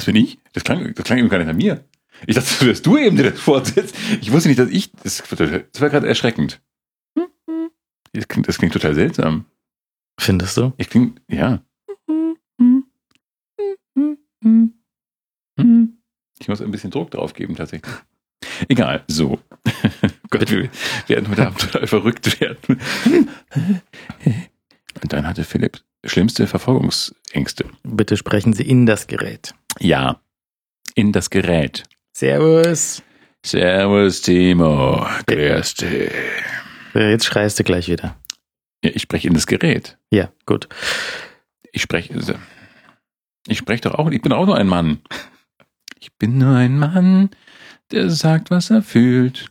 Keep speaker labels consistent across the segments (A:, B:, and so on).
A: Das bin ich? Das klang, das klang eben gar nicht an mir. Ich dachte, das wärst du eben, der das fortsetzt. Ich wusste nicht, dass ich. Das, das war gerade erschreckend. Das klingt, das klingt total seltsam.
B: Findest du?
A: Ich klinge, ja. Ich muss ein bisschen Druck drauf geben, tatsächlich. Egal, so. Gott, wir werden heute Abend total verrückt werden. Und dann hatte Philipp schlimmste Verfolgungsängste.
B: Bitte sprechen Sie in das Gerät.
A: Ja, in das Gerät.
B: Servus.
A: Servus, Timo. Grüß dich.
B: Jetzt schreist du gleich wieder.
A: Ich spreche in das Gerät.
B: Ja, gut.
A: Ich spreche. Ich spreche doch auch. Ich bin auch nur ein Mann. Ich bin nur ein Mann, der sagt, was er fühlt.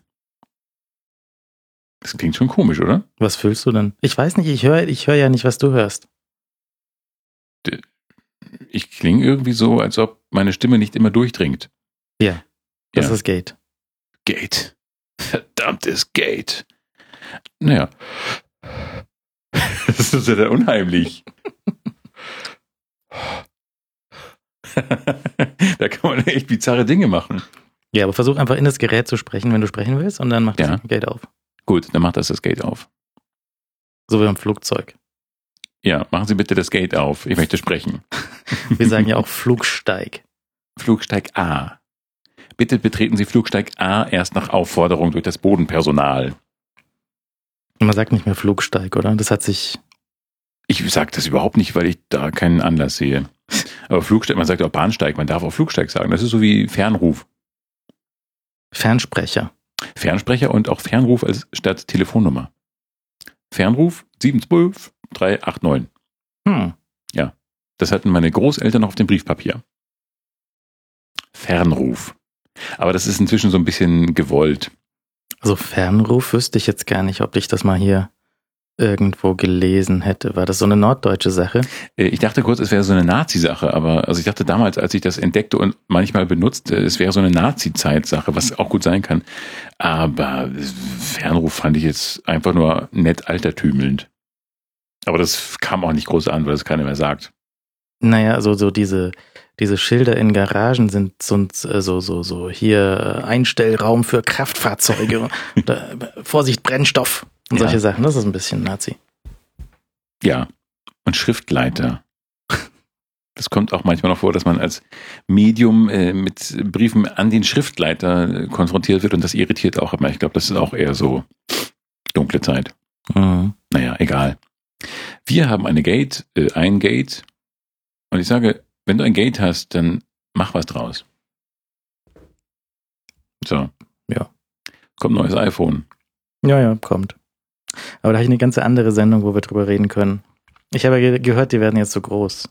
A: Das klingt schon komisch, oder?
B: Was fühlst du denn? Ich weiß nicht, ich höre ich hör ja nicht, was du hörst.
A: Ich klinge irgendwie so, als ob meine Stimme nicht immer durchdringt.
B: Ja, das
A: Ja.
B: ist Gate.
A: Gate. Verdammtes Gate. Naja. Das ist ja sehr unheimlich. da kann man echt bizarre Dinge machen.
B: Ja, aber versuch einfach in das Gerät zu sprechen, wenn du sprechen willst, und dann mach das
A: Ja.
B: Gate auf.
A: Gut, dann macht das das Gate auf.
B: So wie im Flugzeug.
A: Ja, machen Sie bitte das Gate auf. Ich möchte sprechen.
B: Wir sagen ja auch Flugsteig.
A: Flugsteig A. Bitte betreten Sie Flugsteig A erst nach Aufforderung durch das Bodenpersonal.
B: Man sagt nicht mehr Flugsteig, oder? Das hat sich.
A: Ich sage das überhaupt nicht, weil ich da keinen Anlass sehe. Aber Flugsteig, man sagt auch Bahnsteig, man darf auch Flugsteig sagen. Das ist so wie Fernruf.
B: Fernsprecher.
A: Fernsprecher und auch Fernruf als statt Telefonnummer. Fernruf 712 389.
B: Hm.
A: Das hatten meine Großeltern noch auf dem Briefpapier. Fernruf. Aber das ist inzwischen so ein bisschen gewollt.
B: Also Fernruf wüsste ich jetzt gar nicht, ob ich das mal hier irgendwo gelesen hätte. War das so eine norddeutsche Sache?
A: Äh, Ich dachte kurz, es wäre so eine Nazi-Sache, aber also ich dachte damals, als ich das entdeckte und manchmal benutzte, es wäre so eine Nazi-Zeit-Sache, was auch gut sein kann. Aber Fernruf fand ich jetzt einfach nur nett altertümelnd. Aber das kam auch nicht groß an, weil es keiner mehr sagt.
B: Naja, so, so diese, diese Schilder in Garagen sind so, so, so, so hier äh, Einstellraum für Kraftfahrzeuge. da, Vorsicht, Brennstoff und
A: Ja.
B: solche Sachen. Das ist ein bisschen Nazi.
A: Ja. Und Schriftleiter. Das kommt auch manchmal noch vor, dass man als Medium äh, mit Briefen an den Schriftleiter äh, konfrontiert wird und das irritiert auch immer. Ich glaube, das ist auch eher so dunkle Zeit.
B: Mhm.
A: Naja, egal. Wir haben eine Gate, äh, ein Gate. Und ich sage, wenn du ein Gate hast, dann mach was draus. So.
B: Ja.
A: Kommt ein neues iPhone.
B: Ja, ja, kommt. Aber da habe ich eine ganz andere Sendung, wo wir drüber reden können. Ich habe ge gehört, die werden jetzt so groß.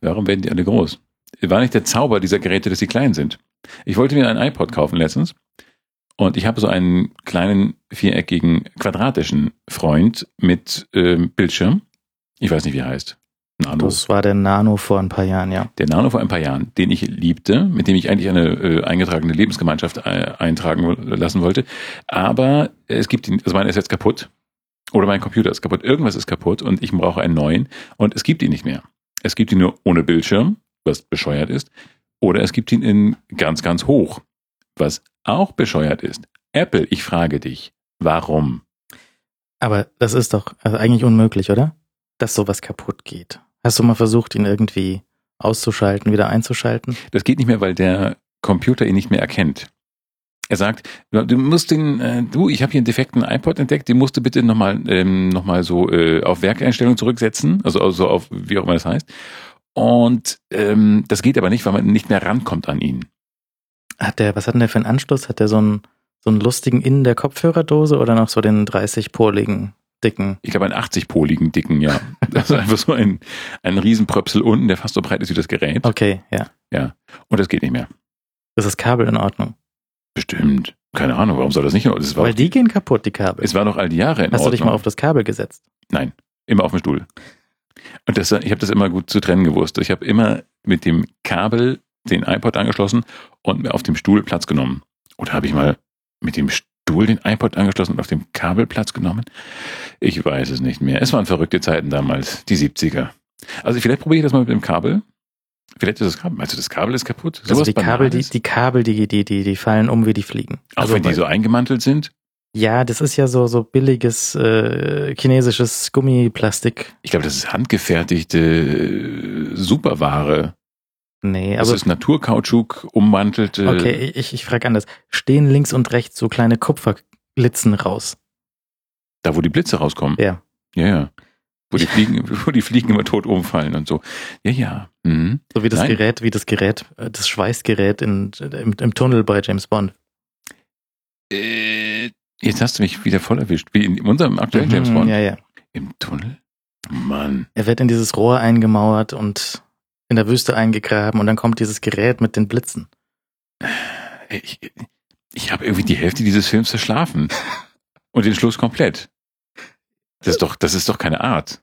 A: Warum werden die alle groß? War nicht der Zauber dieser Geräte, dass sie klein sind? Ich wollte mir ein iPod kaufen letztens und ich habe so einen kleinen viereckigen quadratischen Freund mit ähm, Bildschirm. Ich weiß nicht, wie er heißt. Nano.
B: Das war der Nano vor ein paar Jahren, ja.
A: Der Nano vor ein paar Jahren, den ich liebte, mit dem ich eigentlich eine äh, eingetragene Lebensgemeinschaft äh, eintragen lassen wollte. Aber es gibt ihn, also meiner ist jetzt kaputt. Oder mein Computer ist kaputt. Irgendwas ist kaputt und ich brauche einen neuen. Und es gibt ihn nicht mehr. Es gibt ihn nur ohne Bildschirm, was bescheuert ist. Oder es gibt ihn in ganz, ganz hoch, was auch bescheuert ist. Apple, ich frage dich, warum?
B: Aber das ist doch also eigentlich unmöglich, oder? Dass sowas kaputt geht. Hast du mal versucht, ihn irgendwie auszuschalten, wieder einzuschalten?
A: Das geht nicht mehr, weil der Computer ihn nicht mehr erkennt. Er sagt, du musst den, äh, du, ich habe hier einen defekten iPod entdeckt, den musst du bitte nochmal ähm, noch mal so äh, auf Werkeinstellung zurücksetzen, also, also auf, wie auch immer das heißt. Und ähm, das geht aber nicht, weil man nicht mehr rankommt an ihn.
B: Hat der, was hat denn der für einen Anschluss? Hat der so einen, so einen lustigen Innen der Kopfhörerdose oder noch so den 30-poligen dicken?
A: Ich glaube, einen 80-poligen dicken, ja. Das ist einfach so ein, ein Riesenpröpsel unten, der fast so breit ist wie das Gerät.
B: Okay, ja.
A: Und das geht nicht mehr.
B: Das ist Kabel in Ordnung.
A: Bestimmt. Keine Ahnung, warum soll das nicht? Das war,
B: Weil die gehen kaputt, die Kabel.
A: es war noch all die Jahre in
B: Hast du dich
A: Ordnung.
B: mal auf das Kabel gesetzt?
A: Nein, immer auf dem Stuhl. Und das, ich habe das immer gut zu trennen gewusst. Ich habe immer mit dem Kabel den iPod angeschlossen und mir auf dem Stuhl Platz genommen. Oder habe ich mal mit dem Stuhl den iPod angeschlossen und auf dem Kabel Platz genommen? Ich weiß es nicht mehr. Es waren verrückte Zeiten damals, die 70er. Also vielleicht probiere ich das mal mit dem Kabel. Vielleicht ist das Kabel. Du, das Kabel ist kaputt?
B: Also
A: Sowas
B: die Kabel, die, die Kabel, die, die, die, die fallen um, wie die fliegen.
A: Auch
B: also
A: wenn die so eingemantelt sind?
B: Ja, das ist ja so, so billiges äh, chinesisches Gummiplastik.
A: Ich glaube, das ist handgefertigte äh, Superware.
B: Nee,
A: Das
B: aber
A: ist Naturkautschuk ummantelte.
B: okay, ich, ich frage anders. Stehen links und rechts so kleine Kupferglitzen raus?
A: Da, wo die Blitze rauskommen.
B: Ja.
A: Ja, ja. Wo die Fliegen, wo die Fliegen immer tot umfallen und so. Ja, ja. Mhm.
B: So wie das
A: Nein.
B: Gerät, wie das Gerät, äh, das Schweißgerät in, im, im Tunnel bei James Bond.
A: Äh, jetzt hast du mich wieder voll erwischt. Wie in unserem aktuellen James
B: Mhm,
A: Bond.
B: Ja, ja.
A: Im Tunnel? Mann.
B: Er wird in dieses Rohr eingemauert und in der Wüste eingegraben und dann kommt dieses Gerät mit den Blitzen.
A: Ich, ich habe irgendwie die Hälfte dieses Films verschlafen. Und den Schluss komplett. Das ist doch, das ist doch keine Art.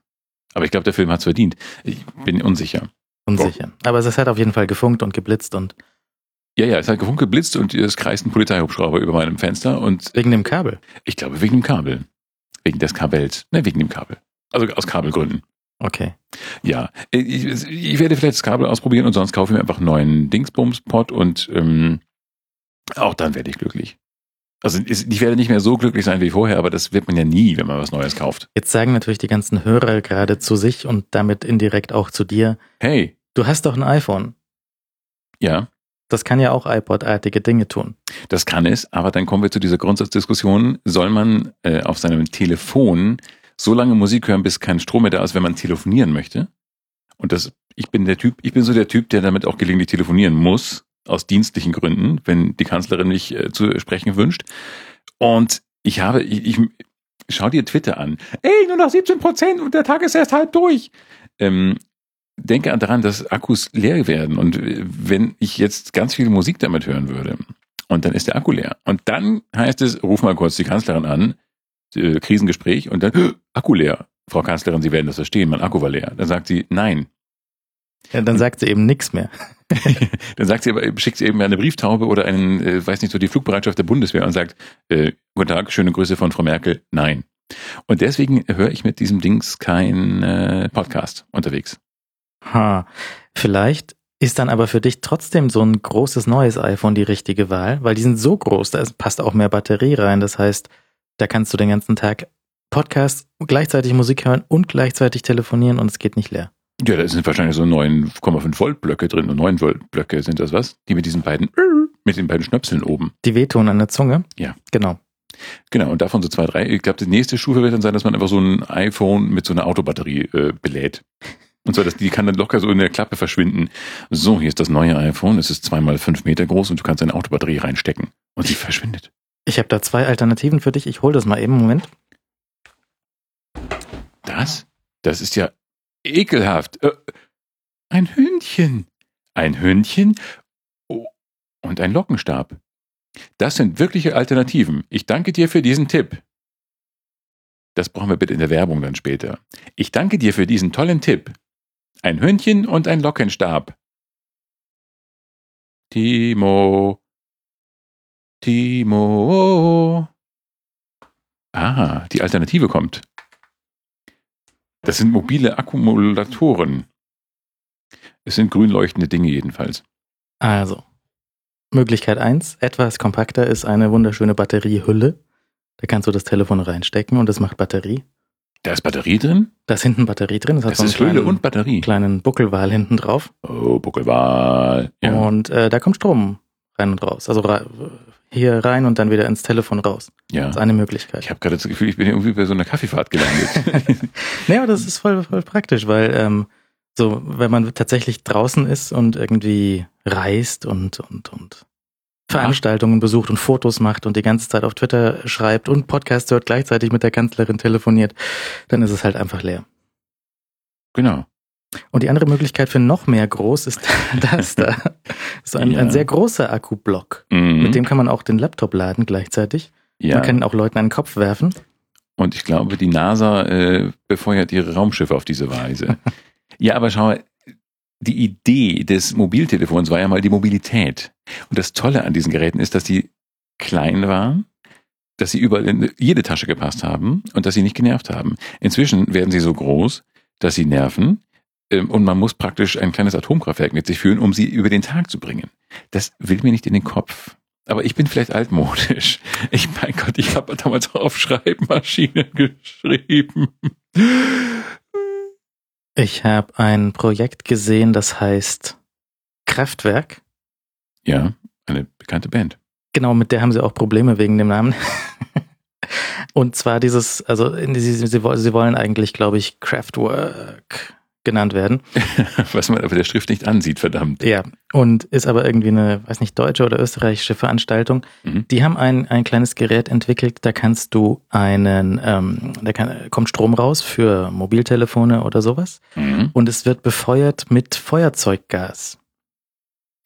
A: Aber ich glaube, der Film hat's verdient. Ich bin unsicher.
B: Unsicher. Aber es hat auf jeden Fall gefunkt und geblitzt und
A: Ja, ja, es hat gefunkt geblitzt und es kreist ein Polizeihubschrauber über meinem Fenster und
B: wegen dem Kabel.
A: ich glaube wegen dem Kabel. Wegen des Kabels. Ne, wegen dem Kabel. Also aus Kabelgründen.
B: Okay.
A: Ja, ich, ich werde vielleicht das Kabel ausprobieren und sonst kaufe ich mir einfach einen neuen Dingsbums-Pod und ähm, auch dann werde ich glücklich. Also ich werde nicht mehr so glücklich sein wie vorher, aber das wird man ja nie, wenn man was Neues kauft.
B: Jetzt sagen natürlich die ganzen Hörer gerade zu sich und damit indirekt auch zu dir,
A: Hey,
B: du hast doch ein iPhone.
A: ja,
B: Das kann ja auch iPod-artige Dinge tun.
A: das kann es, aber dann kommen wir zu dieser Grundsatzdiskussion, soll man äh, auf seinem Telefon so lange Musik hören, bis kein Strom mehr da ist, wenn man telefonieren möchte? Und das, ich bin der Typ, ich bin so der Typ, der damit auch gelegentlich telefonieren muss, aus dienstlichen Gründen, wenn die Kanzlerin mich äh, zu sprechen wünscht. Und ich habe, ich, ich schau dir Twitter an. Ey, nur noch 17 Prozent und der Tag ist erst halb durch. Ähm, denke daran, dass Akkus leer werden. Und äh, wenn ich jetzt ganz viel Musik damit hören würde, und dann ist der Akku leer. Und dann heißt es, ruf mal kurz die Kanzlerin an, äh, Krisengespräch, und dann, "Hö, Akku leer. Frau Kanzlerin, Sie werden das verstehen, mein Akku war leer. Dann sagt sie, nein.
B: Ja, dann sagt sie eben nichts mehr.
A: Dann sagt sie aber, schickt sie eben eine Brieftaube oder einen, äh, weiß nicht, so die Flugbereitschaft der Bundeswehr und sagt, äh, guten Tag, schöne Grüße von Frau Merkel, nein. Und deswegen höre ich mit diesem Dings kein äh, Podcast unterwegs.
B: Ha. Vielleicht ist dann aber für dich trotzdem so ein großes neues iPhone die richtige Wahl, weil die sind so groß, da passt auch mehr Batterie rein. Das heißt, da kannst du den ganzen Tag Podcast, gleichzeitig Musik hören und gleichzeitig telefonieren und es geht nicht leer.
A: Ja, da sind wahrscheinlich so 9,5 Volt Blöcke drin und 9 Volt Blöcke sind das was? Die mit diesen beiden, mit den beiden Schnöpseln oben.
B: Die wehtun an der Zunge?
A: Ja.
B: Genau.
A: Genau, und davon so zwei, drei. Ich glaube, die nächste Stufe wird dann sein, dass man einfach so ein iPhone mit so einer Autobatterie äh, belädt. Und zwar, dass die kann dann locker so in der Klappe verschwinden. So, hier ist das neue iPhone. Es ist zweimal fünf Meter groß und du kannst eine Autobatterie reinstecken. Und sie verschwindet.
B: Ich habe da zwei Alternativen für dich. Ich hole das mal eben. Moment.
A: Das? Das ist ja ekelhaft. Äh, ein Hündchen. Ein Hündchen oh, und ein Lockenstab. Das sind wirkliche Alternativen. Ich danke dir für diesen Tipp. Das brauchen wir bitte in der Werbung dann später. Ich danke dir für diesen tollen Tipp. Ein Hündchen und ein Lockenstab. Timo. Timo. Ah, die Alternative kommt. Das sind mobile Akkumulatoren. Es sind grün leuchtende Dinge jedenfalls.
B: Also, Möglichkeit eins, etwas kompakter ist eine wunderschöne Batteriehülle. Da kannst du das Telefon reinstecken und es macht Batterie.
A: Da ist Batterie drin?
B: Da ist hinten Batterie drin. Hat
A: Das
B: so einen
A: ist Hülle
B: kleinen,
A: und Batterie.
B: kleinen Buckelwal hinten drauf.
A: Oh, Buckelwahl. Ja.
B: Und äh, da kommt Strom rein und raus. Also hier rein und dann wieder ins Telefon raus.
A: ja.
B: Das ist eine Möglichkeit.
A: Ich habe gerade das Gefühl, ich bin irgendwie bei so einer Kaffeefahrt gelandet.
B: Naja, das ist voll, voll praktisch, weil ähm, so, wenn man tatsächlich draußen ist und irgendwie reist und, und, und Veranstaltungen besucht und Fotos macht und die ganze Zeit auf Twitter schreibt und Podcast hört, gleichzeitig mit der Kanzlerin telefoniert, dann ist es halt einfach leer.
A: genau.
B: Und die andere Möglichkeit für noch mehr groß ist das da. Ist ein,
A: Ja.
B: ein sehr großer Akkublock.
A: Mhm.
B: Mit dem kann man auch den Laptop laden gleichzeitig.
A: ja.
B: Man kann auch Leuten den Kopf werfen.
A: Und ich glaube, die NASA äh, befeuert ihre Raumschiffe auf diese Weise. ja, aber schau mal, die Idee des Mobiltelefons war ja mal die Mobilität. Und das Tolle an diesen Geräten ist, dass die klein waren, dass sie überall in jede Tasche gepasst haben und dass sie nicht genervt haben. Inzwischen werden sie so groß, dass sie nerven. Ähm, und man muss praktisch ein kleines Atomkraftwerk mit sich führen, um sie über den Tag zu bringen. Das will mir nicht in den Kopf. Aber ich bin vielleicht altmodisch. Ich, mein Gott, ich habe damals auf Schreibmaschinen geschrieben.
B: Ich habe ein Projekt gesehen, das heißt Kraftwerk.
A: Ja, eine bekannte Band.
B: Genau, mit der haben sie auch Probleme wegen dem Namen. Und zwar dieses, also sie, sie, sie wollen eigentlich, glaube ich, Kraftwerk genannt werden.
A: Was man aber der Schrift nicht ansieht, verdammt.
B: Ja, und ist aber irgendwie eine, weiß nicht, deutsche oder österreichische Veranstaltung. Mhm. Die haben ein, ein kleines Gerät entwickelt, da kannst du einen, ähm, da kann, kommt Strom raus für Mobiltelefone oder sowas. Mhm. Und es wird befeuert mit Feuerzeuggas.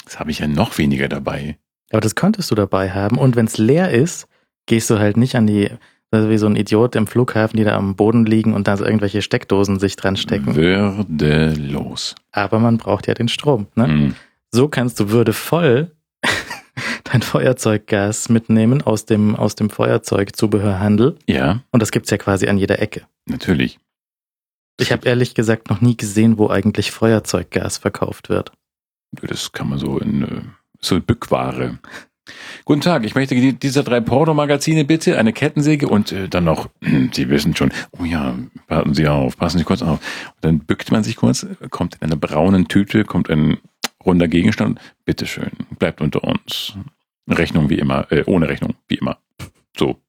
A: Das habe ich ja noch weniger dabei.
B: Aber das könntest du dabei haben. Und wenn es leer ist, gehst du halt nicht an die also wie so ein Idiot im Flughafen, die da am Boden liegen und da so irgendwelche Steckdosen sich dran stecken.
A: Würdelos.
B: Aber man braucht ja den Strom. Ne? Mm. So kannst du würdevoll dein Feuerzeuggas mitnehmen aus dem, aus dem Feuerzeugzubehörhandel.
A: Ja.
B: Und das gibt's ja quasi an jeder Ecke.
A: Natürlich.
B: Ich habe ehrlich gesagt noch nie gesehen, wo eigentlich Feuerzeuggas verkauft wird.
A: Das kann man so in äh, so Bückware. Guten Tag, ich möchte diese drei Porno-Magazine bitte, eine Kettensäge und äh, dann noch, Sie wissen schon, oh ja, passen Sie auf, passen Sie kurz auf. Und dann bückt man sich kurz, kommt in einer braunen Tüte, kommt ein runder Gegenstand, bitteschön, bleibt unter uns. Rechnung wie immer, äh, ohne Rechnung, wie immer. So.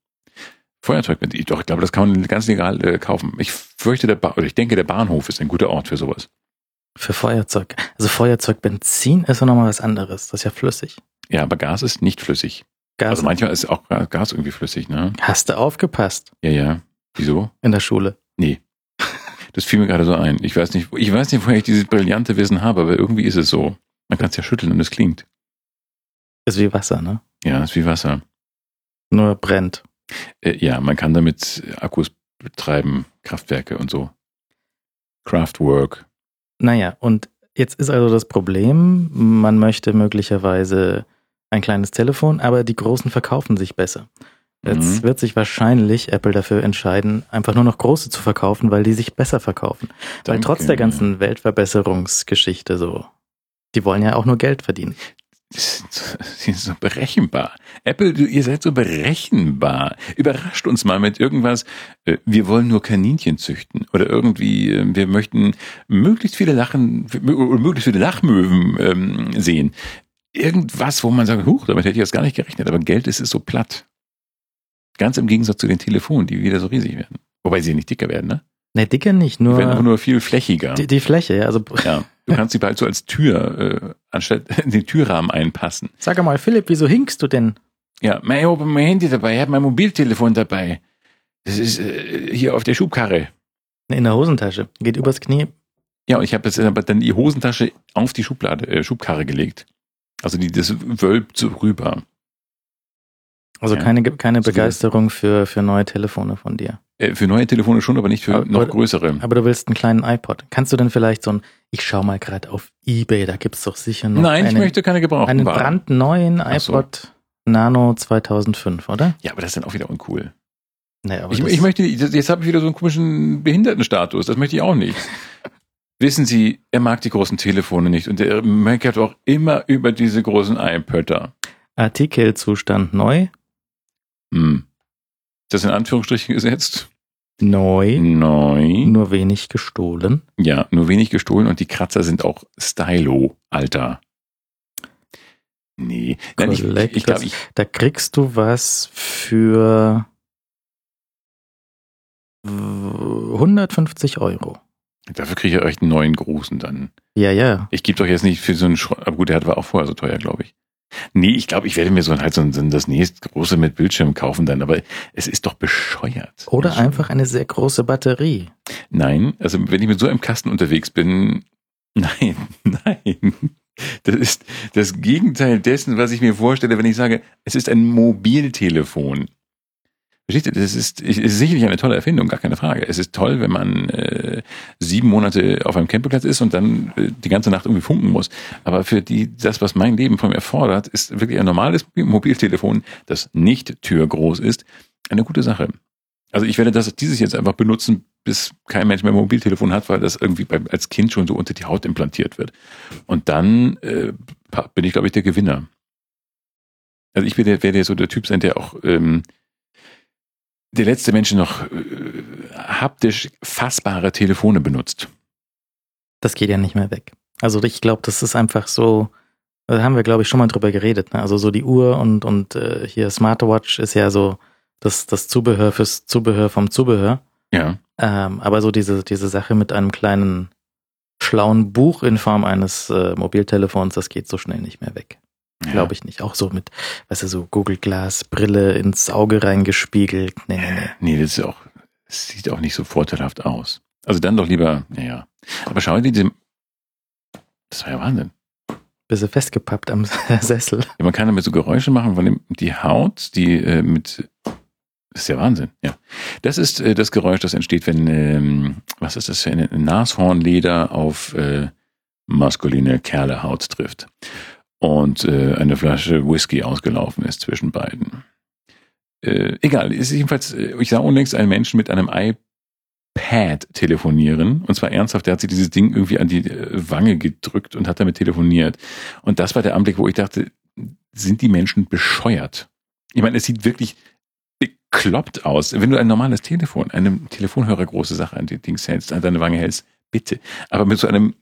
A: Feuerzeug, doch, ich glaube, das kann man ganz legal äh, kaufen. Ich fürchte, der ba oder ich denke, der Bahnhof ist ein guter Ort für sowas.
B: Für Feuerzeug. Also Feuerzeugbenzin ist ja nochmal was anderes. Das ist ja flüssig.
A: Ja, aber Gas ist nicht flüssig. Gas. Also manchmal ist auch Gas irgendwie flüssig, ne?
B: Hast du aufgepasst?
A: Ja, ja. Wieso?
B: In der Schule.
A: Nee. Das fiel mir gerade so ein. Ich weiß nicht, ich weiß nicht, woher ich dieses brillante Wissen habe, aber irgendwie ist es so. Man kann es ja schütteln und es klingt.
B: Ist wie Wasser, ne?
A: Ja, ist wie Wasser.
B: Nur brennt.
A: Äh, ja, man kann damit Akkus betreiben, Kraftwerke und so. Craftwork.
B: Naja, und jetzt ist also das Problem, man möchte möglicherweise ein kleines Telefon, aber die großen verkaufen sich besser. Jetzt mhm. wird sich wahrscheinlich Apple dafür entscheiden, einfach nur noch große zu verkaufen, weil die sich besser verkaufen. Danke. Weil trotz der ganzen Weltverbesserungsgeschichte so, die wollen ja auch nur Geld verdienen.
A: Sie sind so berechenbar. Apple, ihr seid so berechenbar. Überrascht uns mal mit irgendwas. Äh, wir wollen nur Kaninchen züchten. Oder irgendwie, äh, wir möchten möglichst viele Lachen, möglichst viele Lachmöwen ähm, sehen irgendwas, wo man sagt, huch, damit hätte ich jetzt gar nicht gerechnet, aber Geld ist es so platt. Ganz im Gegensatz zu den Telefonen, die wieder so riesig werden. Wobei sie nicht dicker werden, ne?
B: Ne, dicker nicht, nur. Die
A: werden aber nur viel flächiger.
B: Die, die Fläche, ja. Also
A: ja, du kannst sie bald so als Tür, äh, anstatt in den Türrahmen einpassen.
B: Sag mal, Philipp, wieso hinkst du denn?
A: Ja, ich habe mein Handy dabei, ich habe mein Mobiltelefon dabei. Das ist äh, hier auf der Schubkarre.
B: In der Hosentasche. Geht übers Knie.
A: Ja, und ich habe jetzt aber dann die Hosentasche auf die Schublade, äh, Schubkarre gelegt. Also die, das wölbt so rüber.
B: Also ja. keine, keine Begeisterung für, für neue Telefone von dir.
A: Äh, für neue Telefone schon, aber nicht für aber, noch größere.
B: Aber du willst einen kleinen iPod. Kannst du denn vielleicht so ein, ich schau mal gerade auf Ebay, da gibt's doch sicher noch
A: Nein,
B: einen,
A: ich möchte keine gebrauchten
B: Einen brandneuen iPod so. Nano 2005, oder?
A: Ja, aber das ist dann auch wieder uncool.
B: Aber
A: ich, ich möchte, jetzt habe ich wieder so einen komischen Behindertenstatus, das möchte ich auch nicht. Wissen Sie, er mag die großen Telefone nicht und er meckert auch immer über diese großen iPötter.
B: Artikelzustand neu.
A: Hm. Das in Anführungsstrichen gesetzt.
B: Neu.
A: Neu.
B: Nur wenig gestohlen.
A: Ja, nur wenig gestohlen und die Kratzer sind auch Stylo, Alter. Nee.
B: Nein, ich, ich, glaub, ich, da kriegst du was für 150 Euro.
A: Dafür kriege ich echt einen neuen großen dann.
B: Ja, ja.
A: Ich gebe doch jetzt nicht für so einen Schrott, aber gut, der war auch vorher so teuer, glaube ich. Nee, ich glaube, ich werde mir so halt so ein, das nächste große mit Bildschirm kaufen dann, aber es ist doch bescheuert.
B: Oder Mensch. einfach eine sehr große Batterie.
A: Nein, also wenn ich mit so einem Kasten unterwegs bin, nein, nein. Das ist das Gegenteil dessen, was ich mir vorstelle, wenn ich sage, es ist ein Mobiltelefon. Versteht ihr, das ist, ist sicherlich eine tolle Erfindung, gar keine Frage. Es ist toll, wenn man äh, sieben Monate auf einem Campingplatz ist und dann äh, die ganze Nacht irgendwie funken muss. Aber für die, das, was mein Leben von mir fordert, ist wirklich ein normales Mobiltelefon, das nicht türgroß ist, eine gute Sache. Also ich werde das dieses jetzt einfach benutzen, bis kein Mensch mehr ein Mobiltelefon hat, weil das irgendwie beim, als Kind schon so unter die Haut implantiert wird. Und dann äh, bin ich, glaube ich, der Gewinner. Also ich werde der, so der Typ sein, der auch ähm, der letzte Mensch noch äh, haptisch fassbare Telefone benutzt.
B: Das geht ja nicht mehr weg. Also ich glaube, das ist einfach so, da haben wir, glaube ich, schon mal drüber geredet. Ne? Also so die Uhr und, und äh, hier Smartwatch ist ja so das, das Zubehör fürs Zubehör vom Zubehör.
A: Ja.
B: Ähm, aber so diese, diese Sache mit einem kleinen schlauen Buch in Form eines äh, Mobiltelefons, das geht so schnell nicht mehr weg. Ja. Glaube ich nicht. Auch so mit, weißt du, so Google Glass, Brille ins Auge reingespiegelt. Nee, nee, nee.
A: Nee, das ist auch, das sieht auch nicht so vorteilhaft aus. Also dann doch lieber, naja. Aber schau dir diese, das war ja Wahnsinn.
B: Bisschen festgepappt am Sessel.
A: Ja, man kann damit so Geräusche machen, weil die Haut, die äh, mit das ist ja Wahnsinn, ja. Das ist äh, das Geräusch, das entsteht, wenn, ähm, was ist das für ein Nashornleder auf äh, maskuline Kerlehaut trifft und äh, eine Flasche Whisky ausgelaufen ist zwischen beiden. Äh, egal, ist jedenfalls, äh, ich sah unlängst einen Menschen mit einem iPad telefonieren und zwar ernsthaft, der hat sich dieses Ding irgendwie an die äh, Wange gedrückt und hat damit telefoniert. Und das war der Anblick, wo ich dachte, sind die Menschen bescheuert? Ich meine, es sieht wirklich bekloppt aus. Wenn du ein normales Telefon, einem Telefonhörer große Sache an die Dings hältst, an deine Wange hältst, bitte. Aber mit so einem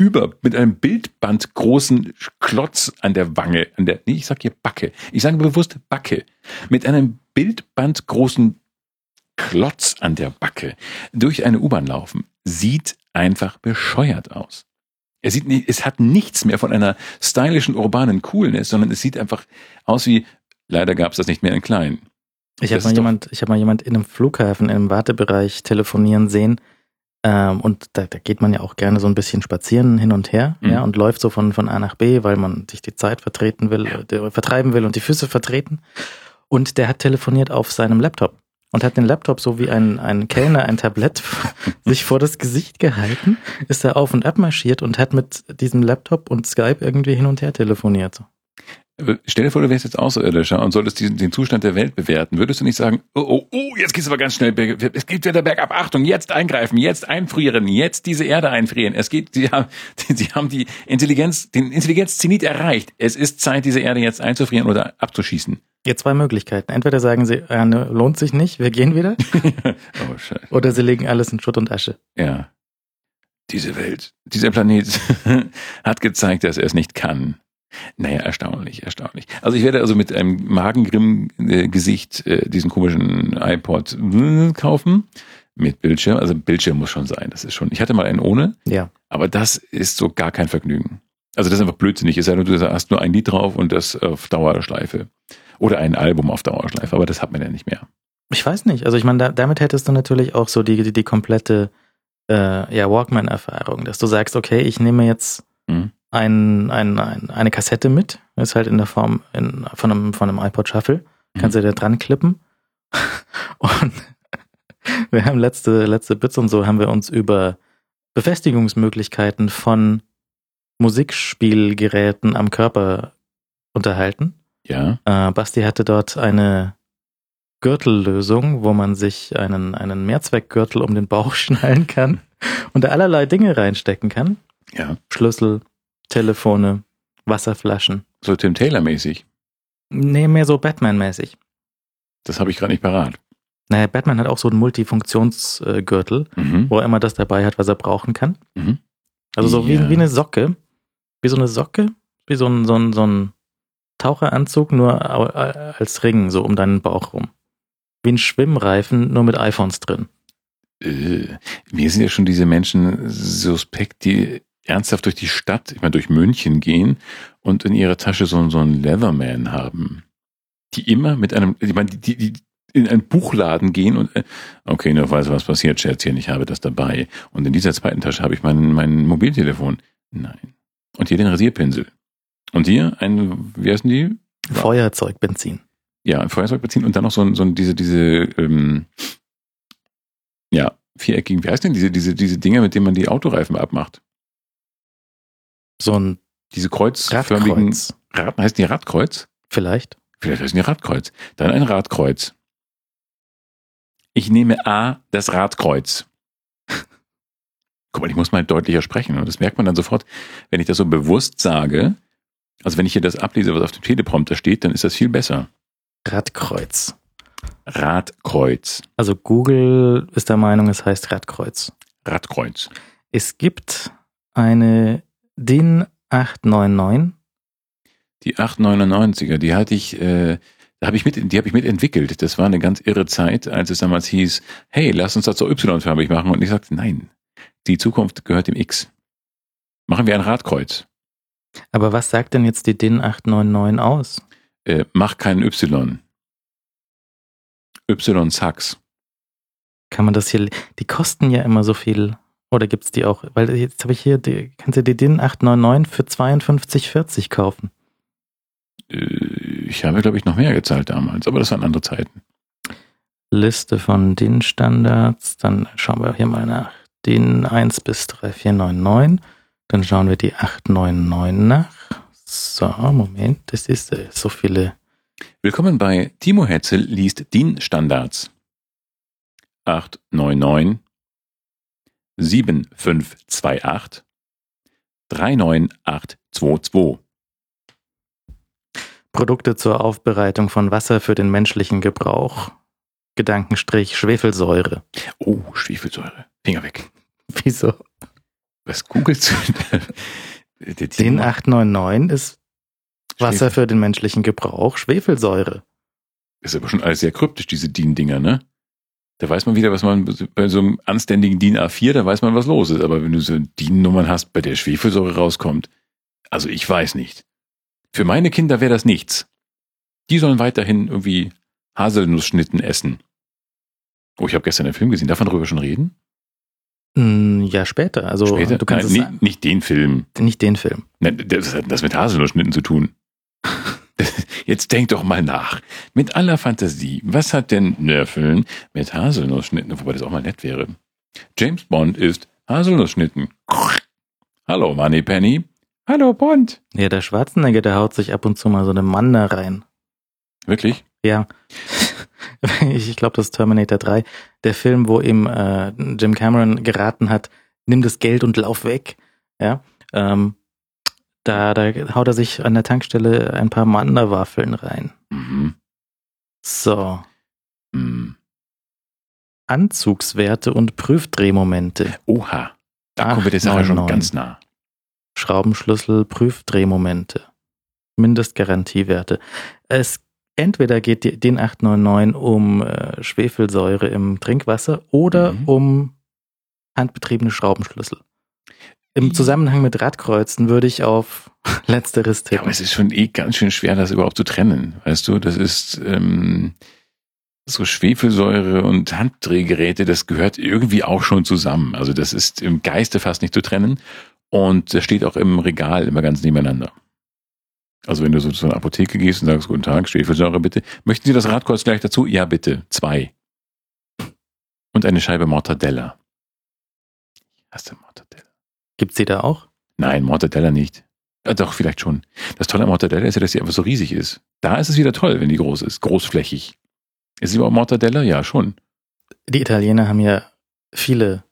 A: über, mit einem Bildband großen Klotz an der Wange, an der, nee, ich sag hier Backe. Ich sage bewusst Backe. Mit einem Bildband großen Klotz an der Backe durch eine U-Bahn laufen, sieht einfach bescheuert aus. Er sieht nicht, es hat nichts mehr von einer stylischen, urbanen Coolness, sondern es sieht einfach aus wie, leider gab es das nicht mehr in klein.
B: Ich habe mal jemand, ich habe mal jemand in einem Flughafen, in einem Wartebereich telefonieren sehen, ähm, und da, da geht man ja auch gerne so ein bisschen spazieren hin und her, mhm. ja, und läuft so von, von A nach B, weil man sich die Zeit vertreten will, ja. vertreiben will und die Füße vertreten. Und der hat telefoniert auf seinem Laptop und hat den Laptop so wie ein, ein Kellner ein Tablett sich vor das Gesicht gehalten, ist er auf und ab marschiert und hat mit diesem Laptop und Skype irgendwie hin und her telefoniert.
A: Stell dir vor, du wärst jetzt Außerirdischer und solltest diesen, den Zustand der Welt bewerten. Würdest du nicht sagen, oh, oh, oh, jetzt geht's aber ganz schnell, es geht wieder bergab, Achtung, jetzt eingreifen, jetzt einfrieren, jetzt diese Erde einfrieren. Es geht, sie haben, sie haben die Intelligenz, den Intelligenzzenit erreicht. Es ist Zeit, diese Erde jetzt einzufrieren oder abzuschießen.
B: Jetzt zwei Möglichkeiten. Entweder sagen sie, ja, ne, lohnt sich nicht, wir gehen wieder. oh, scheiße. Oder sie legen alles in Schutt und Asche.
A: Ja. Diese Welt, dieser Planet hat gezeigt, dass er es nicht kann. Naja, erstaunlich, erstaunlich. Also ich werde also mit einem Magengrimm-Gesicht äh, diesen komischen iPod kaufen. Mit Bildschirm. Also Bildschirm muss schon sein. Das ist schon. Ich hatte mal einen ohne.
B: Ja.
A: Aber das ist so gar kein Vergnügen. Also das ist einfach blödsinnig. Es sei denn, du hast nur ein Lied drauf und das auf Dauerschleife. Oder ein Album auf Dauerschleife. Aber das hat man ja nicht mehr.
B: Ich weiß nicht. Also ich meine, da, damit hättest du natürlich auch so die, die, die komplette äh, ja, Walkman-Erfahrung, dass du sagst, okay, ich nehme jetzt mhm ein, ein, ein, eine Kassette mit. Ist halt in der Form in, von, einem, von einem iPod Shuffle. Kannst mhm. du da dran klippen. Und wir haben letzte, letzte Bits und so haben wir uns über Befestigungsmöglichkeiten von Musikspielgeräten am Körper unterhalten.
A: Ja.
B: Äh, Basti hatte dort eine Gürtellösung, wo man sich einen, einen Mehrzweckgürtel um den Bauch schnallen kann und da allerlei Dinge reinstecken kann.
A: Ja.
B: Schlüssel, Telefone, Wasserflaschen.
A: So Tim Taylor-mäßig?
B: Nee, mehr so Batman-mäßig.
A: Das habe ich gerade nicht parat.
B: Naja, Batman hat auch so einen Multifunktionsgürtel, mhm. wo er immer das dabei hat, was er brauchen kann. Mhm. Also so ja. wie, wie eine Socke. Wie so eine Socke, wie so ein, so ein, so ein Taucheranzug, nur als Ring, so um deinen Bauch rum. Wie ein Schwimmreifen, nur mit iPhones drin.
A: Äh, mir sind ja schon diese Menschen suspekt, die ernsthaft durch die Stadt, ich meine durch München gehen und in ihrer Tasche so, so einen Leatherman haben. Die immer mit einem, ich meine, die, die in einen Buchladen gehen und äh, okay, nur weiß was passiert, Scherzchen, ich habe das dabei. Und in dieser zweiten Tasche habe ich mein, mein Mobiltelefon. Nein. Und hier den Rasierpinsel. Und hier ein, wie heißen die?
B: Feuerzeugbenzin.
A: Ja, ein Feuerzeugbenzin und dann noch so, so diese, diese, ähm, ja, viereckigen, wie heißt denn diese, diese, diese Dinger, mit denen man die Autoreifen abmacht?
B: So ein
A: diese kreuzförmigen
B: Radkreuz.
A: Rad, heißt die Radkreuz?
B: Vielleicht.
A: Vielleicht heißen die Radkreuz. Dann ein Radkreuz. Ich nehme A, das Radkreuz. Guck mal, ich muss mal deutlicher sprechen. Und das merkt man dann sofort, wenn ich das so bewusst sage. Also wenn ich hier das ablese, was auf dem Teleprompter steht, dann ist das viel besser.
B: Radkreuz.
A: Radkreuz.
B: Also Google ist der Meinung, es heißt Radkreuz.
A: Radkreuz.
B: Es gibt eine DIN 899.
A: Die 899er, die hatte ich, äh, da habe ich mit, die habe ich mitentwickelt. Das war eine ganz irre Zeit, als es damals hieß, hey, lass uns das so Y-farbig machen. Und ich sagte, nein, die Zukunft gehört dem X. Machen wir ein Radkreuz.
B: Aber was sagt denn jetzt die DIN 899 aus?
A: Äh, mach keinen Y. Y-Sax.
B: Kann man das hier, die kosten ja immer so viel. Oder gibt's die auch? Weil jetzt habe ich hier, die, kannst du die DIN 899 für 52,40 kaufen?
A: Äh, ich habe, glaube ich, noch mehr gezahlt damals, aber das waren andere Zeiten.
B: Liste von DIN-Standards. Dann schauen wir hier mal nach. DIN 1 bis 3499. Dann schauen wir die 899 nach. So, Moment, das ist äh, so viele.
A: Willkommen bei Timo Hetzel liest DIN-Standards. 899 7528 39822.
B: Produkte zur Aufbereitung von Wasser für den menschlichen Gebrauch. Gedankenstrich Schwefelsäure.
A: Oh, Schwefelsäure. Finger weg.
B: Wieso?
A: Was googelst du? Timo-
B: 899 ist Wasser für den menschlichen Gebrauch, Schwefelsäure.
A: Ist aber schon alles sehr kryptisch, diese DIN-Dinger, ne? Da weiß man wieder, was man bei so einem anständigen DIN A4, da weiß man, was los ist. Aber wenn du so DIN-Nummern hast, bei der Schwefelsäure rauskommt, also ich weiß nicht. Für meine Kinder wäre das nichts. Die sollen weiterhin irgendwie Haselnussschnitten essen. Oh, ich habe gestern einen Film gesehen. Darf man darüber schon reden?
B: Hm, ja, später. Also
A: Später?
B: du kannst
A: Nein,
B: es
A: nicht, nicht den Film.
B: nicht den Film.
A: Nein, das hat das mit Haselnussschnitten zu tun. Jetzt denk doch mal nach. Mit aller Fantasie. Was hat denn Nörfeln mit Haselnussschnitten? Wobei das auch mal nett wäre. James Bond ist Haselnussschnitten. Hallo, Moneypenny. Hallo, Bond.
B: Ja, der Schwarzenegger, der haut sich ab und zu mal so eine Mann da rein.
A: Wirklich?
B: Ja. ich ich glaube, das ist Terminator 3. Der Film, wo ihm äh, Jim Cameron geraten hat, nimm das Geld und lauf weg. Ja. Ähm, da, da haut er sich an der Tankstelle ein paar Manderwaffeln rein.
A: Mhm.
B: So.
A: Mhm.
B: Anzugswerte und Prüfdrehmomente.
A: Oha. Da kommen wir der Sache schon
B: 899.
A: ganz nah.
B: Schraubenschlüssel, Prüfdrehmomente. Mindestgarantiewerte. Es entweder geht die- den 899 um äh, Schwefelsäure im Trinkwasser oder
A: Mhm.
B: um handbetriebene Schraubenschlüssel. Im
A: I-
B: Zusammenhang mit Radkreuzen würde ich auf letzteres
A: Ja,
B: tippen.
A: aber es ist schon eh ganz schön schwer, das überhaupt zu trennen. Weißt du, das ist ähm, so Schwefelsäure und Handdrehgeräte, das gehört irgendwie auch schon zusammen. Also das ist im Geiste fast nicht zu trennen. Und das steht auch im Regal immer ganz nebeneinander. Also wenn du so zu einer Apotheke gehst und sagst, guten Tag, Schwefelsäure bitte. Möchten Sie das Radkreuz gleich dazu? Ja, bitte. Zwei. Und eine Scheibe Mortadella. Ich hasse Mortadella.
B: Gibt's die da auch?
A: Nein, Mortadella nicht. Ja, doch, vielleicht schon. Das Tolle an Mortadella ist ja, dass sie einfach so riesig ist. Da ist es wieder toll, wenn die groß ist, großflächig. Ist sie überhaupt Mortadella? Ja, schon.
B: Die Italiener haben ja viele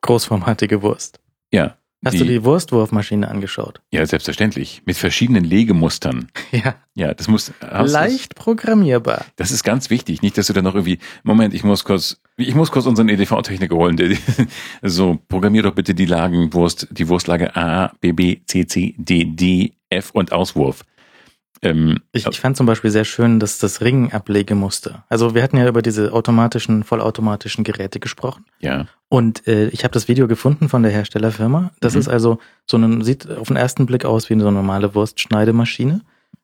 B: großformatige Wurst.
A: Ja.
B: Hast
A: Die-
B: du die Wurstwurfmaschine angeschaut?
A: Ja, selbstverständlich. Mit verschiedenen Legemustern.
B: Ja.
A: Ja, das muss.
B: Leicht programmierbar.
A: Das ist ganz wichtig. Nicht, dass du dann noch irgendwie, Moment, ich muss kurz, ich muss kurz unseren EDV-Techniker holen. So, programmier doch bitte die Lagenwurst, die Wurstlage A, B, B, C, C, D, D, F und Auswurf. Ähm,
B: Ich, ich fand zum Beispiel sehr schön, dass das Ring-Ablegemuster. Also wir hatten ja über diese automatischen, vollautomatischen Geräte gesprochen.
A: ja.
B: Und äh, ich habe das Video gefunden von der Herstellerfirma. Das
A: Mhm.
B: ist also so ein, sieht auf den ersten Blick aus wie so eine normale Wurstschneidemaschine.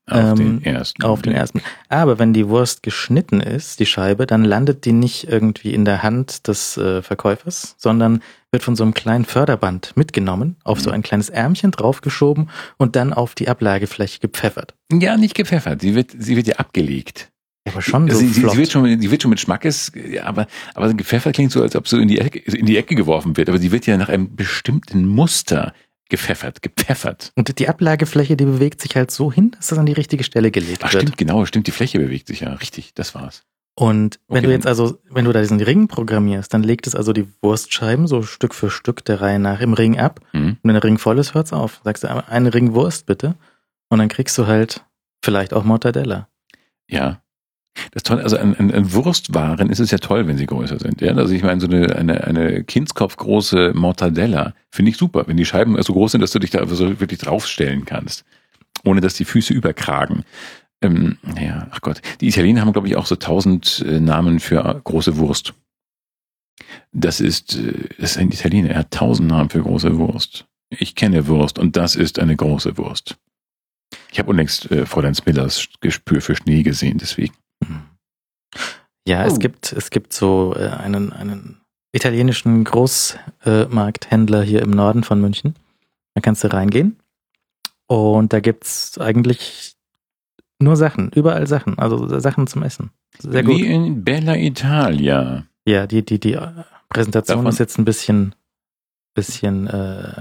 A: Auf
B: Ähm,
A: den ersten.
B: Auf den ersten. Aber wenn die Wurst geschnitten ist, die Scheibe, dann landet die nicht irgendwie in der Hand des äh, Verkäufers, sondern wird von so einem kleinen Förderband mitgenommen, auf so
A: Mhm.
B: ein kleines Ärmchen draufgeschoben und dann auf die Ablagefläche gepfeffert.
A: Ja, nicht gepfeffert. Sie wird, sie wird ja abgelegt.
B: Aber schon so
A: sie, sie, sie, wird schon, sie wird schon mit Schmackes, aber, aber gepfeffert klingt so, als ob so in die, Ecke, in die Ecke geworfen wird. Aber sie wird ja nach einem bestimmten Muster gepfeffert, gepfeffert.
B: und die Ablagefläche, die bewegt sich halt so hin, dass das an die richtige Stelle gelegt
A: Ach,
B: wird.
A: stimmt, genau, stimmt. Die Fläche bewegt sich ja. Richtig, das war's.
B: Und wenn
A: Okay,
B: du jetzt also, wenn du da diesen Ring programmierst, dann legt es also die Wurstscheiben so Stück für Stück der Reihe nach im Ring ab.
A: Mhm.
B: Und wenn der Ring voll ist, hört's auf. Sagst du, einen Ring Wurst bitte. Und dann kriegst du halt vielleicht auch Mortadella.
A: Ja. Das Tolle, also an, an, an Wurstwaren ist es ja toll, wenn sie größer sind. Ja, also ich meine, so eine, eine, eine Kindskopfgroße Mortadella finde ich super, wenn die Scheiben so groß sind, dass du dich da so wirklich draufstellen kannst, ohne dass die Füße überkragen. Ähm, ja, ach Gott. Die Italiener haben, glaube ich, auch so tausend äh, Namen für äh, große Wurst. Das ist, äh, das ist ein Italiener, er hat tausend Namen für große Wurst. Ich kenne Wurst und das ist eine große Wurst. Ich habe unlängst äh, Fräulein Smillers Gespür für Schnee gesehen, deswegen.
B: Ja,
A: Oh.
B: es gibt, es gibt so äh, einen, einen italienischen Großmarkthändler hier im Norden von München. Da kannst du reingehen. Und da gibt's eigentlich nur Sachen, überall Sachen, also Sachen zum Essen. Sehr gut.
A: Wie in Bella Italia.
B: Ja, die, die, die Präsentation
A: Davon-
B: ist jetzt ein bisschen, bisschen äh,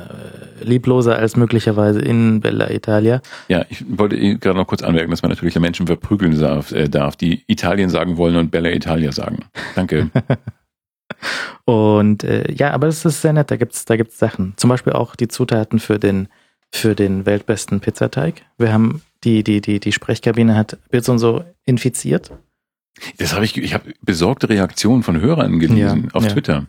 B: liebloser als möglicherweise in Bella Italia.
A: Ja, ich wollte gerade noch kurz anmerken, dass man natürlich Menschen verprügeln darf, äh, darf, die Italien sagen wollen und Bella Italia sagen. Danke.
B: Und äh, ja, aber es ist sehr nett, da gibt's, da gibt's Sachen. Zum Beispiel auch die Zutaten für den, für den weltbesten Pizzateig. Wir haben die, die, die, die Sprechkabine hat Bits und so infiziert.
A: Das habe ich, ich habe besorgte Reaktionen von Hörern gelesen
B: Ja,
A: auf
B: ja.
A: Twitter.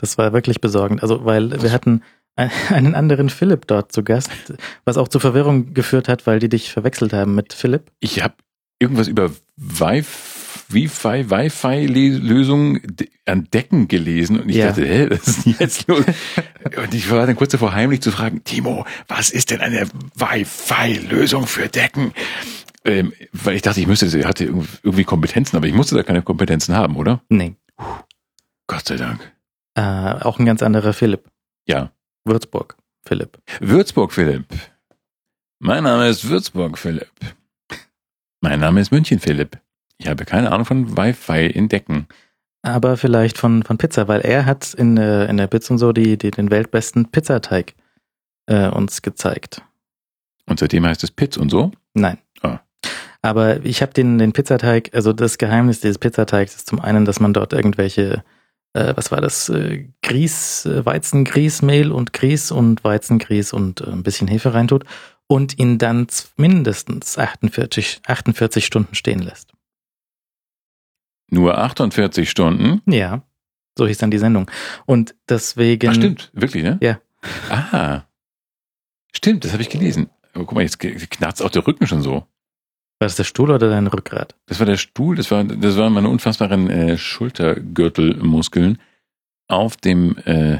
B: Das war wirklich besorgend. Also, weil wir hatten ein- einen anderen Philipp dort zu Gast, was auch zu Verwirrung geführt hat, weil die dich verwechselt haben mit Philipp.
A: Ich habe irgendwas über Wi-Fi, Wi-Fi, Wi-Fi-Lösungen an Decken gelesen und ich
B: Ja.
A: dachte, hä, was ist denn jetzt los? und ich war dann kurz davor heimlich zu fragen, Timo, was ist denn eine Wi-Fi-Lösung für Decken? Ähm, weil ich dachte, ich müsste, ich hatte irgendwie Kompetenzen, aber ich musste da keine Kompetenzen haben, oder?
B: Nee.
A: Gott sei Dank.
B: Äh, auch ein ganz anderer Philipp.
A: Ja.
B: Würzburg. Philipp.
A: Würzburg Philipp. Mein Name ist Würzburg Philipp. Mein Name ist München Philipp. Ich habe keine Ahnung von Wi-Fi in Decken.
B: Aber vielleicht von, von Pizza, weil er hat in, der- in der Bits und so die, die, den weltbesten Pizzateig äh, uns gezeigt.
A: Und seitdem heißt es Pizz und so.
B: Nein.
A: Ah.
B: Aber ich habe den, den Pizzateig, also das Geheimnis dieses Pizzateigs ist zum einen, dass man dort irgendwelche, äh, was war das, äh, Grieß, äh, Weizengrießmehl und Grieß und Weizengrieß und äh, ein bisschen Hefe reintut und ihn dann mindestens 48, 48 Stunden stehen lässt.
A: Nur 48 Stunden.
B: Ja, so hieß dann die Sendung. Und deswegen.
A: Ach, stimmt. Wirklich, ne?
B: Ja.
A: Ah. Stimmt, das habe ich gelesen. Aber guck mal, jetzt knarzt auch der Rücken schon so.
B: War das der Stuhl oder dein Rückgrat?
A: Das war der Stuhl, das war, das waren meine unfassbaren äh, Schultergürtelmuskeln auf dem äh,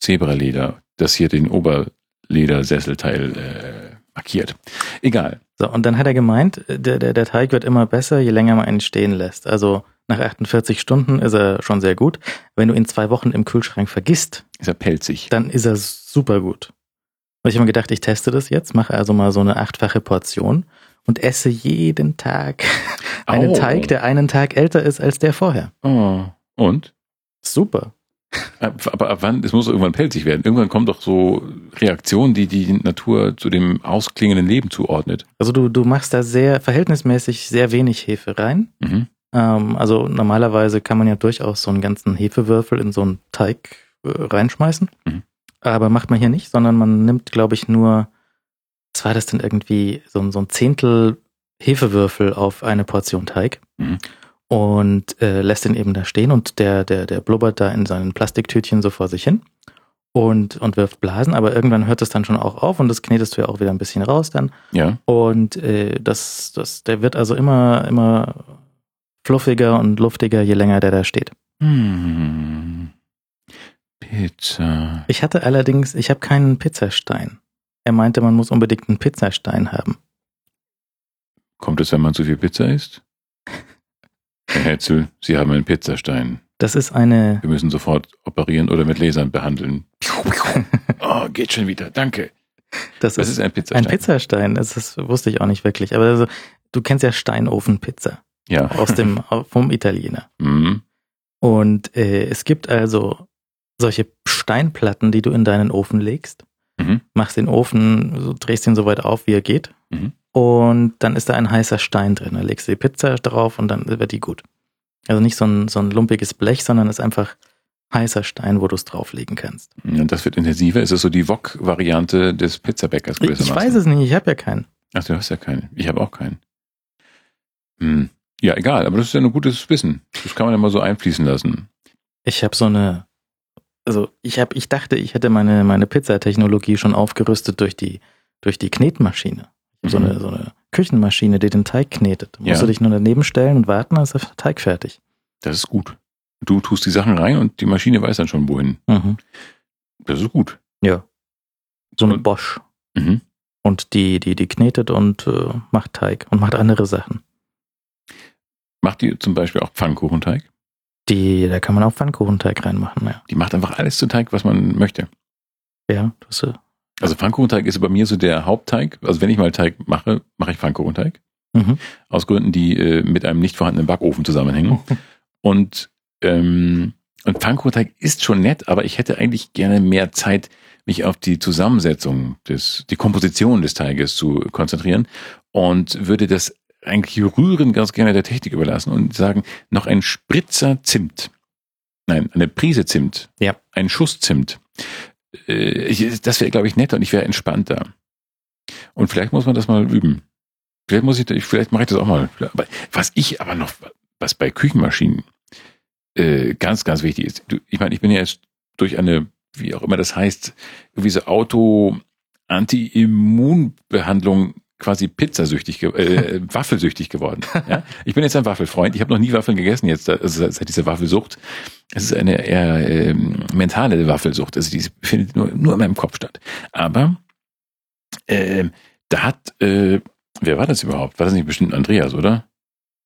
A: Zebraleder, das hier den Oberledersesselteil äh, markiert. Egal.
B: So, und dann hat er gemeint, der, der, der Teig wird immer besser, je länger man ihn stehen lässt. Also nach 48 Stunden ist er schon sehr gut. Wenn du ihn zwei Wochen im Kühlschrank vergisst,
A: Ist er pelzig.
B: dann ist er super gut. Und ich habe mir gedacht, ich teste das jetzt, mache also mal so eine achtfache Portion und esse jeden Tag einen
A: Au.
B: Teig, der einen Tag älter ist als der vorher.
A: Oh. Und?
B: Super.
A: Ab- Aber ab wann? Es muss irgendwann pelzig werden. Irgendwann kommen doch so Reaktionen, die die Natur zu dem ausklingenden Leben zuordnet.
B: Also du, du machst da sehr verhältnismäßig sehr wenig Hefe rein.
A: Mhm.
B: Ähm, also normalerweise kann man ja durchaus so einen ganzen Hefewürfel in so einen Teig äh, reinschmeißen.
A: Mhm.
B: Aber macht man hier nicht, sondern man nimmt, glaube ich, nur, was war das denn irgendwie, so, ein- so ein Zehntel Hefewürfel auf eine Portion Teig
A: Mhm.
B: und äh, lässt den eben da stehen und der, der, der blubbert da in seinen Plastiktütchen so vor sich hin und, und wirft Blasen, aber irgendwann hört es dann schon auch auf und das knetest du ja auch wieder ein bisschen raus dann.
A: Ja.
B: Und äh, das, das, der wird also immer, immer fluffiger und luftiger, je länger der da steht.
A: Hm. Pizza.
B: Ich hatte allerdings, ich habe keinen Pizzastein. Er meinte, man muss unbedingt einen Pizzastein haben.
A: Kommt es, wenn man zu viel Pizza isst? Herr Hetzel, Sie haben einen Pizzastein.
B: Das ist eine,
A: Wir müssen sofort operieren oder mit Lasern behandeln. Oh, geht schon wieder. Danke.
B: das
A: Was
B: ist
A: ist ein Pizzastein?
B: ein Pizzastein. Das ist, wusste ich auch nicht wirklich. Aber also, du kennst ja Steinofenpizza
A: Ja.
B: aus dem, vom Italiener.
A: Mhm.
B: Und äh, es gibt also solche Steinplatten, die du in deinen Ofen legst.
A: Mhm.
B: Machst den Ofen, so, drehst ihn so weit auf, wie er geht.
A: Mhm.
B: Und dann ist da ein heißer Stein drin. Da legst du die Pizza drauf und dann wird die gut. Also nicht so ein, so ein lumpiges Blech, sondern es ist einfach heißer Stein, wo du es drauflegen kannst.
A: Und das wird intensiver. Ist das so die Wok-Variante des Pizzabäckers
B: Ich, ich weiß es nicht, ich habe ja keinen.
A: Ach, du hast ja keinen. Ich habe auch keinen. Hm. Ja, egal, aber das ist ja ein gutes Wissen. Das kann man ja mal so einfließen lassen.
B: Ich habe so eine, also ich habe, ich dachte, ich hätte meine meine Pizzatechnologie schon aufgerüstet durch die durch die Knetmaschine. So
A: Mhm.
B: eine so eine Küchenmaschine, die den Teig knetet. Du musst
A: Ja.
B: du dich nur daneben stellen und warten, dann ist der Teig fertig.
A: Das ist gut. Du tust die Sachen rein und die Maschine weiß dann schon wohin.
B: Mhm.
A: Das ist gut.
B: Ja. So eine Bosch.
A: Mhm.
B: Und die, die, die knetet und äh, macht Teig und macht andere Sachen.
A: Macht die zum Beispiel auch Pfannkuchenteig?
B: Die, da kann man auch Pfannkuchenteig reinmachen, ja.
A: Die macht einfach alles zu Teig, was man möchte.
B: Ja, das ist,
A: Also Pfannkuchenteig ist bei mir so der Hauptteig. Also wenn ich mal Teig mache, mache ich Pfannkuchenteig.
B: mhm.
A: Aus Gründen, die äh, mit einem nicht vorhandenen Backofen zusammenhängen. Und, ähm, und Pfannkuchenteig ist schon nett, aber ich hätte eigentlich gerne mehr Zeit, mich auf die Zusammensetzung des, die Komposition des Teiges zu konzentrieren und würde das eigentlich rühren ganz gerne der Technik überlassen und sagen, noch ein Spritzer Zimt. Nein, eine Prise Zimt.
B: Ja.
A: Ein Schuss Zimt. Äh, das wäre, glaube ich, netter und ich wäre entspannter. Und vielleicht muss man das mal üben. Vielleicht muss ich, vielleicht mache ich das auch mal. Aber was ich aber noch, was bei Küchenmaschinen äh, ganz, ganz wichtig ist. Du, ich meine, ich bin ja jetzt durch eine, wie auch immer das heißt, irgendwie so Auto-Anti-Immunbehandlung quasi pizzasüchtig, ge äh, waffelsüchtig geworden. Ja? Ich bin jetzt ein Waffelfreund. Ich habe noch nie Waffeln gegessen jetzt, also seit dieser Waffelsucht. Es ist eine eher ähm, mentale Waffelsucht. Also die findet nur, nur in meinem Kopf statt. Aber ähm, da hat, äh, wer war das überhaupt? War das nicht bestimmt Andreas, oder?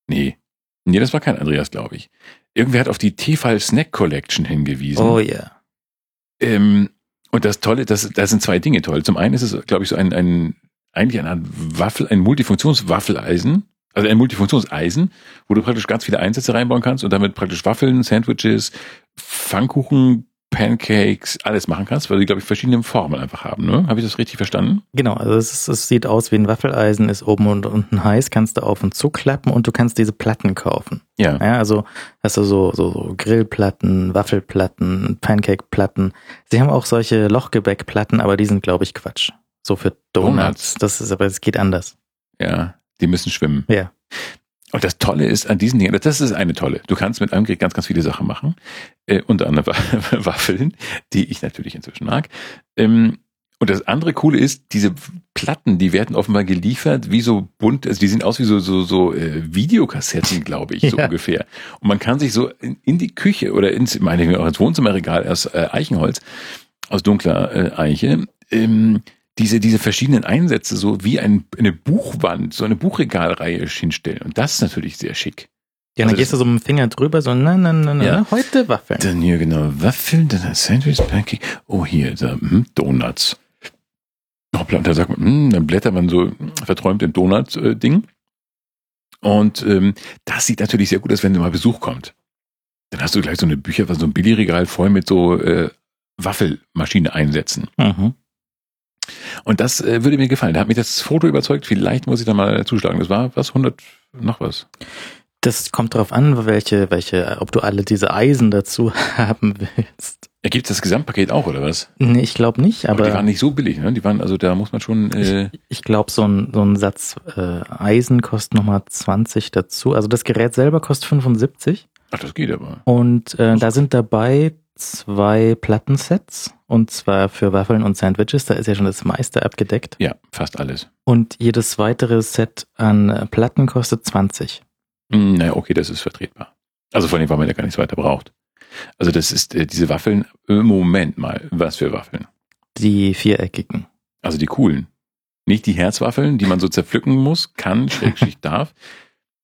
A: Nee. Nee, das war kein Andreas, glaube ich. Irgendwer hat auf die Tefal Snack Collection hingewiesen.
B: Oh ja.
A: Ähm, und das Tolle, das, da sind zwei Dinge toll. Zum einen ist es, glaube ich, so ein, ein eigentlich eine Art Waffel, ein Multifunktionswaffeleisen, also ein Multifunktionseisen, wo du praktisch ganz viele Einsätze reinbauen kannst und damit praktisch Waffeln, Sandwiches, Pfannkuchen, Pancakes, alles machen kannst, weil die, glaube ich, verschiedene Formen einfach haben. Ne? Habe ich das richtig verstanden?
B: Genau, also es, ist, es sieht aus wie ein Waffeleisen, ist oben und unten heiß, kannst du auf und zuklappen und du kannst diese Platten kaufen.
A: Ja.
B: Ja, also hast du so, so, so Grillplatten, Waffelplatten, Pancakeplatten. Sie haben auch solche Lochgebäckplatten, aber die sind, glaube ich, Quatsch. So für Donuts.
A: Donuts.
B: Das ist aber, es geht anders.
A: Ja, die müssen schwimmen.
B: Ja.
A: Und das Tolle ist an diesen Dingen, das ist eine tolle. Du kannst mit einem Gerät ganz, ganz viele Sachen machen. Äh, unter anderem Wa- Waffeln, die ich natürlich inzwischen mag. Ähm, und das andere Coole ist, diese Platten, die werden offenbar geliefert, wie so bunt, also die sehen aus wie so, so, so äh, Videokassetten, glaube ich, so
B: Ja.
A: ungefähr. Und man kann sich so in, in die Küche oder ins, meine ich, auch ins Wohnzimmerregal aus äh, Eichenholz, aus dunkler äh, Eiche, ähm, diese, diese verschiedenen Einsätze so wie ein, eine Buchwand, so eine Buchregalreihe hinstellen. Und das ist natürlich sehr schick.
B: Ja, dann
A: Also
B: gehst du so mit dem Finger drüber, so, na, na, na, na,
A: Ja.
B: heute Waffeln.
A: Dann hier genau Waffeln, dann ein Sandwich, Pancake. Oh, hier, da, hm, Donuts. Hoppla, und da sagt man, hm, dann blättert man so verträumt im Donut-Ding. Und ähm, das sieht natürlich sehr gut aus, wenn mal Besuch kommt. Dann hast du gleich so eine Bücher, so ein Billigregal voll mit so äh, Waffelmaschine einsetzen.
B: Mhm.
A: Und das äh, würde mir gefallen. Da hat mich das Foto überzeugt. Vielleicht muss ich da mal zuschlagen. Das war was, 100, noch was.
B: Das kommt drauf an, welche, welche, ob du alle diese Eisen dazu haben willst.
A: Ergibt das Gesamtpaket auch, oder was?
B: Nee, ich glaube nicht,
A: Aber,
B: aber,
A: die waren nicht so billig, ne? Die waren, also da muss man schon, äh,
B: ich, ich glaube, so ein, so ein Satz äh, Eisen kostet nochmal 20 dazu. Also das Gerät selber kostet 75
A: ach, das geht aber.
B: und äh, da sind dabei zwei Plattensets und zwar für Waffeln und Sandwiches. Da ist ja schon das meiste abgedeckt.
A: Ja, fast alles.
B: Und jedes weitere Set an äh, Platten kostet 20.
A: Hm, naja, okay, das ist vertretbar. Also vor allem, weil man ja gar nichts weiter braucht. Also das ist äh, diese Waffeln, äh, Moment mal, was für Waffeln?
B: Die viereckigen.
A: Also die coolen. Nicht die Herzwaffeln, die man so zerpflücken muss, kann, schrägstrich darf.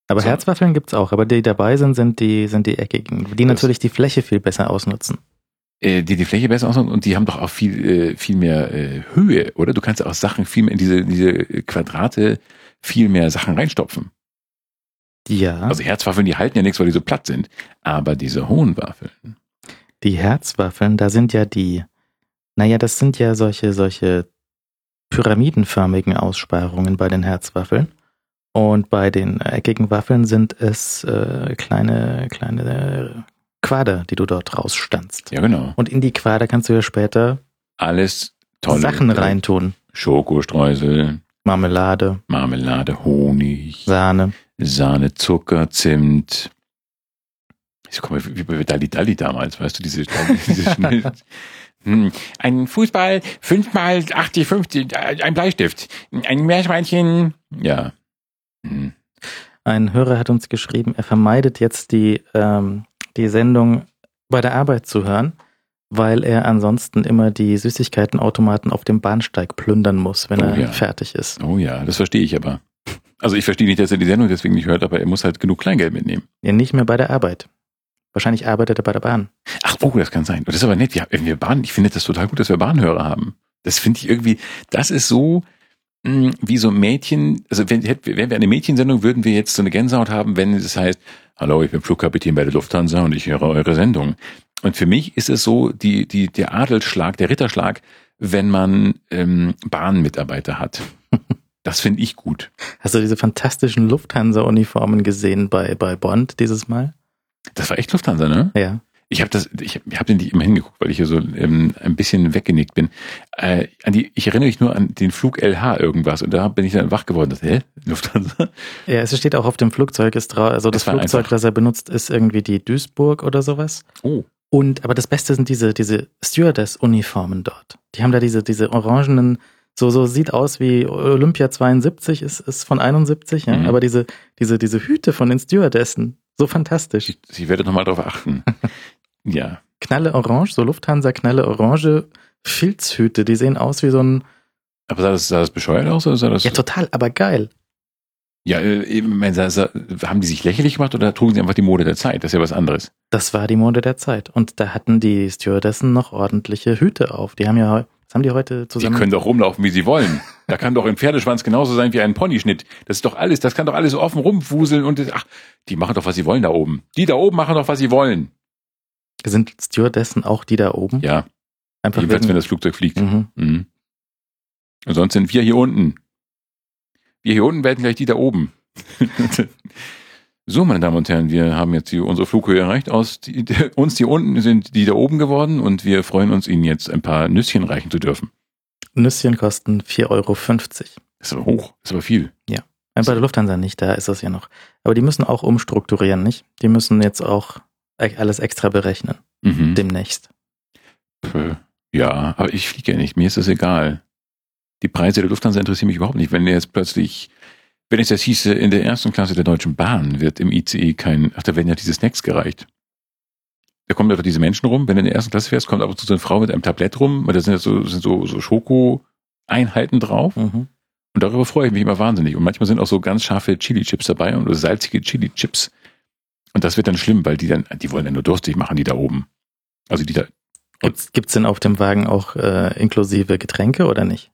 B: Aber
A: So.
B: Herzwaffeln gibt's auch, aber die dabei sind, sind die, sind die eckigen, die
A: Das-
B: natürlich die Fläche viel besser ausnutzen.
A: Äh, die die Fläche besser ausmachen und die haben doch auch viel äh, viel mehr äh, Höhe, oder? Du kannst auch Sachen viel mehr in diese diese Quadrate viel mehr Sachen reinstopfen.
B: Ja,
A: Also Herzwaffeln, die halten ja nichts, weil die so platt sind, aber diese hohen Waffeln.
B: die Herzwaffeln, da sind ja die, naja, das sind ja solche, solche pyramidenförmigen Aussparungen bei den Herzwaffeln. Und bei den eckigen Waffeln sind es äh, kleine, kleine Quader, die du dort rausstanzt.
A: Ja, genau.
B: Und in die Quader kannst du ja später
A: Alles tolle
B: Sachen
A: äh,
B: reintun.
A: Schokostreusel,
B: Marmelade,
A: Marmelade, Honig,
B: Sahne.
A: Sahne, Zucker, Zimt. Ich komme wie bei Dalli Dalli damals, weißt du, diese, diese schnell. Hm, Ein Fußball, fünfmal 80, 50, ein Bleistift, ein Meerschweinchen. Ja. Hm.
B: Ein Hörer hat uns geschrieben, er vermeidet jetzt die, ähm, die Sendung bei der Arbeit zu hören, weil er ansonsten immer die Süßigkeitenautomaten auf dem Bahnsteig plündern muss, wenn
A: Oh
B: er
A: ja.
B: fertig ist.
A: Oh ja, das verstehe ich aber. Also ich verstehe nicht, dass er die Sendung deswegen nicht hört, aber er muss halt genug Kleingeld mitnehmen.
B: Ja, nicht mehr bei der Arbeit. Wahrscheinlich arbeitet er bei der Bahn.
A: Ach, oh, das kann sein. Das ist aber nett. Wir, wir Bahn, ich finde das total gut, dass wir Bahnhörer haben. Das finde ich irgendwie, das ist so wie so Mädchen, also wenn, wären wir eine Mädchensendung, würden wir jetzt so eine Gänsehaut haben, wenn es heißt, hallo, ich bin Flugkapitän bei der Lufthansa und ich höre eure Sendung. Und für mich ist es so die, die, der Adelsschlag, der Ritterschlag, wenn man ähm, Bahnmitarbeiter hat. Das finde ich gut.
B: Hast du diese fantastischen Lufthansa-Uniformen gesehen bei, bei Bond dieses Mal?
A: Das war echt Lufthansa, ne?
B: Ja.
A: Ich habe das, ich habe hab den nicht immer hingeguckt, weil ich hier so ähm, ein bisschen weggenickt bin. Äh, an die, ich erinnere mich nur an den Flug LH irgendwas und da bin ich dann wach geworden. Dachte, hä, Lufthansa?
B: Ja, es steht auch auf dem Flugzeug, ist drau also das,
A: Das
B: Flugzeug,
A: einfach.
B: das er benutzt, ist irgendwie die Duisburg oder sowas.
A: Oh,
B: Und, aber das Beste sind diese, diese Stewardess-Uniformen dort. Die haben da diese, diese orangenen, so, so sieht aus wie Olympia 72 ist, ist von 71, ja,
A: Mhm.
B: aber diese, diese, diese Hüte von den Stewardessen, so fantastisch.
A: ich, ich werde nochmal drauf achten. ja,
B: Knalle orange, so Lufthansa Knalle orange Filzhüte, die sehen aus wie so ein,
A: aber sah das, sah das bescheuert aus oder sah das?
B: ja total, aber geil.
A: ja äh, eben, haben die sich lächerlich gemacht oder trugen sie einfach die Mode der Zeit? Das ist ja was anderes.
B: Das war die Mode der Zeit. Und da hatten die Stewardessen noch ordentliche Hüte auf. Die haben ja, was haben die heute
A: Die
B: zusammen?
A: können doch rumlaufen, wie sie wollen. Da kann doch ein Pferdeschwanz genauso sein wie ein Ponyschnitt. Das ist doch alles, das kann doch alles so offen rumwuseln und ach, die machen doch, was sie wollen da oben. Die da oben machen doch, was sie wollen.
B: Sind Stewardessen auch die da oben?
A: Ja,
B: Einfach
A: jedenfalls, wenn das Flugzeug fliegt.
B: mhm.
A: Mhm. Und sonst sind wir hier unten. Wir hier unten werden gleich die da oben. so, meine Damen und Herren, wir haben jetzt die, unsere Flughöhe erreicht. Aus die, uns hier unten sind die da oben geworden und wir freuen uns, Ihnen jetzt ein paar Nüsschen reichen zu dürfen.
B: Nüsschen kosten 4,50 Euro.
A: Ist aber hoch, ist aber viel.
B: Äh, Bei der Lufthansa nicht, da ist das ja noch. Aber die müssen auch umstrukturieren, nicht? Die müssen jetzt auch alles extra berechnen,
A: Mhm.
B: demnächst.
A: Pö. Ja, aber ich fliege ja nicht. Mir ist das egal. Die Preise der Lufthansa interessieren mich überhaupt nicht. Wenn jetzt plötzlich, wenn es jetzt hieße, in der ersten Klasse der Deutschen Bahn wird im ICE kein, ach, da werden ja diese Snacks gereicht. Da kommen ja doch diese Menschen rum. Wenn du in der ersten Klasse fährst, kommt ab und zu so eine Frau mit einem Tablett rum. Und da sind ja so, sind so, so Schoko-Einheiten drauf.
B: Mhm.
A: Und darüber freue ich mich immer wahnsinnig. Und manchmal sind auch so ganz scharfe Chili-Chips dabei und salzige Chili-Chips. Und das wird dann schlimm, weil die dann, die wollen ja nur durstig machen, die da oben. Also die da
B: Gibt's, gibt's denn auf dem Wagen auch äh, inklusive Getränke oder nicht?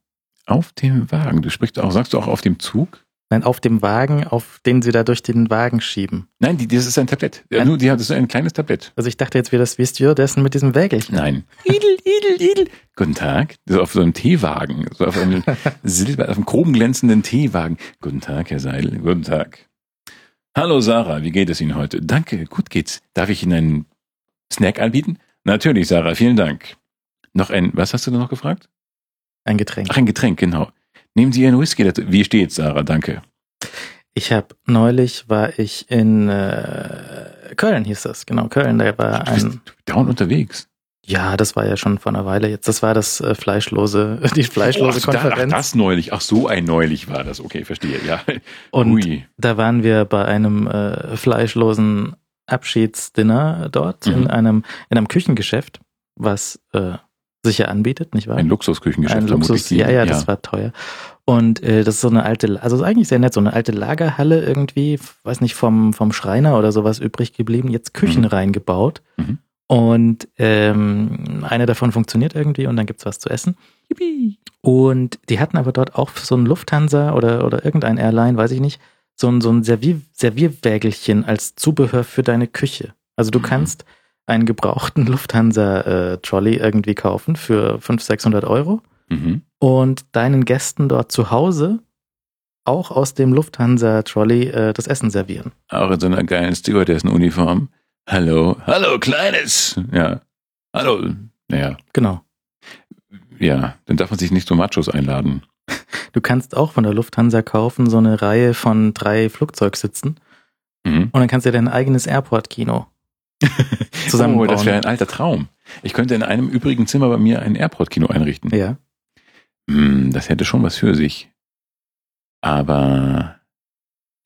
A: auf dem Wagen. Du sprichst auch, sagst du auch auf dem Zug?
B: Nein, auf dem Wagen, auf den sie da durch den Wagen schieben.
A: Nein, die, das ist ein Tablett. Ja,
B: Ein-
A: nur, die hat, das ist ein kleines Tablett.
B: Also ich dachte jetzt, wie das wie Stewardessen mit diesem Wägelchen.
A: Nein. Idel, idel, idel. Guten Tag. So auf so einem Teewagen. So auf einem Silber, auf einem chromglänzenden Teewagen. Guten Tag, Herr Seil. Guten Tag. Hallo Sarah, wie geht es Ihnen heute? Danke, gut geht's. Darf ich Ihnen einen Snack anbieten? Natürlich, Sarah, vielen Dank. Noch ein, was hast du da noch gefragt?
B: Ein Getränk.
A: Ach, ein Getränk, genau. Nehmen Sie Ihren Whisky dazu. Wie steht's, Sarah? Danke.
B: Ich habe neulich war ich in äh, Köln hieß das, genau, Köln, da war
A: Du bist
B: ein
A: dauernd unterwegs.
B: Ja, das war ja schon vor einer Weile jetzt. Das war das äh, fleischlose, die fleischlose
A: ach, da, ach,
B: Konferenz.
A: das neulich. Ach, so ein neulich war das. Okay, verstehe. Ja.
B: und
A: Ui.
B: da waren wir bei einem äh, fleischlosen Abschiedsdinner dort
A: Mhm.
B: in einem in einem Küchengeschäft, was äh, sicher anbietet, nicht wahr?
A: Ein Luxusküchengeschäft.
B: Ein Luxus, ja, ja, das war teuer. Und äh, das ist so eine alte, also ist eigentlich sehr nett, so eine alte Lagerhalle irgendwie, weiß nicht, vom, vom Schreiner oder sowas übrig geblieben, jetzt Küchen
A: Mhm.
B: reingebaut.
A: Mhm.
B: Und ähm, eine davon funktioniert irgendwie und dann gibt's was zu essen.
A: Yippie.
B: Und die hatten aber dort auch so ein Lufthansa oder, oder irgendein Airline, weiß ich nicht, so ein, so ein Servier, Servierwägelchen als Zubehör für deine Küche. Also du
A: Mhm.
B: kannst einen gebrauchten Lufthansa-Trolley irgendwie kaufen für 500, 600 Euro
A: Mhm.
B: und deinen Gästen dort zu Hause auch aus dem Lufthansa-Trolley äh, das Essen servieren.
A: Auch in so einer geilen Stewardessen-Uniform. Hallo, hallo, Kleines. Ja, hallo. Naja,
B: Genau.
A: ja, dann darf man sich nicht so Machos einladen.
B: Du kannst auch von der Lufthansa kaufen, so eine Reihe von drei Flugzeugsitzen.
A: Mhm.
B: Und dann kannst du dir dein eigenes Airport-Kino
A: Oh,
B: zusammenbauen.
A: das wäre ein alter Traum. Ich könnte in einem übrigen Zimmer bei mir ein Airport-Kino einrichten.
B: ja.
A: Hm, das hätte schon was für sich. Aber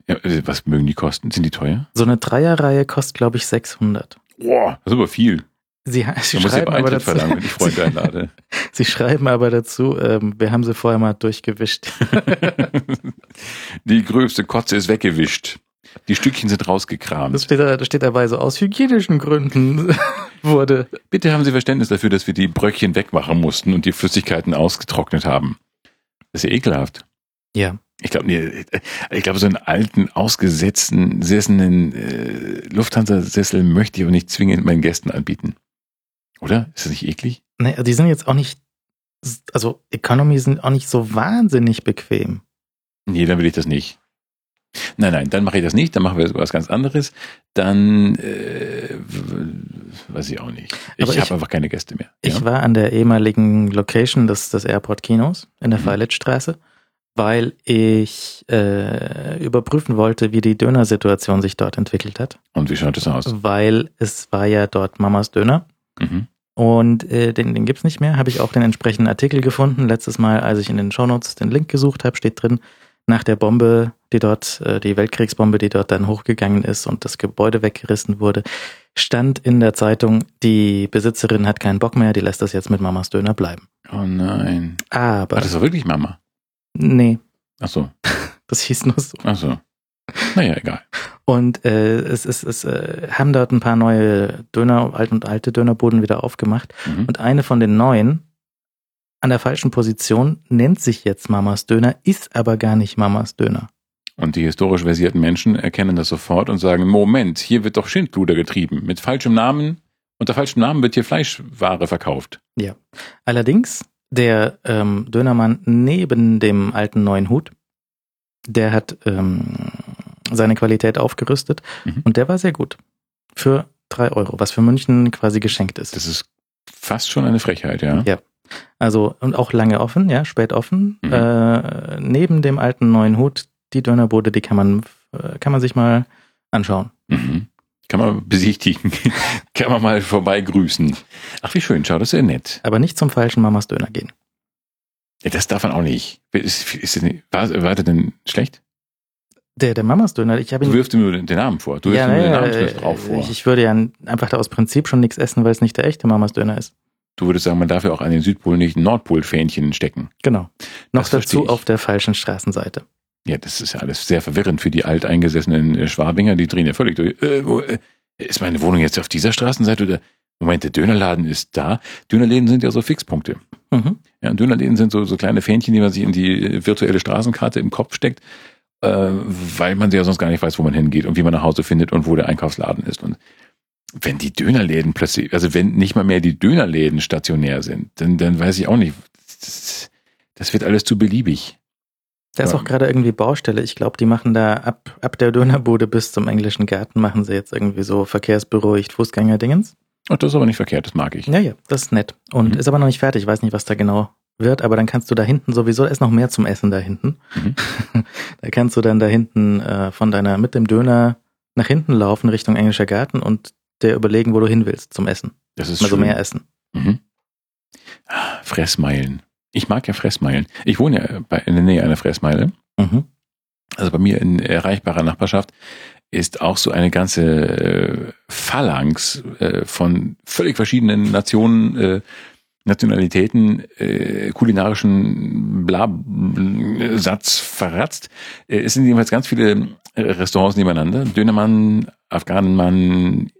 A: ja, äh, was mögen die kosten? Sind die teuer?
B: So eine Dreierreihe kostet, glaube ich, 600.
A: Boah, das ist aber viel.
B: Sie, sie, schreiben
A: aber
B: dazu,
A: einlade.
B: sie schreiben aber dazu, ähm, wir haben sie vorher mal durchgewischt.
A: die gröbste Kotze ist weggewischt. Die Stückchen sind
B: Das
A: rausgekramt.
B: steht, da, das steht dabei so, aus hygienischen Gründen wurde.
A: Bitte haben Sie Verständnis dafür, dass wir die Bröckchen wegmachen mussten und die Flüssigkeiten ausgetrocknet haben. Das ist ja ekelhaft.
B: Ja.
A: Ich glaube, nee, ich glaube, so einen alten, ausgesetzten, sessenden äh, Lufthansa-Sessel möchte ich aber nicht zwingend meinen Gästen anbieten. Oder? Ist das nicht eklig?
B: Nee, die sind jetzt auch nicht, also Economy sind auch nicht so wahnsinnig bequem.
A: Nee, dann will ich das nicht. Nein, nein, dann mache ich das nicht, dann machen wir was ganz anderes. Dann äh, weiß ich auch nicht. Ich
B: ich-
A: habe einfach keine Gäste mehr.
B: Ich
A: ja?
B: war an der ehemaligen Location des, des Airport-Kinos in der
A: Mhm.
B: Feilitzstraße, weil ich äh, überprüfen wollte, wie die Dönersituation sich dort entwickelt hat.
A: Und wie schaut das aus?
B: Weil es war ja dort Mamas Döner
A: Mhm.
B: und äh, den, den gibt's nicht mehr. Habe ich auch den entsprechenden Artikel gefunden. Letztes Mal, als ich in den Shownotes den Link gesucht habe, steht drin, nach der Bombe, die dort, äh, die Weltkriegsbombe, die dort dann hochgegangen ist und das Gebäude weggerissen wurde, stand in der Zeitung, die Besitzerin hat keinen Bock mehr, die lässt das jetzt mit Mamas Döner bleiben.
A: Oh nein.
B: Aber,
A: Ach, das war wirklich Mama.
B: Nee,
A: Ach so,
B: das hieß nur so.
A: ach so. Naja, egal.
B: Und äh, es, es, es äh, haben dort ein paar neue Döner, alte und alte Dönerbuden wieder aufgemacht.
A: Mhm.
B: Und eine von den neuen, an der falschen Position, nennt sich jetzt Mamas Döner, ist aber gar nicht Mamas Döner.
A: Und die historisch versierten Menschen erkennen das sofort und sagen, Moment, hier wird doch Schindluder getrieben. Mit falschem Namen, unter falschem Namen wird hier Fleischware verkauft.
B: Allerdings, der ähm, Dönermann neben dem alten neuen Hut, der hat ähm, seine Qualität aufgerüstet
A: Mhm.
B: und der war sehr gut. Für drei Euro, was für München quasi geschenkt ist.
A: Das ist fast schon eine Frechheit, ja.
B: Ja. Also, und auch lange offen, ja, spät offen.
A: Mhm.
B: Äh, neben dem alten neuen Hut, die Dönerbude, die kann man, äh, kann man sich mal anschauen.
A: Mhm. Kann man besichtigen. Kann man mal vorbeigrüßen. Ach, wie schön, schau, das ist ja nett.
B: Aber nicht zum falschen Mamas Döner gehen.
A: Ja, das darf man auch nicht. Ist, ist, das nicht- war, war der denn schlecht?
B: Der, der Mamas Döner, ich habe ihn.
A: Du wirfst ihm nur den, Namen vor. Du wirfst
B: ja,
A: ihm nur den
B: äh,
A: drauf vor.
B: ich, ich würde ja einfach da aus Prinzip schon nichts essen, weil es nicht der echte Mamas Döner ist.
A: Du würdest sagen, man darf ja auch an den Südpol nicht Nordpol-Fähnchen stecken.
B: Genau. Noch
A: Das
B: dazu auf der falschen Straßenseite.
A: Ja, das ist ja alles sehr verwirrend für die alteingesessenen äh, Schwabinger, die drehen ja völlig durch. Äh, wo, äh, ist meine Wohnung jetzt auf dieser Straßenseite oder? Moment, der Dönerladen ist da. Dönerläden sind ja so Fixpunkte.
B: Mhm.
A: Ja, und Dönerläden sind so, so kleine Fähnchen, die man sich in die äh, virtuelle Straßenkarte im Kopf steckt, äh, weil man ja sonst gar nicht weiß, wo man hingeht und wie man nach Hause findet und wo der Einkaufsladen ist. Und wenn die Dönerläden plötzlich, also wenn nicht mal mehr die Dönerläden stationär sind, dann, dann weiß ich auch nicht. Das, das wird alles zu beliebig.
B: Da ist auch gerade irgendwie Baustelle. Ich glaube, die machen da ab, ab der Dönerbude bis zum englischen Garten machen sie jetzt irgendwie so verkehrsberuhigt Fußgänger-Dingens.
A: Ach, das ist aber nicht verkehrt, das mag ich.
B: Ja, ja, das ist nett. Und
A: Mhm.
B: ist aber noch nicht fertig. Ich weiß nicht, was da genau wird, aber dann kannst du da hinten sowieso, da ist noch mehr zum Essen da hinten.
A: Mhm.
B: da kannst du dann da hinten äh, von deiner, mit dem Döner nach hinten laufen Richtung englischer Garten und dir überlegen, wo du hin willst zum Essen.
A: Das ist
B: Also
A: schön.
B: mehr essen.
A: Mhm. Ah, Fressmeilen. Ich mag ja Fressmeilen. Ich wohne ja bei, in der Nähe einer Fressmeile.
B: Mhm.
A: Also bei mir in erreichbarer Nachbarschaft ist auch so eine ganze äh, Phalanx äh, von völlig verschiedenen Nationen, äh, Nationalitäten, äh, kulinarischen Bla-Satz verratzt. Äh, es sind jedenfalls ganz viele Restaurants nebeneinander. Dönermann, Afghanenmann,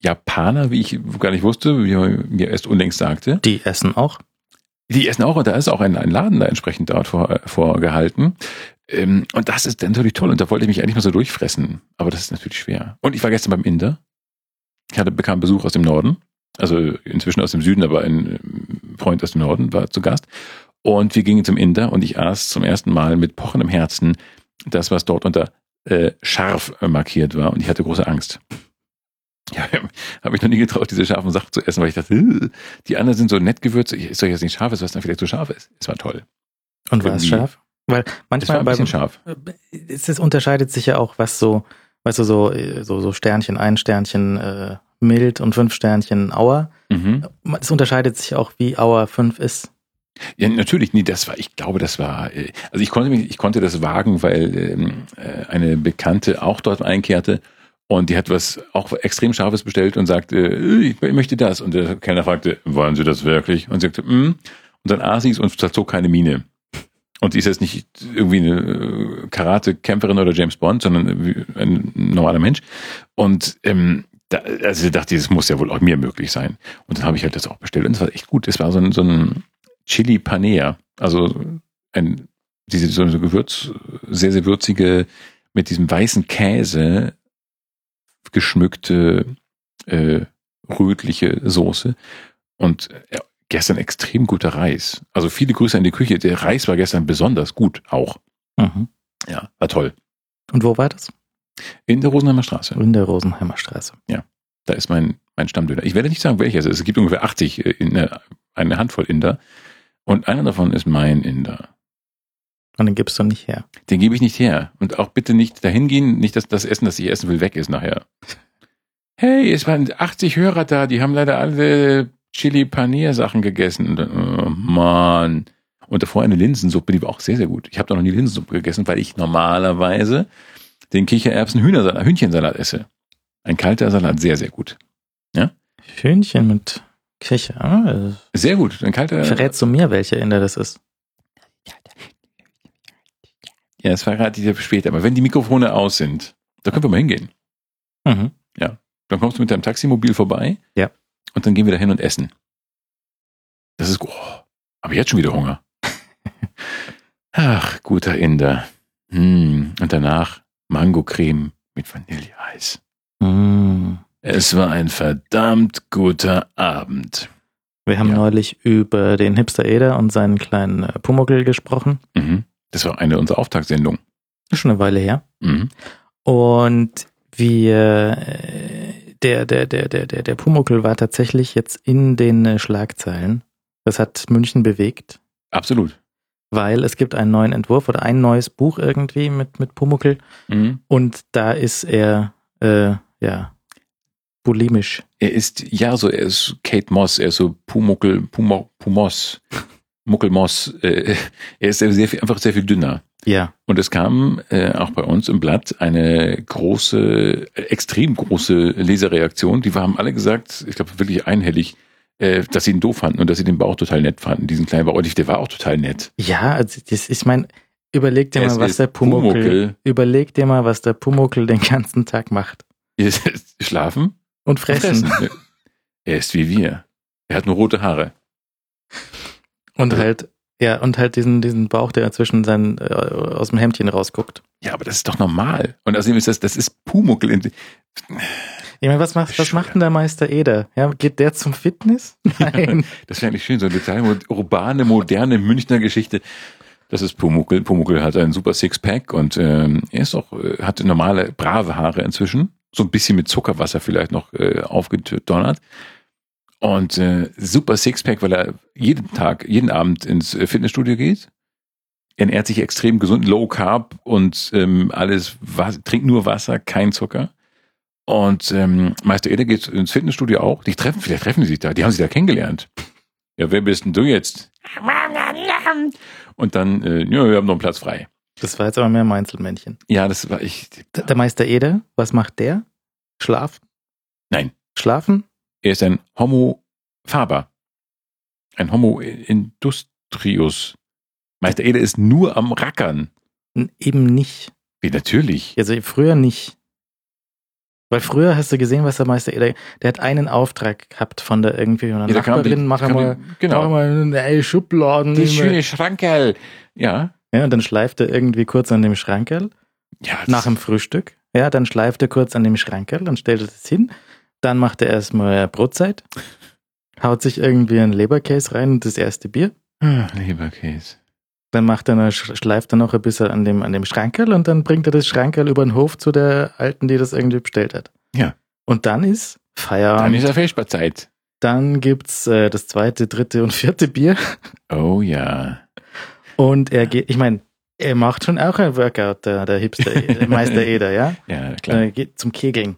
A: Japaner, wie ich gar nicht wusste, wie man mir erst unlängst sagte.
B: Die essen auch.
A: Die essen auch und da ist auch ein, ein Laden da entsprechend dort vor, vorgehalten. Ähm, und das ist natürlich toll und da wollte ich mich eigentlich mal so durchfressen. Aber das ist natürlich schwer. Und ich war gestern beim Inder. Ich hatte bekam Besuch aus dem Norden. Also inzwischen aus dem Süden, aber ein ähm, Freund aus dem Norden war zu Gast. Und wir gingen zum Inder und ich aß zum ersten Mal mit pochendem Herzen das, was dort unter äh, scharf markiert war und ich hatte große Angst. Ja, habe ich noch nie getraut, diese scharfen Sachen zu essen, weil ich dachte, äh, die anderen sind so nett gewürzt. Ist doch jetzt nicht scharf ist, was dann vielleicht so scharf ist. Es war toll.
B: Und war es scharf? Weil manchmal
A: es war ein bisschen scharf.
B: Es, es unterscheidet sich ja auch, was so, weißt du, so, so, so Sternchen, ein Sternchen äh, mild und fünf Sternchen Auer. Mhm. Es unterscheidet sich auch, wie Auer fünf ist.
A: Ja, natürlich, nee, das war, ich glaube, das war, äh, also ich konnte mich, ich konnte das wagen, weil ähm, äh, eine Bekannte auch dort einkehrte und die hat was auch extrem Scharfes bestellt und sagte, äh, ich möchte das. Und der Kellner fragte, wollen Sie das wirklich? Und sie sagte, mm. Und dann aß sie es und verzog keine Miene. Und sie ist jetzt nicht irgendwie eine Karate-Kämpferin oder James Bond, sondern ein normaler Mensch. Und ähm, da, also dachte das muss ja wohl auch mir möglich sein. Und dann habe ich halt das auch bestellt und es war echt gut. Es war so ein, so ein Chili Panea, also ein, diese so eine Gewürz, sehr, sehr würzige, mit diesem weißen Käse geschmückte, äh, rötliche Soße. Und ja, gestern extrem guter Reis. Also viele Grüße an die Küche. Der Reis war gestern besonders gut auch. Mhm. Ja, war toll.
B: Und wo war das?
A: In der Rosenheimer Straße.
B: In der Rosenheimer Straße.
A: Ja, da ist mein, mein Stammdöner. Ich werde nicht sagen, welcher es ist. Es gibt ungefähr 80, äh, in, eine Handvoll Inder. Und einer davon ist mein Inder.
B: Und den gibst du nicht her.
A: Den gebe ich nicht her. Und auch bitte nicht dahin gehen, nicht dass das Essen, das ich essen will, weg ist nachher. Hey, es waren 80 Hörer da, die haben leider alle Chili Panier Sachen gegessen. Oh Mann. Und davor eine Linsensuppe, die war auch sehr, sehr gut. Ich habe da noch nie Linsensuppe gegessen, weil ich normalerweise den Kichererbsen Hühnersalat, Hühnchensalat esse. Ein kalter Salat, sehr, sehr gut. Ja?
B: Hühnchen mit Kicher. Ah,
A: sehr gut. Ein kalter.
B: Verrätst du mir, welcher Inder das ist?
A: Ja, das verrate ich dir später. Aber wenn die Mikrofone aus sind, da können wir mal hingehen. Mhm. Ja. Dann kommst du mit deinem Taximobil vorbei.
B: Ja.
A: Und dann gehen wir da hin und essen. Das ist, oh, aber jetzt schon wieder Hunger. Ach, guter Inder. Hm. Und danach Mangocreme mit Vanilleeis. Mm. Es war ein verdammt guter Abend.
B: Wir haben ja. neulich über den Hipster Eder und seinen kleinen äh, Pumuckl gesprochen.
A: Mhm. Das war eine unserer Auftaktsendungen.
B: Schon eine Weile her. Mhm. Und wir, äh, der, der, der, der, der, der Pumuckl war tatsächlich jetzt in den äh, Schlagzeilen. Das hat München bewegt.
A: Absolut
B: weil es gibt einen neuen Entwurf oder ein neues Buch irgendwie mit, mit Pumuckel mhm. und da ist er, äh, ja, bulimisch.
A: Er ist, ja, so, er ist Kate Moss, er ist so Pumuckel, Pumo, Pumos, Muckelmoss, äh, er ist sehr, viel, einfach sehr viel dünner.
B: Ja.
A: Und es kam äh, auch bei uns im Blatt eine große, extrem große Leserreaktion. Die haben alle gesagt, ich glaube wirklich einhellig, äh, dass sie ihn doof fanden und dass sie den Bauch total nett fanden, diesen kleinen Bauch. Und der war auch total nett.
B: Ja, also das, ich meine, überleg dir mal, was der Pumuckel, Pumuckel, überleg dir mal, was der Pumuckel den ganzen Tag macht.
A: Schlafen?
B: Und fressen.
A: Und fressen. Er ist wie wir. Er hat nur rote Haare.
B: Und halt, ja, und halt diesen, diesen Bauch, der zwischen seinen, äh, aus dem Hemdchen rausguckt.
A: Ja, aber das ist doch normal. Und außerdem ist das, das ist Pumuckel.
B: Ich meine, was macht, was macht denn der Meister Eder? Ja, geht der zum Fitness?
A: Nein. das wäre eigentlich schön, so eine total urbane, moderne Münchner Geschichte. Das ist Pumuckel. Pumuckel hat ein super Sixpack und ähm, er ist auch, äh, hat normale, brave Haare inzwischen. So ein bisschen mit Zuckerwasser vielleicht noch äh, aufgedonnert. Und äh, super Sixpack, weil er jeden Tag, jeden Abend ins äh, Fitnessstudio geht. Er ernährt sich extrem gesund, low carb und ähm, alles, was, trinkt nur Wasser, kein Zucker. Und ähm, Meister Eder geht ins Fitnessstudio auch. Die treffen, vielleicht treffen die sich da. Die haben sich da kennengelernt. Ja, wer bist denn du jetzt? Und dann, äh, ja, wir haben noch einen Platz frei.
B: Das war jetzt aber mehr Meinzelmännchen.
A: Ja, das war ich.
B: Der Meister Eder, was macht der? Schlafen?
A: Nein.
B: Schlafen?
A: Er ist ein Homo faber. Ein Homo industrius. Meister Eder ist nur am Rackern.
B: Eben nicht.
A: Wie natürlich.
B: Also früher nicht. Weil früher hast du gesehen, was der Meister Eder, der hat einen Auftrag gehabt von der irgendwie einer ja, Nachbarin, die, mach mal,
A: genau. mach
B: mal eine Schubladen.
A: Die schöne Schrankerl. Ja.
B: Ja, und dann schleift er irgendwie kurz an dem Schrankerl. Ja. Nach dem Frühstück. Ja, dann schleift er kurz an dem Schrankerl, dann stellt er das hin. Dann macht er erstmal Brotzeit. Haut sich irgendwie einen Leberkäse rein und das erste Bier.
A: Ah, Leberkäse.
B: Dann macht er, sch- schleift er noch ein bisschen an dem, an dem Schrankerl und dann bringt er das Schrankerl über den Hof zu der Alten, die das irgendwie bestellt hat.
A: Ja.
B: Und dann ist Feierabend.
A: Dann ist ja Vesperzeit.
B: Dann gibt's äh, das zweite, dritte und vierte Bier.
A: Oh ja.
B: Und er geht, ich meine, er macht schon auch ein Workout, der, der Hipster, der Meister Eder, ja?
A: Ja, klar.
B: Er geht zum Kegeln.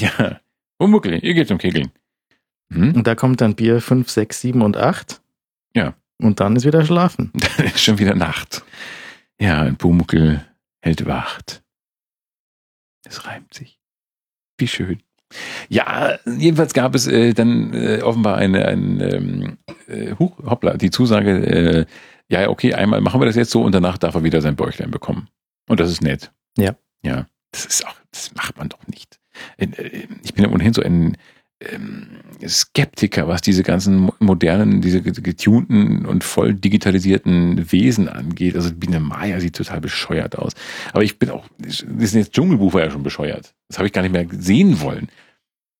A: Ja. Umuckel, ihr geht zum Kegeln. Hm?
B: Und da kommt dann Bier 5, 6, 7 und 8.
A: Ja.
B: Und dann ist wieder schlafen.
A: Dann ist schon wieder Nacht. Ja, ein Pumuckel hält Wacht. Es reimt sich. Wie schön. Ja, jedenfalls gab es äh, dann äh, offenbar eine, ein, ähm, äh, huch, hoppla, die Zusage, äh, ja, okay, einmal machen wir das jetzt so und danach darf er wieder sein Bäuchlein bekommen. Und das ist nett.
B: Ja.
A: Ja, das ist auch, das macht man doch nicht. Äh, Ich bin ja ohnehin so ein ähm, Skeptiker, was diese ganzen mo- modernen, diese ge- getunten und voll digitalisierten Wesen angeht. Also Biene Maya sieht total bescheuert aus. Aber ich bin auch, das ist jetzt Dschungelbuch war ja schon bescheuert. Das habe ich gar nicht mehr sehen wollen.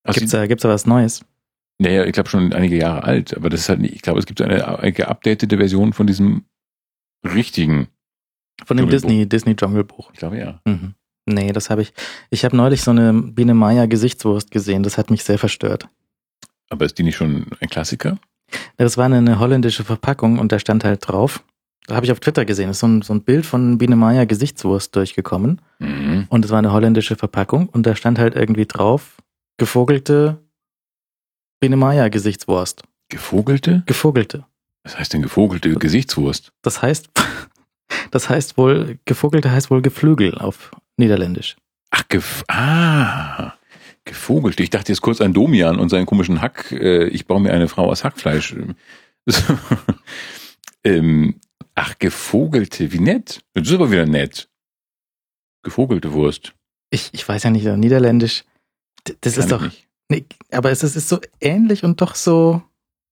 A: Also,
B: Gibt's da, gibt's da was Neues?
A: naja, ich glaube schon einige Jahre alt, aber das ist halt nicht, ich glaube, es gibt so eine, eine geupdatete Version von diesem richtigen.
B: Von dem. Disney, Disney Dschungelbuch.
A: Ich glaube ja.
B: Mhm. Nee, das habe ich. Ich habe neulich so eine Biene Maya Gesichtswurst gesehen. Das hat mich sehr verstört.
A: Aber ist die nicht schon ein Klassiker?
B: Das war eine, eine holländische Verpackung und da stand halt drauf. Da habe ich auf Twitter gesehen. Ist so ein, so ein Bild von Biene Maya Gesichtswurst durchgekommen.
A: Mhm.
B: Und es war eine holländische Verpackung und da stand halt irgendwie drauf, gevogelte Biene Maya Gesichtswurst.
A: Gevogelte?
B: Gevogelte.
A: Was heißt denn gevogelte Gesichtswurst?
B: Das heißt, das heißt wohl, gevogelte heißt wohl Geflügel auf Niederländisch.
A: Ach, gef ah, gevogelte. Ich dachte jetzt kurz an Domian und seinen komischen Hack. Äh, ich baue mir eine Frau aus Hackfleisch. Ähm, ach, gevogelte. Wie nett. Das ist aber wieder nett. Gevogelte Wurst.
B: Ich, ich weiß ja nicht, Niederländisch. Das
A: Kann
B: ist doch,
A: nicht.
B: nee, aber es ist, es ist so ähnlich und doch so.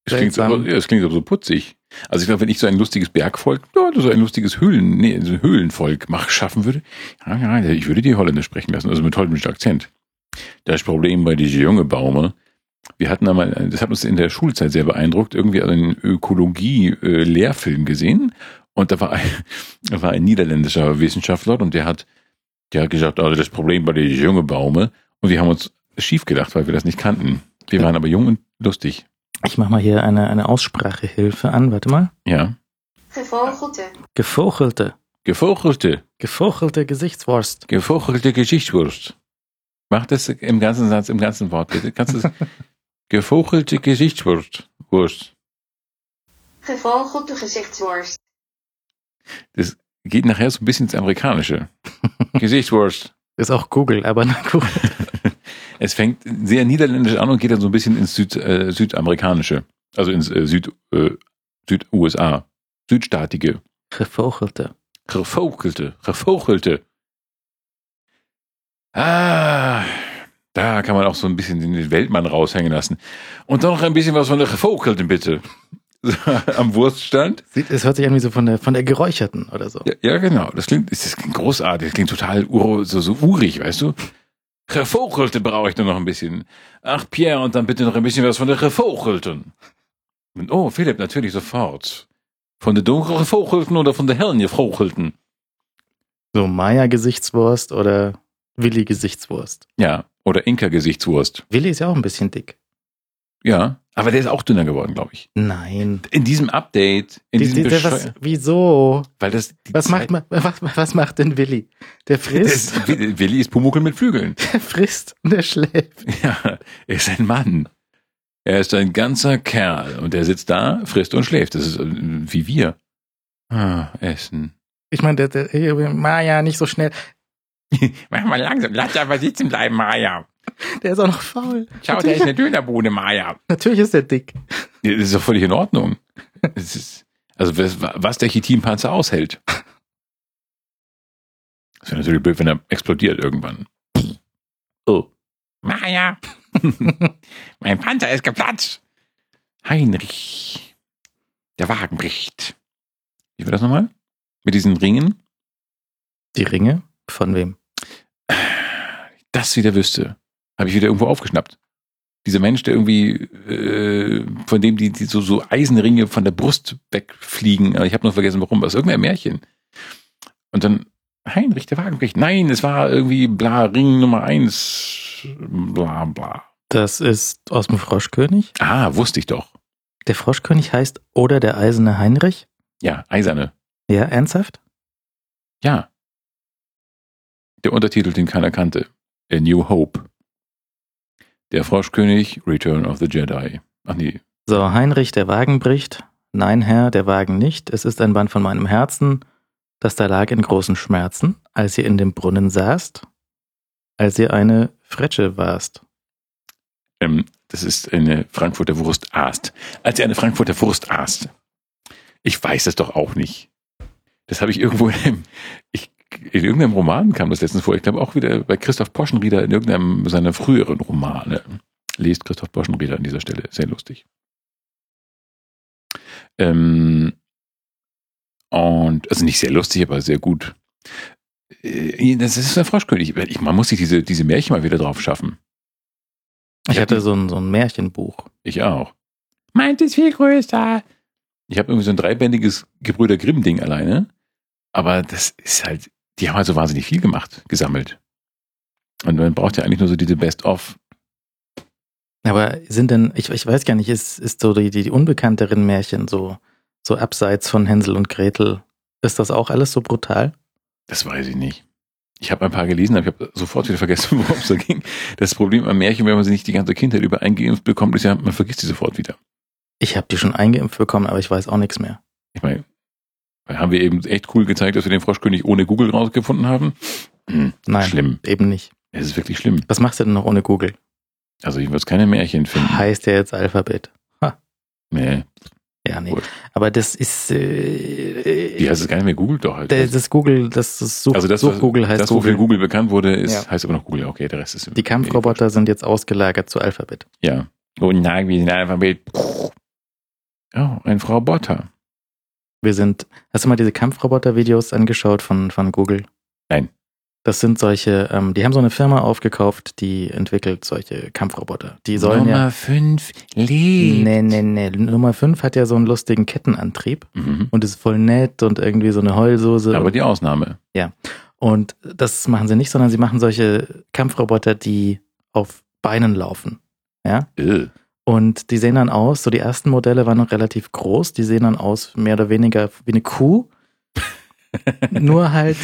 A: Es klingt, ja, es klingt aber so putzig. Also ich glaube, wenn ich so ein lustiges Bergvolk, ja, so ein lustiges Höhlen, nee, so Höhlenvolk mach, schaffen würde, ja, ja, ich würde die Holländisch sprechen lassen, also mit holländischem Akzent. Das Problem bei diese junge Baume, wir hatten einmal, das hat uns in der Schulzeit sehr beeindruckt, irgendwie einen Ökologie-Lehrfilm gesehen und da war ein, da war ein niederländischer Wissenschaftler und der hat, der hat gesagt, also das Problem bei diese junge Baume und wir haben uns schief gedacht, weil wir das nicht kannten. Wir waren aber jung und lustig.
B: Ich mach mal hier eine, eine Aussprachehilfe an. Warte mal.
A: Ja.
C: Gevogelte.
B: Gevogelte.
A: Gevogelte,
B: Gevogelte Gesichtswurst.
A: gevogelte Gesichtswurst. Mach das im ganzen Satz, im ganzen Wort, bitte. Kannst du es? Gevogelte Gesichtswurst. Wurst.
C: Gevogelte gezichtsworst.
A: Das geht nachher so ein bisschen ins Amerikanische. Gesichtswurst.
B: Ist auch Google, aber na gut.
A: Es fängt sehr niederländisch an und geht dann so ein bisschen ins Süd, äh, Südamerikanische. Also ins äh, Süd, äh, Süd-USA. Südstaatige.
B: Gevogelte.
A: Gevogelte. Gevogelte. Ah, da kann man auch so ein bisschen den Weltmann raushängen lassen. Und dann noch ein bisschen was von der Gevogelten, bitte. Am Wurststand.
B: Es hört sich an wie so von der, von der Geräucherten oder so.
A: Ja, ja, genau. Das klingt, das klingt großartig. Das klingt total ur, so, so urig, weißt du? Gevogelte brauche ich nur noch ein bisschen. Ach, Pierre, und dann bitte noch ein bisschen was von der Gevogelten. Und, oh, Philipp, natürlich sofort. Von der dunklen Gevogelten oder von der hellen Gevogelten?
B: So Maya Gesichtswurst oder Willi Gesichtswurst.
A: Ja, oder Inka-Gesichtswurst.
B: Willi ist ja auch ein bisschen dick.
A: Ja, aber der ist auch dünner geworden, glaube ich.
B: Nein.
A: In diesem Update, in
B: Die,
A: diesem
B: die, der, was, wieso?
A: weil das
B: Was
A: Zeit-
B: macht, ma- was, was macht denn Willi? Der frisst,
A: Das, Willi ist Pumuckel mit Flügeln.
B: der frisst und der schläft.
A: Ja, er ist ein Mann. Er ist ein ganzer Kerl und er sitzt da, frisst und schläft. Das ist äh, wie wir. Ah, Essen.
B: Ich meine, der, der, Maya, nicht so schnell.
A: Mach mal langsam, lass aber sitzen bleiben, Maya.
B: Der ist auch noch faul.
A: Schau, da ist eine Dönerbude, Maya.
B: Natürlich ist der dick.
A: Ja, Das ist doch völlig in Ordnung. Ist, also was, was der Chitinpanzer aushält. Das wäre natürlich blöd, wenn er explodiert irgendwann. Oh. Maya. mein Panzer ist geplatzt. Heinrich. Der Wagen bricht. Wie war das nochmal? Mit diesen Ringen?
B: Die Ringe? Von wem?
A: Das wieder wüsste. Habe ich wieder irgendwo aufgeschnappt. Dieser Mensch, der irgendwie, äh, von dem die, die so, so Eisenringe von der Brust wegfliegen. Ich habe nur vergessen, warum. Was irgendein Märchen. Und dann Heinrich der Wagenbricht. Nein, es war irgendwie bla, Ring Nummer eins, bla bla.
B: Das ist aus dem Froschkönig.
A: Ah, wusste ich doch.
B: Der Froschkönig heißt oder der eiserne Heinrich.
A: Ja, Eiserne.
B: Ja, ernsthaft?
A: Ja. Der Untertitel, den keiner kannte. A New Hope. Der Froschkönig, Return of the Jedi. Ach nee.
B: So, Heinrich, der Wagen bricht. Nein, Herr, der Wagen nicht. Es ist ein Band von meinem Herzen, das da lag in großen Schmerzen, als ihr in dem Brunnen saßt, als ihr eine Fretsche warst.
A: Ähm, das ist eine Frankfurter Wurst aßt. Als er eine Frankfurter Wurst aßt. Ich weiß es doch auch nicht. Das habe ich irgendwo in, einem, ich, in irgendeinem Roman kam das letztens vor. Ich glaube auch wieder bei Christoph Poschenrieder in irgendeinem seiner früheren Romane. Lest Christoph Poschenrieder an dieser Stelle. Sehr lustig. Ähm, und, also nicht sehr lustig, aber sehr gut. Äh, Das ist der Froschkönig. Ich, man muss sich diese, diese Märchen mal wieder drauf schaffen.
B: Ich
A: Ja,
B: hatte so ein, so ein Märchenbuch.
A: Ich auch. Meint ist viel größer. Ich habe irgendwie so ein dreibändiges Gebrüder Grimm-Ding alleine. Aber das ist halt, die haben halt so wahnsinnig viel gemacht, gesammelt. Und man braucht ja eigentlich nur so diese Best-of.
B: Aber sind denn, ich, ich weiß gar nicht, ist, ist so die, die, die unbekannteren Märchen so, so abseits von Hänsel und Gretel, ist das auch alles so brutal?
A: Das weiß ich nicht. Ich habe ein paar gelesen, aber ich habe sofort wieder vergessen, worum es da ging. Das Problem am Märchen, wenn man sie nicht die ganze Kindheit über eingeimpft bekommt, ist ja, man vergisst sie sofort wieder.
B: Ich habe die schon eingeimpft bekommen, aber ich weiß auch nichts mehr.
A: Ich meine, haben wir eben echt cool gezeigt, dass wir den Froschkönig ohne Google rausgefunden haben? Hm,
B: Nein,
A: Schlimm.
B: eben nicht.
A: Es ist wirklich schlimm.
B: Was machst du denn noch ohne Google?
A: Also ich würde keine Märchen finden.
B: Heißt ja jetzt Alphabet.
A: Nee,
B: Ja, nee.
A: Gut.
B: Aber das ist, äh,
A: die heißt es gar nicht mehr Google doch halt.
B: das, das Google, das, das Such,
A: also das, was-
B: Such-Google heißt
A: das, wofür
B: Google.
A: Google bekannt wurde, ist,
B: Ja.
A: heißt aber noch Google. Okay, der Rest ist
B: Die Kampfroboter sind jetzt ausgelagert zu Alphabet.
A: Ja. Guten Tag, wir sind Alphabet. Oh, ein Frau Botter.
B: Wir sind, hast du mal diese Kampfroboter-Videos angeschaut von, von Google?
A: Nein.
B: Das sind solche, ähm, die haben so eine Firma aufgekauft, die entwickelt solche Kampfroboter. Die sollen ja.
A: 5 lebt.
B: Nee, nee, nee. Nummer 5 hat ja so einen lustigen Kettenantrieb
A: Mhm.
B: und ist voll nett und irgendwie so eine Heulsoße.
A: Aber die Ausnahme.
B: Und das machen sie nicht, sondern sie machen solche Kampfroboter, die auf Beinen laufen. Ja.
A: Äh.
B: Und die sehen dann aus, so die ersten Modelle waren noch relativ groß, die sehen dann aus mehr oder weniger wie eine Kuh. Nur halt,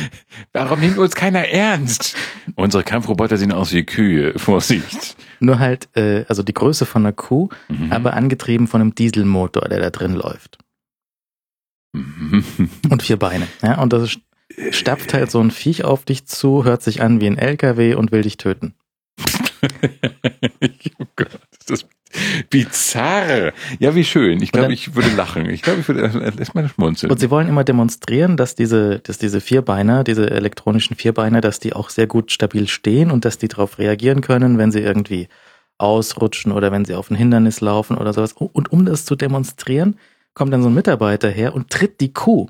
A: Warum nimmt uns keiner ernst? Unsere Kampfroboter sehen aus wie Kühe. Vorsicht.
B: nur halt, äh, also die Größe von einer Kuh,
A: Mhm.
B: aber angetrieben von einem Dieselmotor, der da drin läuft.
A: Mhm.
B: Und vier Beine. Ja, und das stapft halt so ein Viech auf dich zu, hört sich an wie ein LKW und will dich töten.
A: oh Gott, ist das bizarr. Ja, wie schön. Ich glaube, ich würde lachen. Ich glaube, ich würde erstmal schmunzeln.
B: Und sie wollen immer demonstrieren, dass diese, dass diese Vierbeiner, diese elektronischen Vierbeiner, dass die auch sehr gut stabil stehen und dass die darauf reagieren können, wenn sie irgendwie ausrutschen oder wenn sie auf ein Hindernis laufen oder sowas. Und um das zu demonstrieren, kommt dann so ein Mitarbeiter her und tritt die Kuh.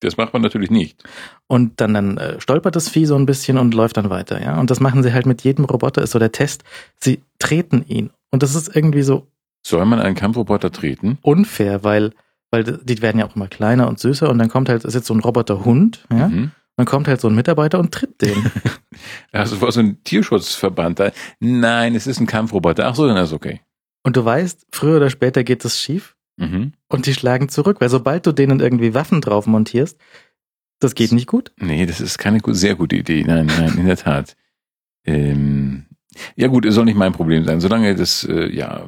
A: Das macht man natürlich nicht.
B: Und dann, dann äh, stolpert das Vieh so ein bisschen und läuft dann weiter, ja. Und das machen sie halt mit jedem Roboter, ist so der Test. Sie treten ihn. Und das ist irgendwie so
A: Soll man einen Kampfroboter treten?
B: unfair, weil, weil die werden ja auch immer kleiner und süßer und dann kommt halt, ist jetzt so ein Roboterhund, ja.
A: Mhm.
B: Dann kommt halt so ein Mitarbeiter und tritt den.
A: Also vor so ein Tierschutzverband da. Nein, es ist ein Kampfroboter. Ach so, dann ist okay.
B: und du weißt, früher oder später geht das schief
A: Mhm.
B: und die schlagen zurück, weil sobald du denen irgendwie Waffen drauf montierst, das geht nicht gut.
A: Nee, das ist keine sehr gute Idee. Nein, nein, in der Tat. Ähm, ja gut, es soll nicht mein Problem sein. Solange das, äh, ja,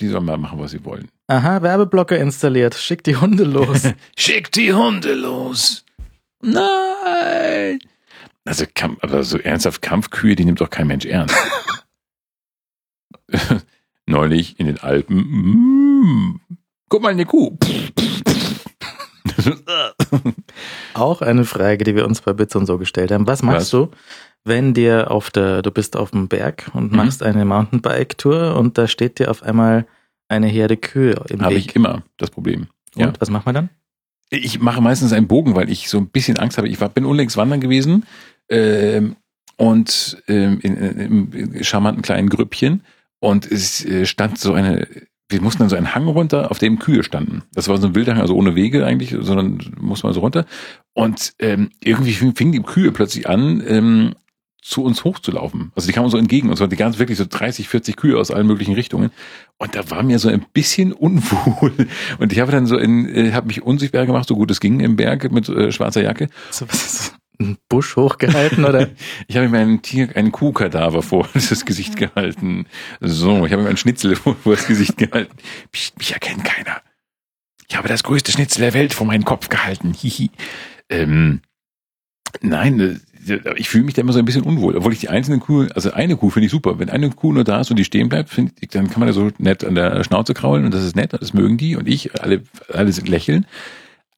A: die sollen mal machen, was sie wollen.
B: Aha, Werbeblocker installiert, schick die Hunde los.
A: Schickt die Hunde los. Nein. Also, aber so ernsthaft Kampfkühe, die nimmt doch kein Mensch ernst. Neulich in den Alpen. Mm, guck mal, eine Kuh.
B: Auch eine Frage, die wir uns bei Bits und so gestellt haben. Was machst
A: Was?
B: du, wenn dir auf der, du bist auf dem Berg und
A: Mhm.
B: machst eine Mountainbike-Tour und da steht dir auf einmal eine Herde Kühe im
A: Habe ich immer das Problem.
B: und
A: Ja.
B: was macht man dann?
A: Ich mache meistens einen Bogen, weil ich so ein bisschen Angst habe. Ich war, bin unlängst wandern gewesen ähm, und ähm, in, in, im charmanten kleinen Grüppchen Und es äh, stand so eine, wir mussten dann so einen Hang runter, auf dem Kühe standen. Das war so ein wilder Hang, also ohne Wege eigentlich, sondern muss man so runter. Und ähm, irgendwie fingen die Kühe plötzlich an, ähm, zu uns hochzulaufen. Also die kamen so entgegen und zwar die ganz wirklich so 30, 40 Kühe aus allen möglichen Richtungen. Und da war mir so ein bisschen unwohl. Und ich habe dann so in, äh, habe mich unsichtbar gemacht, so gut es ging im Berg mit äh, schwarzer Jacke.
B: So, was ist das? Ein Busch hochgehalten oder?
A: ich habe mir einen Tier, einen Kuhkadaver vor das Gesicht gehalten. So, ich habe mir einen Schnitzel vor, vor das Gesicht gehalten. Mich, mich erkennt keiner. Ich habe das größte Schnitzel der Welt vor meinen Kopf gehalten. Hihi. Ähm, nein, äh, ich fühle mich da immer so ein bisschen unwohl, obwohl ich die einzelnen Kuh, also eine Kuh finde ich super. Wenn eine Kuh nur da ist und die stehen bleibt, finde ich, dann kann man da so nett an der Schnauze kraulen und das ist nett das mögen die und ich, alle, alle lächeln.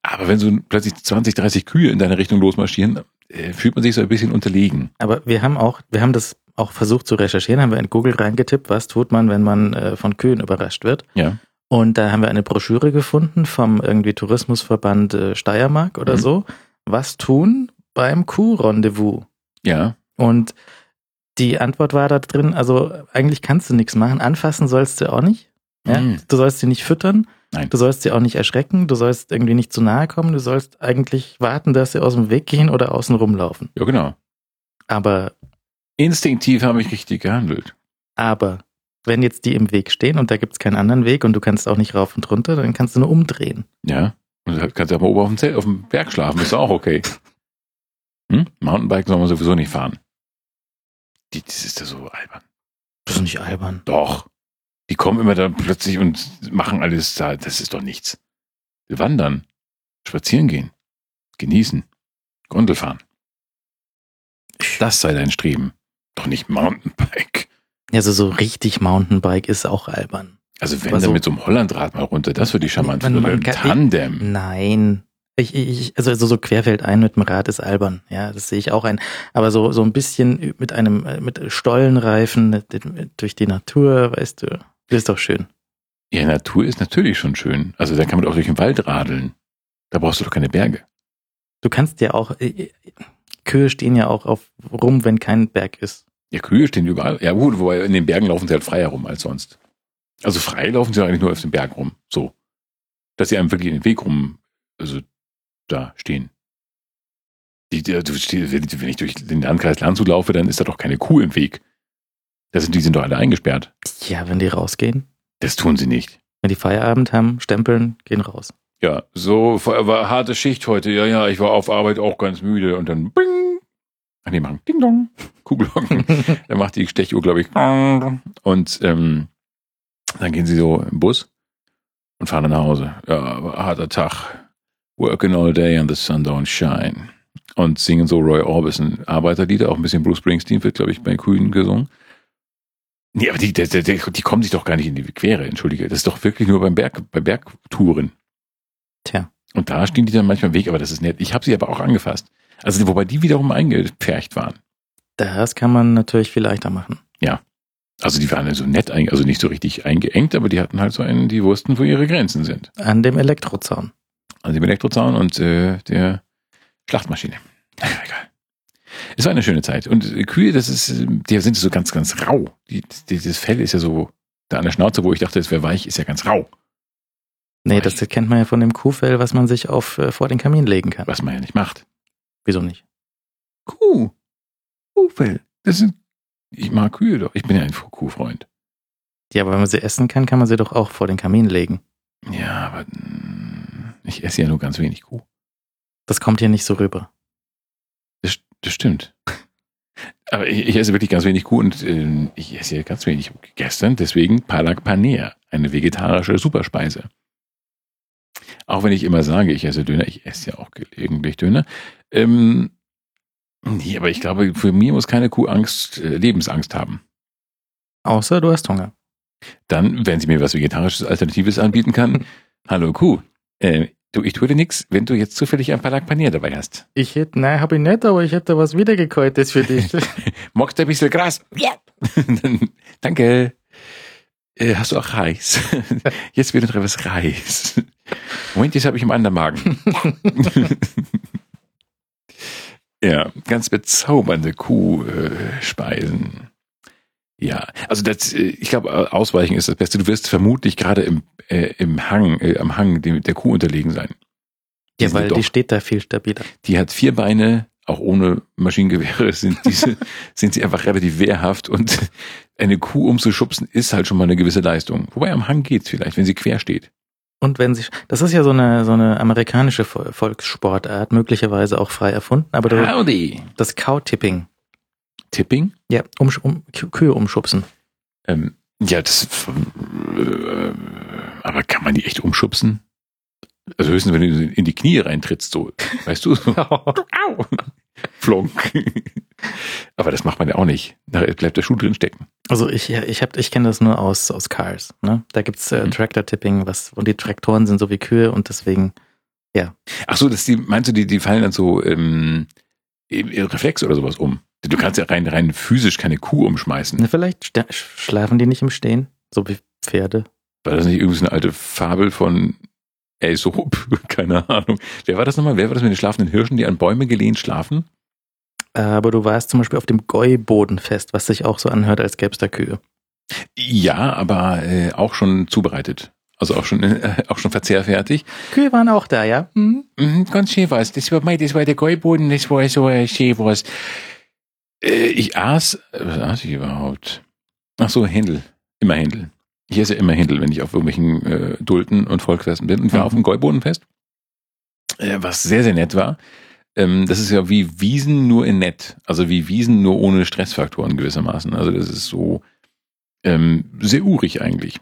A: Aber wenn so plötzlich 20, 30 Kühe in deine Richtung losmarschieren, äh, fühlt man sich so ein bisschen unterlegen.
B: Aber wir haben auch, wir haben das auch versucht zu recherchieren, haben wir in Google reingetippt, was tut man, wenn man äh, von Kühen überrascht wird.
A: Ja.
B: Und da haben wir eine Broschüre gefunden vom irgendwie Tourismusverband äh, Steiermark oder
A: Mhm.
B: so. Was tun beim Kuhrendezvous?
A: Ja.
B: Und die Antwort war da drin, also eigentlich kannst du nichts machen. Anfassen sollst du auch nicht. Ja?
A: Mhm.
B: Du sollst sie nicht füttern.
A: Nein.
B: Du sollst sie auch nicht erschrecken. Du sollst irgendwie nicht zu nahe kommen. Du sollst eigentlich warten, dass sie aus dem Weg gehen oder außen rumlaufen.
A: Ja, genau.
B: Aber,
A: Instinktiv habe ich richtig gehandelt.
B: aber, wenn jetzt die im Weg stehen und da gibt's keinen anderen Weg und du kannst auch nicht rauf und runter, dann kannst du nur umdrehen.
A: Ja. Und du kannst ja mal oben auf dem, Zelt, auf dem Berg schlafen, ist auch okay. Hm? Mountainbike soll man sowieso nicht fahren. Die, das ist ja so albern.
B: Das ist nicht albern.
A: Doch. Die kommen immer da plötzlich und machen alles da. Das ist doch nichts. Wir wandern, spazieren gehen, genießen, Gondel fahren. Das sei dein Streben. Doch nicht Mountainbike.
B: Also so richtig Mountainbike ist auch albern.
A: Also wenn dann
B: so-
A: mit so einem Hollandrad mal runter, das würde ich charmant
B: Man-
A: finden. Oder
B: kann-
A: Tandem.
B: Nein. Ich, ich, also so, so querfeldein mit dem Rad ist albern. Ja, das sehe ich auch ein. Aber so, so ein bisschen mit einem, äh, mit Stollenreifen durch die Natur, weißt du, das ist doch schön.
A: Ja, Natur ist natürlich schon schön. Also da kann man auch durch den Wald radeln. Da brauchst du doch keine Berge.
B: Du kannst ja auch, äh, Kühe stehen ja auch auf rum, wenn kein Berg ist.
A: Ja, Kühe stehen überall. Ja gut, wobei in den Bergen laufen sie halt freier rum als sonst. Also frei laufen sie eigentlich nur auf dem Berg rum. So. Dass sie einem wirklich in den Weg rum, also da stehen. Die, die, wenn ich durch den Landkreis Landshut laufe, dann ist da doch keine Kuh im Weg. Das sind, die sind doch alle eingesperrt.
B: Ja, wenn die rausgehen,
A: Das tun sie nicht.
B: wenn die Feierabend haben, stempeln, gehen raus.
A: Ja, so war harte Schicht heute. Ja, ja, ich war auf Arbeit auch ganz müde und dann bing. Ach nee, machen Ding Dong. Kuhglocken. dann macht die Stechuhr, glaube ich. Und ähm, dann gehen sie so im Bus und fahren dann nach Hause. Ja, harter Tag. Working all day and the sun don't shine. Und singen so Roy Orbison Arbeiterlieder, auch ein bisschen Bruce Springsteen wird, glaube ich, bei Kühen gesungen. Nee, aber die, die, die, die kommen sich doch gar nicht in die Quere, entschuldige. Das ist doch wirklich nur beim Berg, bei Bergtouren.
B: Tja.
A: Und da stehen die dann manchmal im Weg, aber das ist nett. Ich habe sie aber auch angefasst. Also wobei die wiederum eingepfercht waren.
B: Das kann man natürlich viel leichter machen.
A: Also die waren so nett, also nicht so richtig eingeengt, aber die hatten halt so einen, die wussten, wo ihre Grenzen sind.
B: An dem Elektrozaun.
A: Also dem Elektrozaun und äh, der Schlachtmaschine. Naja, egal. Es war eine schöne Zeit. Und äh, Kühe, das ist, die sind so ganz, ganz rau. Die, die, das Fell ist ja so, da an der Schnauze, wo ich dachte, es wäre weich, ist ja ganz rau.
B: Nee, das kennt man ja von dem Kuhfell, was man sich auf äh, vor den Kamin legen kann.
A: Was man ja nicht macht.
B: Wieso nicht?
A: Kuh. Kuhfell. Das sind, ich mag Kühe doch. Ich bin ja ein Kuhfreund.
B: Ja, aber wenn man sie essen kann, kann man sie doch auch vor den Kamin legen.
A: Ja, aber mm, ich esse ja nur ganz wenig Kuh.
B: Das kommt hier nicht so rüber.
A: Das, das stimmt. Aber ich, ich esse wirklich ganz wenig Kuh und ähm, ich esse ja ganz wenig. Gestern deswegen Palak Paneer, eine vegetarische Superspeise. Auch wenn ich immer sage, ich esse Döner, ich esse ja auch gelegentlich Döner. Ähm, nee, aber ich glaube, für mich muss keine Kuh Angst, äh, Lebensangst haben.
B: Außer du hast Hunger.
A: Dann, wenn sie mir was Vegetarisches Alternatives anbieten kann, hallo Kuh, äh, du, ich tue dir nix, wenn du jetzt zufällig ein Palak Paneer dabei hast.
B: Ich hätte, nein, hab ich nicht, aber ich hätte was wiedergekäutes für dich.
A: Magst du ein bisschen Gras? Ja. Danke. Äh, hast du auch Reis? Jetzt wird noch etwas Reis. Moment, jetzt habe ich im anderen Magen. ja, ganz bezaubernde Kuhspeisen. Ja, also das, äh, ich glaube, Ausweichen ist das Beste. Du wirst vermutlich gerade im, äh, im Hang, äh, am Hang dem, der Kuh unterlegen sein. Die
B: Ja, weil
A: doch-
B: die steht da viel stabiler.
A: Die hat vier Beine, auch ohne Maschinengewehre sind diese, sind sie einfach relativ wehrhaft und eine Kuh umzuschubsen ist halt schon mal eine gewisse Leistung. Wobei am Hang geht's vielleicht, wenn sie quer steht.
B: Und wenn sie, das ist ja so eine, so eine amerikanische Vol- Volkssportart, möglicherweise auch frei erfunden, aber da-
A: Howdy!
B: das Cow-Tipping.
A: Tipping?
B: Ja, um, um, Kü- Kühe umschubsen.
A: Ähm, ja, das, äh, aber kann man die echt umschubsen? Also höchstens, wenn du in die Knie reintrittst, so, weißt du, so, au, flonk. aber das macht man ja auch nicht. Da bleibt der Schuh drin stecken.
B: Also ich, ja, ich hab, ich kenne das nur aus, aus Cars. Ne? Da gibt's äh,
A: Mhm.
B: Tractor-Tipping, was, und die Traktoren sind so wie Kühe und deswegen,
A: Ach so, dass die, meinst du, die, die fallen dann so ähm, im Reflex oder sowas um? Du kannst ja rein, rein physisch keine Kuh umschmeißen.
B: ne, vielleicht schlafen die nicht im Stehen, so wie Pferde.
A: War das nicht irgendwie so eine alte Fabel von Aesop? Keine Ahnung. Wer war das nochmal? Wer war das mit den schlafenden Hirschen, die an Bäume gelehnt schlafen?
B: Aber du warst zum Beispiel auf dem Goi-Boden fest, was sich auch so anhört, als gäb's da Kühe.
A: Ja, aber äh, auch schon zubereitet. Also auch schon, äh, auch schon verzehrfertig.
B: Kühe waren auch da, ja? Mhm.
A: Mhm, ganz schön was. Das war, das war der Gäuboden, das war so äh, schön was. Äh, ich aß, äh, was aß ich überhaupt? Ach so, Händel. Immer Händel. Ich esse immer Händel, wenn ich auf irgendwelchen äh, Dulten und Volksfesten bin. Und war
B: Mhm.
A: auf dem Gäubodenfest, äh, was sehr, sehr nett war. Ähm, das ist ja wie Wiesen nur in nett. Also wie Wiesen nur ohne Stressfaktoren gewissermaßen. Also das ist so ähm, sehr urig eigentlich.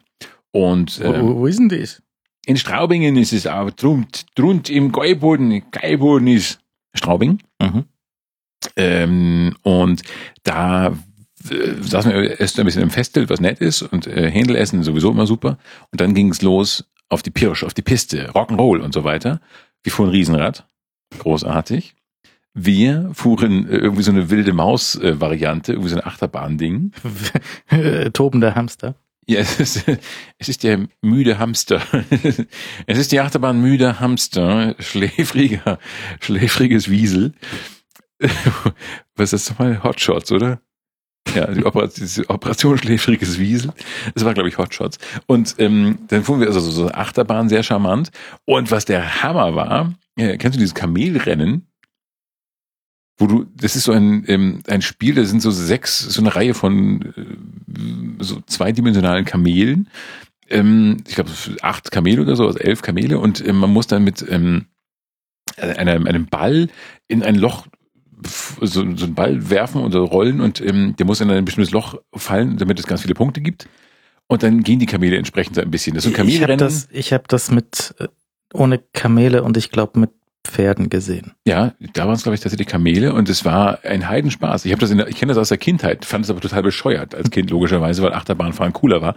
A: Und
B: Wo,
A: ähm,
B: wo, wo ist denn das?
A: in Straubingen ist es auch drunt, drunt im Gäuboden, Gäuboden ist Straubing.
B: Mhm.
A: Ähm, und da äh, saßen wir erst ein bisschen im Festel, was nett ist, und äh, Händel essen sowieso immer super. Und dann ging es los auf die Pirsch, auf die Piste, Rock'n'Roll und so weiter. Wir fuhren Riesenrad, großartig. Wir fuhren äh, irgendwie so eine wilde Maus-Variante, irgendwie so ein Achterbahn-Ding.
B: Tobender Hamster.
A: Ja, es ist, es ist der müde Hamster. Es ist die Achterbahn müde Hamster, schläfriger, schläfriges Wiesel. Was ist das nochmal? Hotshots, oder? Ja, die Operation, diese Operation schläfriges Wiesel. Das war, glaube ich, Hotshots. Und ähm, dann fuhren wir also so eine Achterbahn, sehr charmant. Und was der Hammer war, äh, kennst du dieses Kamelrennen? Wo du, das ist so ein, ähm, ein Spiel, da sind so sechs, so eine Reihe von äh, so zweidimensionalen Kamelen. Ähm, ich glaube, acht Kamele oder so, also elf Kamele. Und ähm, man muss dann mit ähm, einem, einem Ball in ein Loch so, so einen Ball werfen oder rollen und ähm, der muss in ein bestimmtes Loch fallen, damit es ganz viele Punkte gibt. Und dann gehen die Kamele entsprechend so ein bisschen. Das ist so ein
B: Ich habe
A: Kamelrennen.
B: das, ich hab das mit äh, ohne Kamele und ich glaube mit Pferden gesehen.
A: Ja, da waren es, glaube ich, tatsächlich Kamele und es war ein Heidenspaß. Ich habe das in der, ich kenne das aus der Kindheit, fand es aber total bescheuert als Kind, logischerweise, weil Achterbahnfahren cooler war.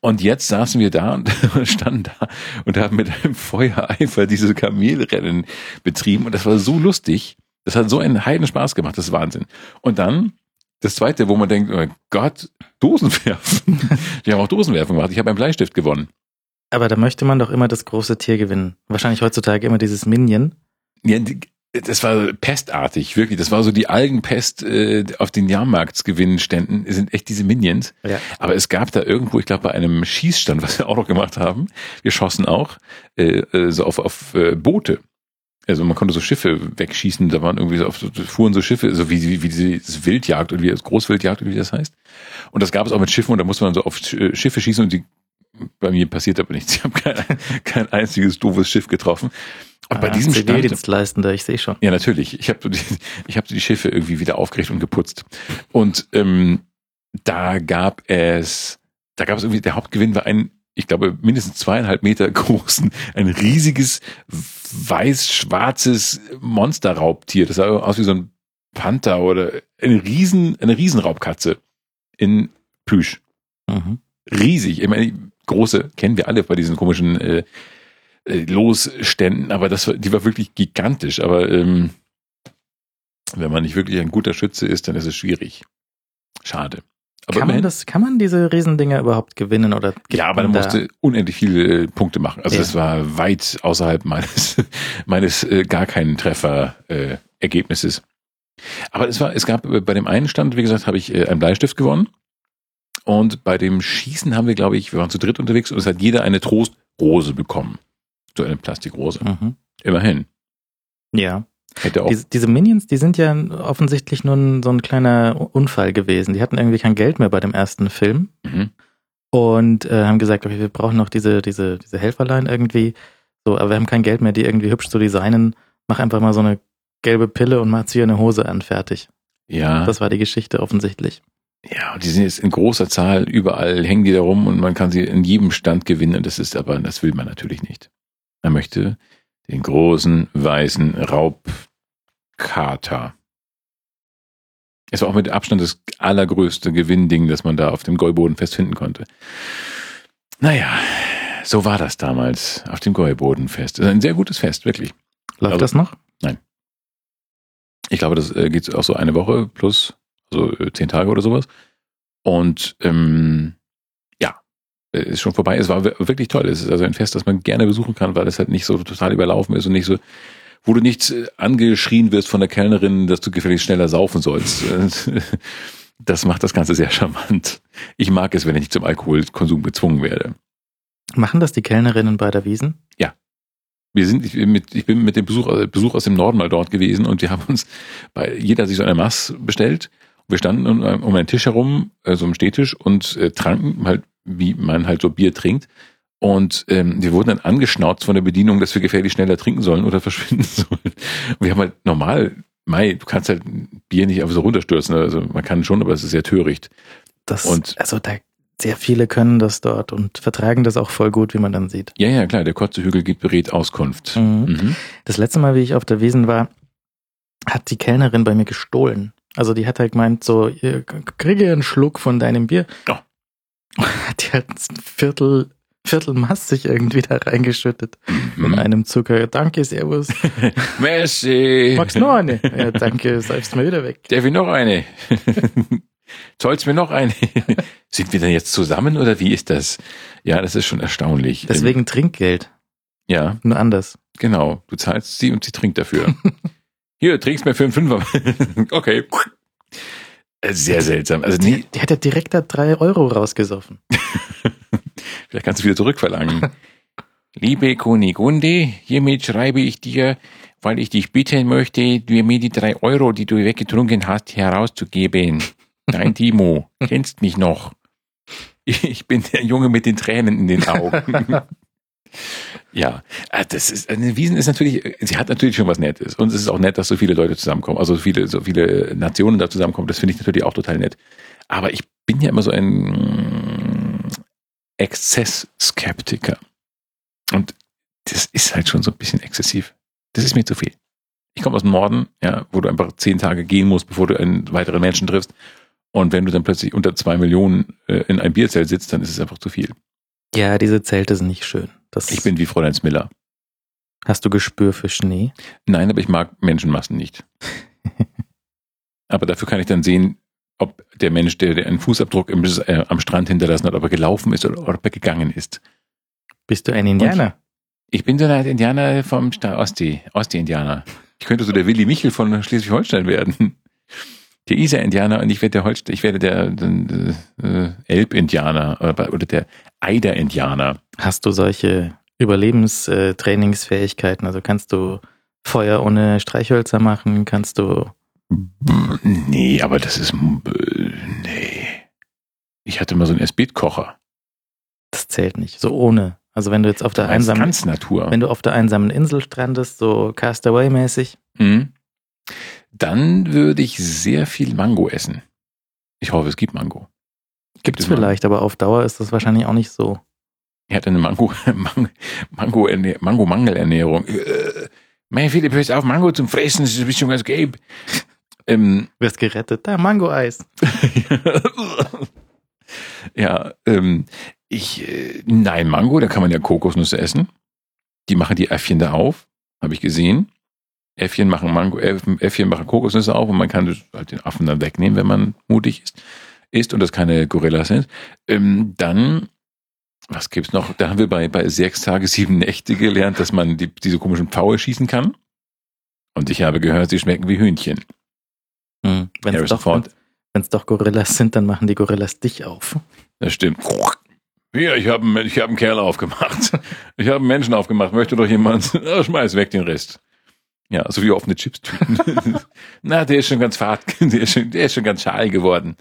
A: Und jetzt saßen wir da und standen da und haben mit einem Feuereifer diese Kamelrennen betrieben und das war so lustig. Das hat so einen Heidenspaß gemacht, das ist Wahnsinn. Und dann das zweite, wo man denkt, oh Gott, Dosenwerfen. Wir haben auch Dosenwerfen gemacht. Ich habe einen Bleistift gewonnen.
B: Aber da möchte man doch immer das große Tier gewinnen. Wahrscheinlich heutzutage immer dieses Minion.
A: Ja, das war pestartig, wirklich. Das war so die Algenpest äh, auf den Jahrmarktsgewinnständen, sind echt diese Minions.
B: Ja.
A: Aber es gab da irgendwo, ich glaube, bei einem Schießstand, was wir auch noch gemacht haben, wir schossen auch äh, äh, so auf, auf äh, Boote. Also man konnte so Schiffe wegschießen, da waren irgendwie so, auf, fuhren so Schiffe, so wie, wie, wie diese Wildjagd oder wie das Großwildjagd oder wie das heißt. Und das gab es auch mit Schiffen und da musste man so auf äh, Schiffe schießen und die bei mir passiert aber nichts. Ich habe kein, kein einziges doofes Schiff getroffen. Und bei
B: Ah,
A: diesem Stand,
B: Zivildienstleistender, ich sehe schon.
A: ja, natürlich. Ich habe ich hab die Schiffe irgendwie wieder aufgerichtet und geputzt. Und ähm, da gab es, da gab es irgendwie, der Hauptgewinn war ein, ich glaube, mindestens zweieinhalb Meter großen, ein riesiges weiß-schwarzes Monsterraubtier. Das sah aus wie so ein Panther oder eine riesen, eine Riesenraubkatze in Plüsch.
B: Mhm.
A: Riesig. Ich meine, große kennen wir alle bei diesen komischen äh, äh, Losständen, aber das war, die war wirklich gigantisch. Aber ähm, wenn man nicht wirklich ein guter Schütze ist, dann ist es schwierig. Schade. Aber
B: kann man das, kann man diese Riesendinger überhaupt gewinnen oder?
A: ja, aber
B: man
A: man
B: da-
A: musste unendlich viele äh, Punkte machen. Also
B: Ja.
A: das war weit außerhalb meines meines äh, gar keinen Treffer äh, Ergebnisses. Aber es war, es gab äh, bei dem einen Stand, wie gesagt, habe ich äh, einen Bleistift gewonnen. Und bei dem Schießen haben wir, glaube ich, wir waren zu dritt unterwegs und es hat jeder eine Trostrose bekommen. So eine Plastikrose.
B: Mhm.
A: Immerhin.
B: Ja.
A: Hätte auch.
B: Diese, diese Minions, die sind ja offensichtlich nur ein, so ein kleiner Unfall gewesen. Die hatten irgendwie kein Geld mehr bei dem ersten Film
A: Mhm.
B: und äh, haben gesagt, okay, wir brauchen noch diese, diese, diese Helferlein irgendwie. So, aber wir haben kein Geld mehr, die irgendwie hübsch zu designen. Mach einfach mal so eine gelbe Pille und mach hier eine Hose an, fertig.
A: Ja.
B: Das war die Geschichte offensichtlich.
A: Ja, und die sind jetzt in großer Zahl, überall hängen die da rum und man kann sie in jedem Stand gewinnen. Das ist aber, das will man natürlich nicht. Man möchte den großen, weißen Raubkater. Es war auch mit Abstand das allergrößte Gewinnding, das man da auf dem Gäubodenfest finden konnte. Naja, so war das damals auf dem Gäubodenfest. Ein sehr gutes Fest, wirklich.
B: Läuft das noch?
A: Ich glaube, das äh, geht auch so eine Woche plus, also äh, zehn Tage oder sowas. Und ähm, äh, ist schon vorbei. Es war wir- wirklich toll. Es ist also ein Fest, das man gerne besuchen kann, weil es halt nicht so total überlaufen ist und nicht so, wo du nicht äh, angeschrien wirst von der Kellnerin, dass du gefälligst schneller saufen sollst. Das macht das Ganze sehr charmant. Ich mag es, wenn ich nicht zum Alkoholkonsum gezwungen werde.
B: Machen das die Kellnerinnen bei der Wiesen?
A: Wir sind, ich bin mit, ich bin mit dem Besuch, äh, Besuch aus dem Norden mal dort gewesen und wir haben uns, bei, jeder hat sich so eine Maß bestellt. Wir standen um, einen Tisch herum, äh, so einem Stehtisch und äh, tranken halt, wie man halt so Bier trinkt. Und ähm, wir wurden dann angeschnauzt von der Bedienung, dass wir gefährlich schneller trinken sollen oder verschwinden sollen. Und wir haben halt normal, Mai, du kannst halt Bier nicht einfach so runterstürzen. Also man kann schon, aber es ist sehr töricht.
B: Das,
A: Und-
B: also da sehr viele können das dort und vertragen das auch voll gut, wie man dann sieht.
A: Ja, ja, klar, der Kotzehügel gibt berät Auskunft.
B: Mhm.
A: Mhm.
B: Das letzte Mal, wie ich auf der Wiesen war, hat die Kellnerin bei mir gestohlen. Also die hat halt gemeint, so, kriege einen Schluck von deinem Bier.
A: Ja.
B: Hat die halt ein Viertel, Viertel massig irgendwie da reingeschüttet. Mit
A: Mhm.
B: einem Zucker. Danke, servus.
A: Merci.
B: Magst du noch eine? Ja, danke, seifst mal wieder weg.
A: Darf ich noch eine? Zollst mir noch eine? Sind wir denn jetzt zusammen oder wie ist das? Ja, das ist schon erstaunlich.
B: Deswegen Trinkgeld.
A: Ähm, Ja,
B: Nur anders.
A: genau. Du zahlst sie und sie trinkt dafür. Hier, trinkst mir für einen Fünfer. okay. Äh, Sehr seltsam. Also nee,
B: Die, die hat ja direkt da drei Euro rausgesoffen.
A: vielleicht kannst du wieder zurückverlangen. Liebe Kunigunde, hiermit schreibe ich dir, weil ich dich bitten möchte, dir mir die drei Euro, die du weggetrunken hast, herauszugeben. Dein Timo, kennst mich noch. Ich bin der Junge mit den Tränen in den Augen. ja, äh, das ist, eine Wiesen ist natürlich, sie hat natürlich schon was Nettes. Und es ist auch nett, dass so viele Leute zusammenkommen, also so viele, so viele Nationen da zusammenkommen. Das finde ich natürlich auch total nett. Aber ich bin ja immer so ein mm, Exzess-Skeptiker. Und das ist halt schon so ein bisschen exzessiv. Das ist mir zu viel. Ich komme aus dem Norden, ja, wo du einfach zehn Tage gehen musst, bevor du einen weiteren Menschen triffst. Und wenn du dann plötzlich unter zwei Millionen äh, in einem Bierzelt sitzt, dann ist es einfach zu viel.
B: Ja, diese Zelte sind nicht schön. Das
A: Ich bin wie Fräulein Miller.
B: Hast du Gespür für Schnee?
A: Nein, aber ich mag Menschenmassen nicht. aber dafür kann ich dann sehen, ob der Mensch, der, einen Fußabdruck im, äh, am Strand hinterlassen hat, ob er gelaufen ist oder ob er gegangen ist.
B: Bist du ein Indianer?
A: Ich bin so eine Art Indianer vom Sta Ostsee, Ostsee-Indianer. Ich könnte so der Willi Michel von Schleswig-Holstein werden. Der Isar-Indianer und ich werde der Holstein, ich werde der, der äh, Elb-Indianer oder, oder der Eider-Indianer.
B: Hast du solche Überlebenstrainingsfähigkeiten? Also kannst du Feuer ohne Streichhölzer machen? Kannst du
A: Nee, aber das ist, äh, nee. Ich hatte mal so einen Esbit-Kocher.
B: das zählt nicht. So ohne. Also wenn du jetzt auf der einsamen,
A: ganz Natur.
B: wenn du auf der einsamen Insel strandest, so Castaway-mäßig,
A: Mhm. Dann würde ich sehr viel Mango essen. Ich hoffe, es gibt Mango. Gibt
B: gibt's vielleicht, aber auf Dauer ist das wahrscheinlich auch nicht so.
A: Ich hatte eine Mango, Mango, Mango, Mango Mangelernährung. Äh, mein Philipp, hörst auf, Mango zum Fressen, das ist schon ganz gelb. Ähm,
B: Wirst gerettet. Da, Mango-Eis.
A: ja, ähm, ich, äh, nein, Mango, da kann man ja Kokosnüsse essen. Die machen die Äffchen da auf, habe ich gesehen. Äffchen machen Mango, Äff- Äffchen machen Kokosnüsse auf und man kann halt den Affen dann wegnehmen, wenn man mutig ist, ist und das keine Gorillas sind. Ähm, dann, was gibt's noch? Da haben wir bei, bei sechs Tage, sieben Nächte gelernt, dass man die, diese komischen Pfaue schießen kann. Und ich habe gehört, sie schmecken wie Hühnchen.
B: Hm. Wenn es doch, doch Gorillas sind, dann machen die Gorillas dich auf.
A: Das stimmt. Hier, ich habe ich hab einen Kerl aufgemacht. Ich habe einen Menschen aufgemacht. Möchte doch jemand? Schmeiß weg den Rest. Ja, so wie offene Chips-Tüten. Na, der ist schon ganz fad, der ist schon, der ist schon ganz schal geworden.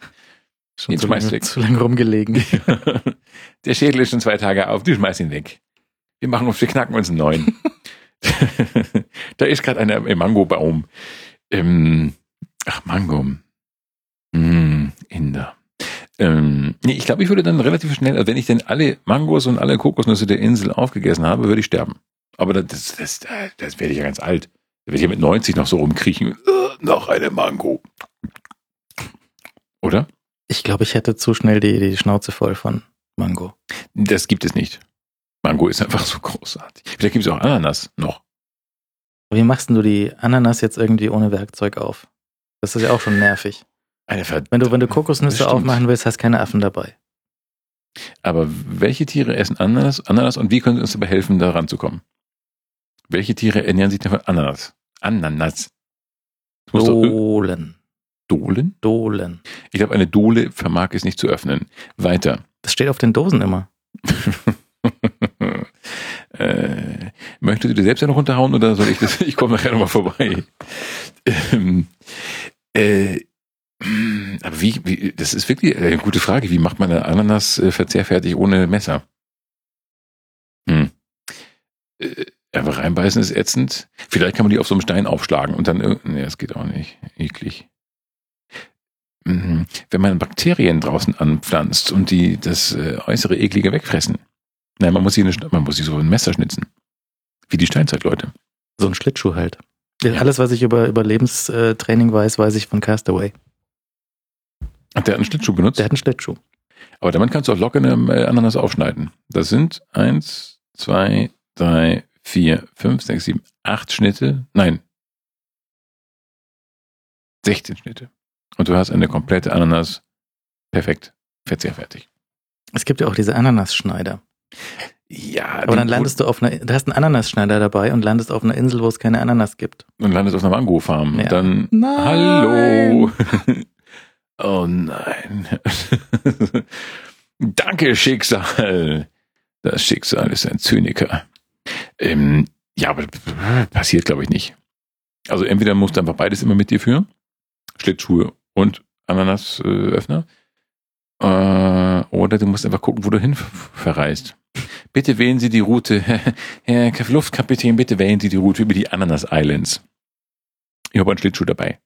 B: Schon
A: Jetzt
B: zu lange,
A: weg.
B: zu lange rumgelegen.
A: Der Schädel ist schon zwei Tage auf, du schmeiß ihn weg. Wir machen uns, wir knacken uns einen neuen. da ist gerade einer im Mangobaum. Ähm, ach, Mango. Mm, Inder. Ähm, nee, ich glaube, ich würde dann relativ schnell, also wenn ich denn alle Mangos und alle Kokosnüsse der Insel aufgegessen habe, würde ich sterben. Aber das, das, das, das werde ich ja ganz alt. Da werde ich ja mit 90 noch so rumkriechen. Äh, noch eine Mango. Oder?
B: Ich glaube, ich hätte zu schnell die, die Schnauze voll von Mango.
A: Das gibt es nicht. Mango ist einfach so großartig. Vielleicht gibt es auch Ananas noch.
B: Wie machst denn du die Ananas jetzt irgendwie ohne Werkzeug auf? Das ist ja auch schon nervig. Wenn du, wenn du Kokosnüsse aufmachen willst, hast keine Affen dabei.
A: Aber welche Tiere essen Ananas, Ananas und wie können sie uns dabei helfen, da ranzukommen? Welche Tiere ernähren sich denn von Ananas? Ananas.
B: Dohlen.
A: Dohlen?
B: Dohlen.
A: Ich glaube, eine Dole vermag es nicht zu öffnen. Weiter.
B: Das steht auf den Dosen immer.
A: äh, möchtest du dir selbst ja noch runterhauen oder soll ich das? Ich komme nachher nochmal vorbei. Ähm, äh, aber wie, wie, das ist wirklich eine gute Frage. Wie macht man eine Ananas äh, verzehrfertig ohne Messer? Hm. Äh, aber reinbeißen ist ätzend. Vielleicht kann man die auf so einem Stein aufschlagen und dann, nee, das geht auch nicht. Eklig. Mhm. Wenn man Bakterien draußen anpflanzt und die das äh, äußere Eklige wegfressen. Nein, man muss sie, eine, man muss sie so ein Messer schnitzen. Wie die Steinzeitleute.
B: So ein Schlittschuh halt. Alles, was ich über, Lebenstraining weiß, weiß ich von Castaway.
A: Hat der einen Schlittschuh benutzt?
B: Der hat einen Schlittschuh.
A: Aber damit kannst du auch locker eine äh, Ananas aufschneiden. Das sind eins, zwei, drei, vier, fünf, sechs, sieben, acht Schnitte. Nein. 16 Schnitte. Und du hast eine komplette Ananas perfekt verzehrfertig.
B: Es gibt ja auch diese Ananasschneider.
A: Ja,
B: Aber dann landest du auf einer, du hast einen Ananasschneider dabei und landest auf einer Insel, wo es keine Ananas gibt.
A: und landest auf einer Mango-Farm.
B: Ja.
A: Dann,
B: Nein.
A: hallo. oh nein. Danke, Schicksal. Das Schicksal ist ein Zyniker. Ähm, ja, aber passiert, glaube ich, nicht. Also entweder musst du einfach beides immer mit dir führen. Schlittschuhe und Ananasöffner. Äh, oder du musst einfach gucken, wo du hin verreist. Bitte wählen Sie die Route, Herr Luftkapitän, bitte wählen Sie die Route über die Ananas Islands. Ich habe einen Schlittschuh dabei.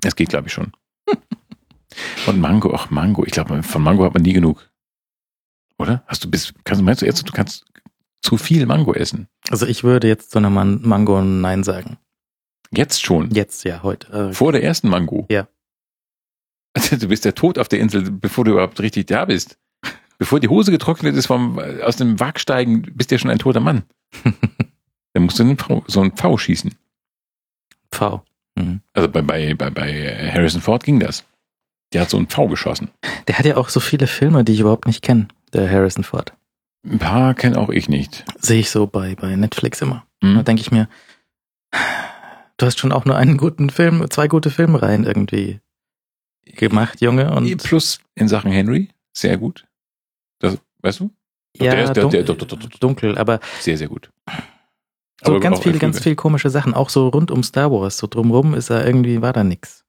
A: Das geht, glaube ich, schon. Und Mango, ach Mango, ich glaube, von Mango hat man nie genug. Oder? Hast du bis, kannst, meinst du jetzt, du kannst zu viel Mango essen?
B: Also ich würde jetzt zu einer Man Mango Nein sagen.
A: Jetzt schon.
B: Jetzt, ja, heute. Äh,
A: Vor der ersten Mango.
B: Ja.
A: Du bist ja tot auf der Insel, bevor du überhaupt richtig da bist. Bevor die Hose getrocknet ist vom, aus dem Wagsteigen, bist du ja schon ein toter Mann. Dann musst du einen Pfau, so einen Pfau schießen.
B: V. Mhm.
A: Also bei, bei, bei, bei Harrison Ford ging das. Der hat so einen Pfau geschossen.
B: Der hat ja auch so viele Filme, die ich überhaupt nicht kenne, der Harrison Ford.
A: Ein paar kenne auch ich nicht.
B: Sehe ich so bei, bei Netflix immer.
A: Hm?
B: Da denke ich mir, du hast schon auch nur einen guten Film, zwei gute Filmreihen irgendwie gemacht, Junge. Und
A: Plus in Sachen Henry, sehr gut. Das, weißt du?
B: ja,
A: der ist- der-
B: dun-
A: der- doch.
B: dunkel, aber
A: Sehr, sehr gut.
B: so
A: Aber
B: ganz
A: auch
B: viel,
A: Erfolge.
B: ganz viel komische Sachen, auch so rund um Star Wars, so drumrum ist er irgendwie, war da nix.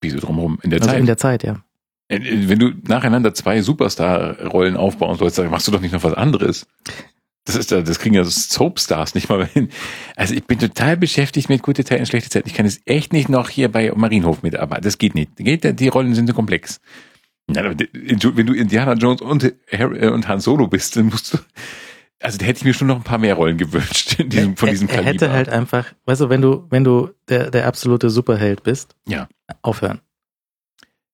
A: Wieso drumherum? In der
B: Also
A: Zeit.
B: in der Zeit, ja.
A: Äh, Wenn du nacheinander zwei Superstar-Rollen aufbauen sollst, dann machst du doch nicht noch was anderes. Das ist da, das kriegen ja Soapstars nicht mal hin. Also ich bin total beschäftigt mit gute Zeit und schlechte Zeit. Ich kann es echt nicht noch hier bei Marienhof mitarbeiten. Das geht nicht. Geht, die Rollen sind so komplex. Wenn du Indiana Jones und, äh, und Han Solo bist, dann musst du, also da hätte ich mir schon noch ein paar mehr Rollen gewünscht in diesem, von
B: er,
A: diesem
B: er
A: Kaliber.
B: hätte halt einfach, weißt du, wenn du, wenn du der, der absolute Superheld bist,
A: Ja.
B: aufhören.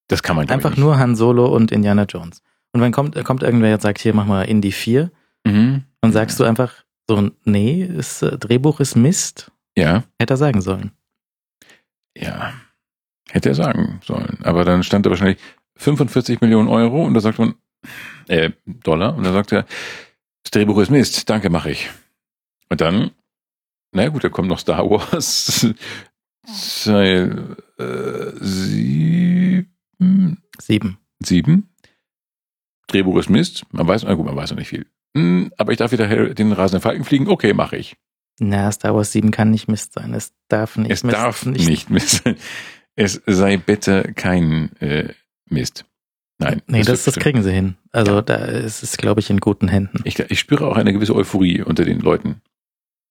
A: Das kann man
B: Einfach nur Han Solo und Indiana Jones. Und wenn kommt, kommt irgendwer und sagt, hier, mach mal Indie 4,
A: Mhm.
B: dann sagst du einfach so, nee, das äh, Drehbuch ist Mist.
A: Ja.
B: Hätte er sagen sollen.
A: Ja, hätte er sagen sollen. Aber dann stand da wahrscheinlich 45 Millionen Euro und da sagt man, äh, Dollar, und da sagt er, das Drehbuch ist Mist, danke, mache ich. Und dann, na gut, da kommt noch Star Wars, Teil äh, sieben.
B: Sieben.
A: Sieben. Drehbuch ist Mist. Man weiß, na gut, man weiß noch nicht viel. Hm, aber ich darf wieder den rasenden Falken fliegen. Okay, mache ich.
B: Na, Star Wars 7 kann nicht Mist sein. Es darf nicht
A: es
B: Mist
A: darf nicht Mist sein. Es sei bitte kein äh, Mist. Nein.
B: Nee,
A: es
B: das, das
A: bestimmt.
B: kriegen sie hin. Also da ist es, glaube ich, in guten Händen.
A: Ich, ich spüre auch eine gewisse Euphorie unter den Leuten.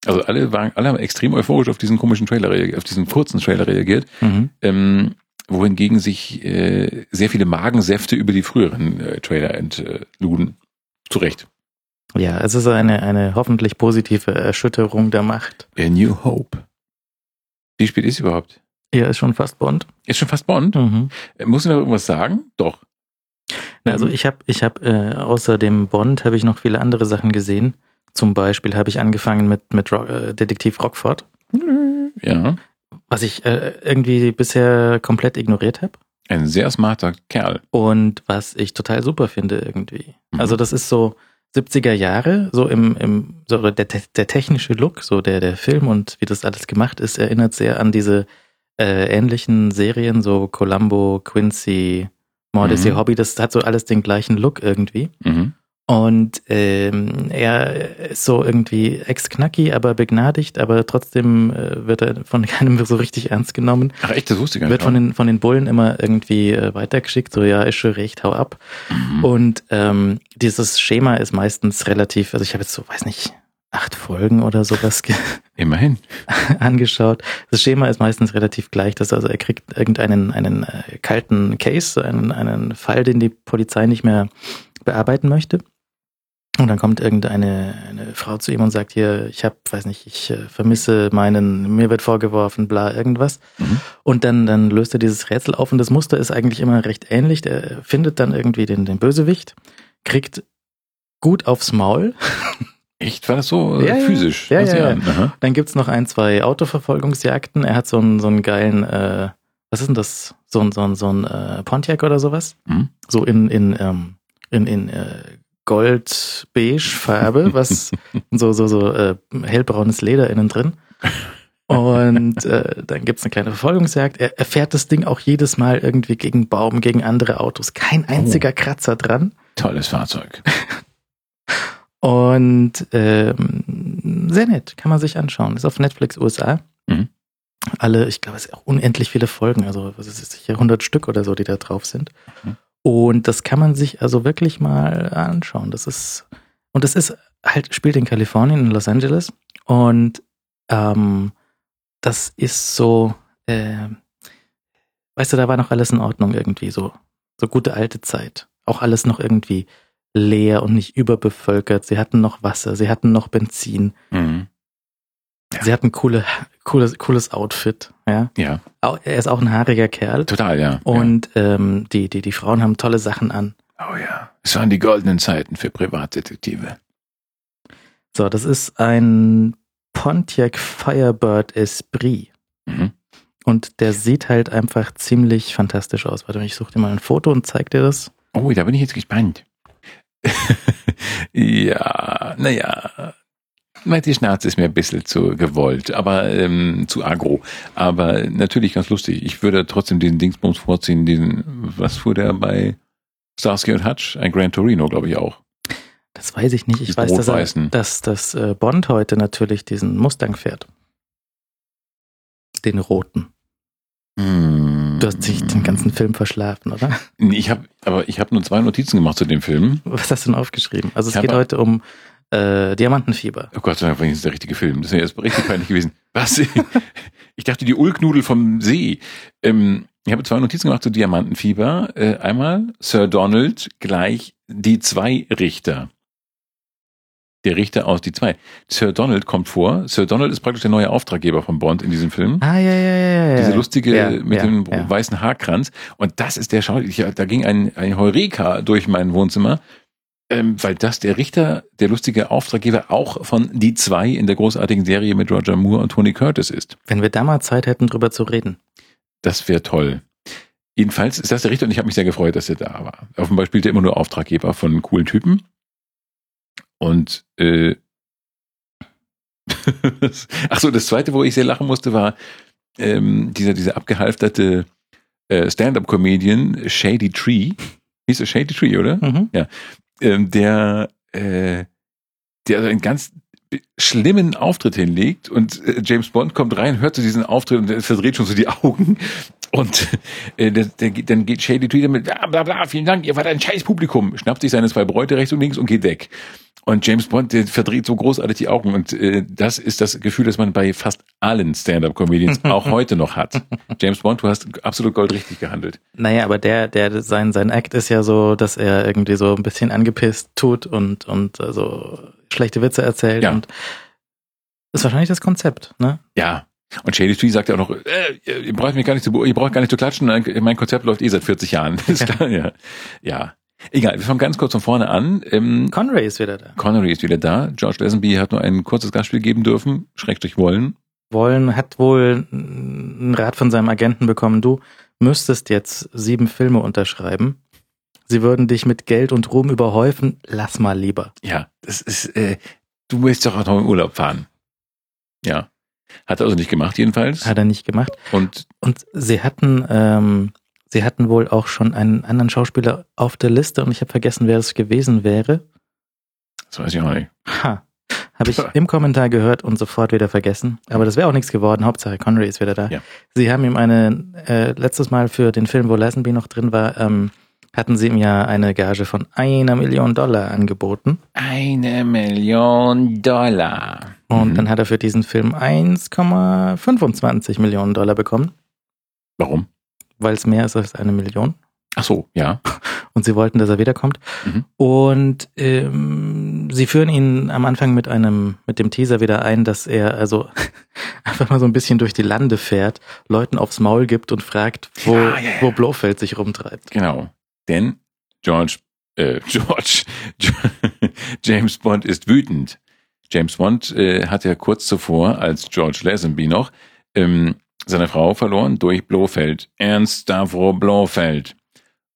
A: Also alle waren, alle haben extrem euphorisch auf diesen komischen Trailer reagiert, auf diesen kurzen Trailer reagiert,
B: Mhm.
A: ähm, wohingegen sich äh, sehr viele Magensäfte über die früheren äh, Trailer entluden. Zu Recht.
B: Ja, es ist eine, eine hoffentlich positive Erschütterung der Macht.
A: A New Hope. Wie spät ist überhaupt?
B: Ja, ist schon fast Bond.
A: Ist schon fast Bond?
B: Mhm.
A: Äh, Muss ich noch irgendwas sagen? Doch.
B: Na, Also ich habe, ich habe äh, außer dem Bond habe ich noch viele andere Sachen gesehen. Zum Beispiel habe ich angefangen mit mit Ro äh, Detektiv Rockford,
A: Ja.
B: Was ich äh, irgendwie bisher komplett ignoriert habe
A: Ein sehr smarter Kerl.
B: und was ich total super finde irgendwie.
A: Mhm.
B: Also das ist so 70er Jahre, so im, im so der, der technische Look, so der der Film und wie das alles gemacht ist, erinnert sehr an diese äh, ähnlichen Serien, so Columbo, Quincy, Mordes
A: Mhm.
B: Ihr Hobby, das hat so alles den gleichen Look irgendwie.
A: Mhm.
B: Und ähm, er ist so irgendwie ex-knacki, aber begnadigt, aber trotzdem äh, wird er von keinem so richtig ernst genommen.
A: Ach echt, das wusste ich gar
B: Wird
A: nicht.
B: von den, von den Bullen immer irgendwie äh, weitergeschickt, so ja, ist schon recht, hau ab.
A: Mhm.
B: Und ähm, dieses Schema ist meistens relativ, also ich habe jetzt so, weiß nicht, acht Folgen oder sowas
A: Immerhin.
B: angeschaut. Das Schema ist meistens relativ gleich. Das also er kriegt irgendeinen einen äh, kalten Case, einen, einen Fall, den die Polizei nicht mehr bearbeiten möchte. Und dann kommt irgendeine eine Frau zu ihm und sagt hier, ich habe, weiß nicht, ich äh, vermisse meinen, mir wird vorgeworfen, bla irgendwas.
A: Mhm.
B: Und dann dann löst er dieses Rätsel auf und das Muster ist eigentlich immer recht ähnlich. Der findet dann irgendwie den den Bösewicht, kriegt gut aufs Maul.
A: Echt? War das so äh,
B: Ja, ja.
A: physisch?
B: Ja, ja, ja.
A: Aha.
B: Dann gibt's noch ein, zwei Autoverfolgungsjagden. Er hat so einen, so einen geilen, äh, was ist denn das? So ein, so ein, so ein äh, Pontiac oder sowas?
A: Mhm.
B: So in, in, ähm, in, in äh, Gold-Beige-Farbe, was so, so, so äh, hellbraunes Leder innen drin. Und äh, dann gibt's eine kleine Verfolgungsjagd. Er, er fährt das Ding auch jedes Mal irgendwie gegen Baum, gegen andere Autos. Kein einziger Kratzer dran.
A: Tolles Fahrzeug.
B: Und ähm, sehr nett, kann man sich anschauen. Ist auf Netflix USA.
A: Mhm.
B: Alle, ich glaube, es sind auch unendlich viele Folgen, also was ist es, sicher 100 Stück oder so, die da drauf sind.
A: Mhm.
B: Und das kann man sich also wirklich mal anschauen. Das ist, und das ist halt, spielt in Kalifornien, in Los Angeles. Und ähm, das ist so, äh, weißt du, da war noch alles in Ordnung irgendwie, so, so gute alte Zeit. Auch alles noch irgendwie leer und nicht überbevölkert. Sie hatten noch Wasser, sie hatten noch Benzin,
A: Mhm.
B: Sie hatten coole, cooles, cooles Outfit. Ja,
A: Ja,
B: er ist auch ein haariger Kerl
A: total, ja.
B: und ähm, die, die, die Frauen haben tolle Sachen an.
A: ja. Oh ja. Es waren die goldenen Zeiten für Privatdetektive.
B: So, das ist ein Pontiac Firebird Esprit.
A: Mhm.
B: Und der sieht halt einfach ziemlich fantastisch aus. Warte mal, ich suche dir mal ein Foto und zeig dir das.
A: Oh, da bin ich jetzt gespannt. ja, naja. Die Schnauze ist mir ein bisschen zu gewollt, aber ähm, zu agro. Aber natürlich ganz lustig. Ich würde trotzdem diesen Dingsbums vorziehen, diesen, was fuhr der bei Starsky und Hutch? Ein Gran Torino, glaube ich auch.
B: Das weiß ich nicht. Ich weiß, dass, er, dass, dass äh, Bond heute natürlich diesen Mustang fährt. Den roten.
A: Hm.
B: Du hast dich den ganzen Film verschlafen, oder?
A: Nee, Ich habe, aber ich habe nur zwei Notizen gemacht zu dem Film.
B: Was hast du denn aufgeschrieben? Also es geht heute um äh, Diamantenfieber.
A: Oh Gott sei Dank, war das der richtige Film. Das wäre jetzt richtig peinlich gewesen. Was? Ich dachte, die Ulknudel vom See. Ähm, ich habe zwei Notizen gemacht zu Diamantenfieber. Äh, einmal Sir Donald gleich die zwei Richter. Der Richter aus die zwei. Sir Donald kommt vor. Sir Donald ist praktisch der neue Auftraggeber von Bond in diesem Film.
B: Ah, ja, ja, ja, ja.
A: Diese lustige
B: ja,
A: mit
B: ja,
A: dem
B: ja.
A: weißen Haarkranz. Und das ist der Schau. Da ging ein, ein Heureka durch mein Wohnzimmer, ähm, weil das der Richter, der lustige Auftraggeber auch von Die zwei in der großartigen Serie mit Roger Moore und Tony Curtis ist.
B: Wenn wir da mal Zeit hätten, drüber zu reden.
A: Das wäre toll. Jedenfalls ist das der Richter und ich habe mich sehr gefreut, dass er da war. Offenbar spielt er immer nur Auftraggeber von coolen Typen. Und äh, ach so, das zweite, wo ich sehr lachen musste, war ähm, dieser, dieser abgehalfterte äh, Stand-up-Comedian Shady Tree, hieß er Shady Tree, oder?
B: Mhm.
A: Ähm, der, äh, der also einen ganz schlimmen Auftritt hinlegt und äh, James Bond kommt rein, hört zu diesen Auftritt und er verdreht schon so die Augen und äh, der, der, dann geht Shady Tree damit, bla bla bla, vielen Dank, ihr wart ein scheiß Publikum, schnappt sich seine zwei Bräute rechts und links und geht weg. Und James Bond, der verdreht so großartig die Augen und äh, das ist das Gefühl, das man bei fast allen Stand-Up-Comedians auch heute noch hat. James Bond, du hast absolut goldrichtig gehandelt.
B: Naja, aber der, der, sein, sein Act ist ja so, dass er irgendwie so ein bisschen angepisst tut und, und äh, so schlechte Witze erzählt
A: Ja.
B: und ist wahrscheinlich das Konzept, ne?
A: Ja. Und Shady Tree sagt ja auch noch, äh, ihr braucht mich gar nicht zu, ihr braucht gar nicht zu klatschen, mein Konzept läuft eh seit 40 Jahren. Ist klar, ja. ja. Egal, wir fangen ganz kurz von vorne an. Ähm,
B: Conray ist wieder da.
A: Connery ist wieder da. George Lazenby hat nur ein kurzes Gastspiel geben dürfen, Schrägstrich wollen.
B: Wollen, hat wohl einen Rat von seinem Agenten bekommen, du müsstest jetzt sieben Filme unterschreiben. Sie würden dich mit Geld und Ruhm überhäufen, lass mal lieber.
A: Ja, das ist, äh, du willst doch auch noch in Urlaub fahren. Ja. Hat er also nicht gemacht, jedenfalls.
B: Hat er nicht gemacht.
A: Und
B: Und sie hatten, ähm, sie hatten wohl auch schon einen anderen Schauspieler auf der Liste und ich habe vergessen, wer es gewesen wäre.
A: das weiß ich auch nicht.
B: Ha. Habe ich im Kommentar gehört und sofort wieder vergessen. Aber das wäre auch nichts geworden. Hauptsache Connery ist wieder da.
A: Ja.
B: Sie haben ihm eine, äh, letztes Mal für den Film, wo Lazenby noch drin war, ähm, hatten sie ihm ja eine Gage von einer Million Dollar angeboten.
A: Eine Million Dollar.
B: Und
A: Mhm.
B: dann hat er für diesen Film 1,25 Millionen Dollar bekommen,
A: Warum?
B: weil es mehr ist als eine Million.
A: Ach so, ja.
B: Und sie wollten, dass er wiederkommt.
A: Mhm.
B: Und ähm, sie führen ihn am Anfang mit einem, mit dem Teaser wieder ein, dass er also einfach mal so ein bisschen durch die Lande fährt, Leuten aufs Maul gibt und fragt, wo,
A: ja, ja.
B: wo Blofeld sich rumtreibt.
A: Genau. Denn George, äh, George, James Bond ist wütend. James Bond äh, hat ja kurz zuvor, als George Lazenby noch, ähm, seine Frau verloren durch Blofeld. Ernst Stavro Blofeld.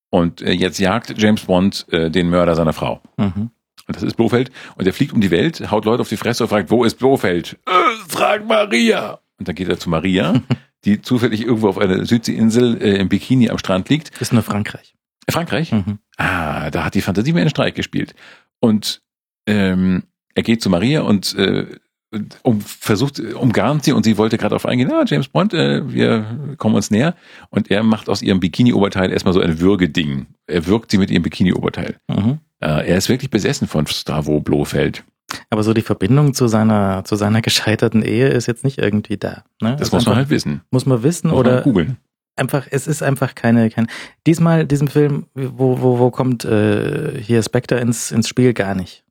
A: Und äh, jetzt jagt James Bond äh, den Mörder seiner Frau.
B: Mhm.
A: Und das ist Blofeld. Und er fliegt um die Welt, haut Leute auf die Fresse und fragt, wo ist Blofeld? Äh, frag Maria. Und dann geht er zu Maria, die zufällig irgendwo auf einer Südseeinsel äh, im Bikini am Strand liegt.
B: Ist nur Frankreich.
A: Frankreich?
B: Mhm.
A: Ah, da hat die Fantasie mir einen Streik gespielt. Und ähm, er geht zu Maria und äh, um, versucht, umgarnt sie und sie wollte gerade auf eingehen, ah, James Bond, äh, wir kommen uns näher. Und er macht aus ihrem Bikini-Oberteil erstmal so ein Würgeding. Er wirkt sie mit ihrem Bikini-Oberteil.
B: Mhm.
A: Äh, er ist wirklich besessen von Stravo Blofeld.
B: Aber so die Verbindung zu seiner, zu seiner gescheiterten Ehe ist jetzt nicht irgendwie da. Ne?
A: Das
B: Ist
A: muss man halt wissen.
B: muss man wissen
A: Muss man
B: oder
A: googeln.
B: Einfach, es ist einfach keine, kein, diesmal diesem Film, wo, wo, wo kommt äh, hier Spectre ins, ins Spiel gar nicht.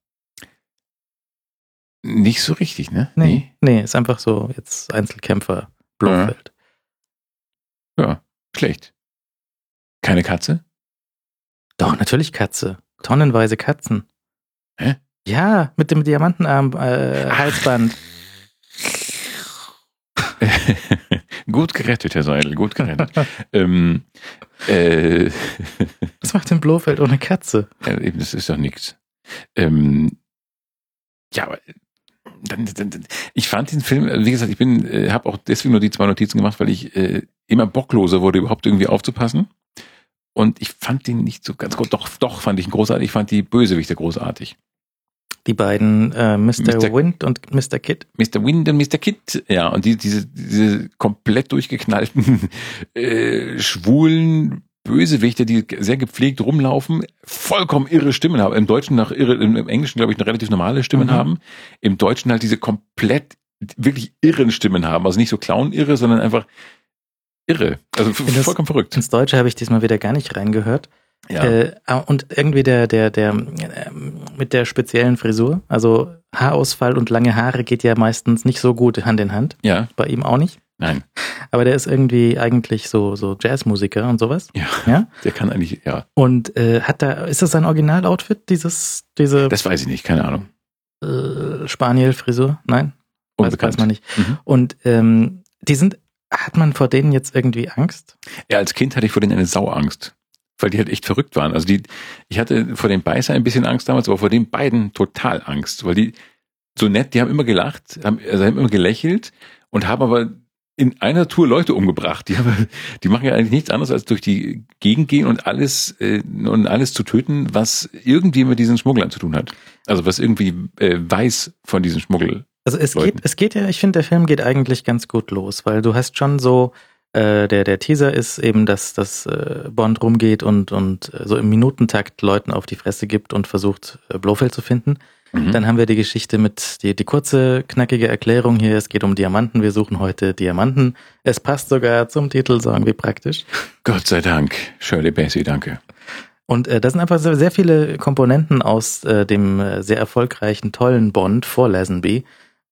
A: Nicht so richtig, ne?
B: Nee, nee, ist einfach so jetzt Einzelkämpfer Blofeld.
A: Ja, schlecht. Keine Katze?
B: Doch, natürlich Katze. Tonnenweise Katzen.
A: Hä?
B: Ja, mit dem Diamantenarm äh, Halsband.
A: gut gerettet, Herr Seidel, gut gerettet. ähm, äh,
B: Was macht denn Blofeld ohne Katze?
A: ja, eben, das ist doch nichts. Ähm, ja, aber dann, dann, dann, ich fand den Film, wie gesagt, ich bin, äh, habe auch deswegen nur die zwei Notizen gemacht, weil ich äh, immer bockloser wurde, überhaupt irgendwie aufzupassen. Und ich fand den nicht so ganz gut. Doch, doch fand ich ihn großartig. Ich fand die Bösewichte großartig.
B: Die beiden äh, Mr.
A: Mr.
B: Wind und Mr. Kid.
A: Mr. Wind und Mr. Kid, ja, und die, diese, diese komplett durchgeknallten, äh, schwulen Bösewichte, die sehr gepflegt rumlaufen, vollkommen irre Stimmen haben. Im Deutschen nach irre, im Englischen, glaube ich, eine relativ normale Stimmen
B: Mhm.
A: haben. Im Deutschen halt diese komplett wirklich irren Stimmen haben. Also nicht so clown-irre, sondern einfach irre. Also
B: Das-
A: vollkommen verrückt.
B: Ins Deutsche habe ich diesmal wieder gar nicht reingehört.
A: Ja.
B: Äh, und irgendwie der, der, der, ähm, mit der speziellen Frisur, also Haarausfall und lange Haare geht ja meistens nicht so gut Hand in Hand.
A: ja,
B: Bei ihm auch nicht.
A: nein.
B: Aber der ist irgendwie eigentlich so, so Jazzmusiker und sowas.
A: Ja.
B: Ja?
A: Der kann eigentlich, ja.
B: Und äh, hat da, ist das sein Originaloutfit, dieses, diese
A: Das weiß ich nicht, keine Ahnung.
B: äh, Spaniel-Frisur? Nein? Weiß, weiß man nicht.
A: Mhm.
B: Und ähm, die sind, hat man vor denen jetzt irgendwie Angst?
A: Ja, als Kind hatte ich vor denen eine Sauangst. Weil die halt echt verrückt waren. Also die, ich hatte vor dem Beißer ein bisschen Angst damals, aber vor den beiden total Angst. Weil die so nett, die haben immer gelacht, haben, also haben immer gelächelt und haben aber in einer Tour Leute umgebracht. Die, haben, die machen ja eigentlich nichts anderes als durch die Gegend gehen und alles äh, und alles zu töten, was irgendwie mit diesen Schmugglern zu tun hat. Also was irgendwie äh, weiß von diesen Schmuggel.
B: Also es
A: Leuten.
B: geht, es geht ja, ich finde, der Film geht eigentlich ganz gut los, weil du hast schon so, äh, der, der Teaser ist eben, dass, dass äh, Bond rumgeht und, und äh, so im Minutentakt Leuten auf die Fresse gibt und versucht, äh, Blofeld zu finden.
A: Mhm.
B: Dann haben wir die Geschichte mit die, die kurze, knackige Erklärung hier. Es geht um Diamanten. Wir suchen heute Diamanten. Es passt sogar zum Titel, sagen wir praktisch.
A: Gott sei Dank. Shirley Bassey, danke.
B: Und äh, da sind einfach sehr, sehr viele Komponenten aus äh, dem äh, sehr erfolgreichen, tollen Bond vor Lazenby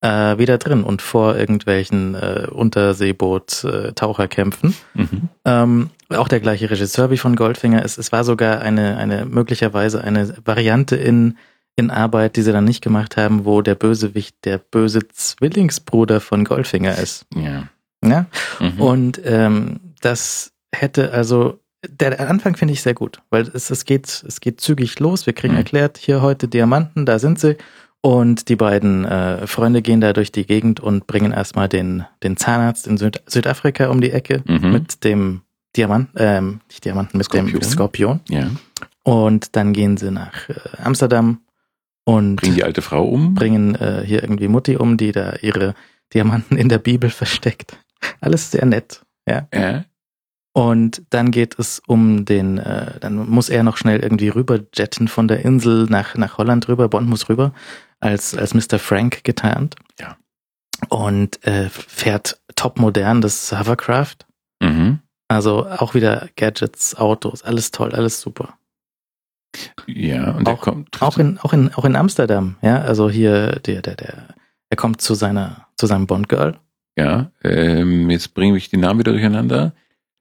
B: äh, wieder drin und vor irgendwelchen äh, Unterseeboot-Taucherkämpfen.
A: Mhm.
B: Ähm, auch der gleiche Regisseur wie von Goldfinger. Es, es war sogar eine, eine möglicherweise eine Variante in, in Arbeit, die sie dann nicht gemacht haben, wo der Bösewicht der böse Zwillingsbruder von Goldfinger ist.
A: Ja.
B: Ja?
A: Mhm.
B: Und ähm, das hätte also der Anfang finde ich sehr gut, weil es, es geht es geht zügig los. Wir kriegen
A: Mhm.
B: erklärt, hier heute Diamanten, da sind sie. Und die beiden äh, Freunde gehen da durch die Gegend und bringen erstmal den den Zahnarzt in Süd Südafrika um die Ecke
A: Mhm.
B: mit dem Diamant, ähm, nicht Diamanten, mit
A: Skorpion.
B: dem Skorpion.
A: ja.
B: Und dann gehen sie nach äh, Amsterdam und
A: Bringen die alte Frau um.
B: bringen äh, hier irgendwie Mutti um, die da ihre Diamanten in der Bibel versteckt. Alles sehr nett. Ja.
A: Ja.
B: Und dann geht es um den, äh, dann muss er noch schnell irgendwie rüber jetten von der Insel nach, nach Holland rüber, Bond muss rüber, als, als Mr. Frank getarnt.
A: Ja.
B: Und äh, fährt topmodern das Hovercraft.
A: Mhm.
B: Also auch wieder Gadgets, Autos, alles toll, alles super.
A: Ja, und
B: Auch-
A: kommt.
B: Auch in, auch in, auch in Amsterdam, ja, also hier, der, der, der, er kommt zu seiner, zu seinem Bond-Girl.
A: Ja, ähm, jetzt bringe ich die Namen wieder durcheinander.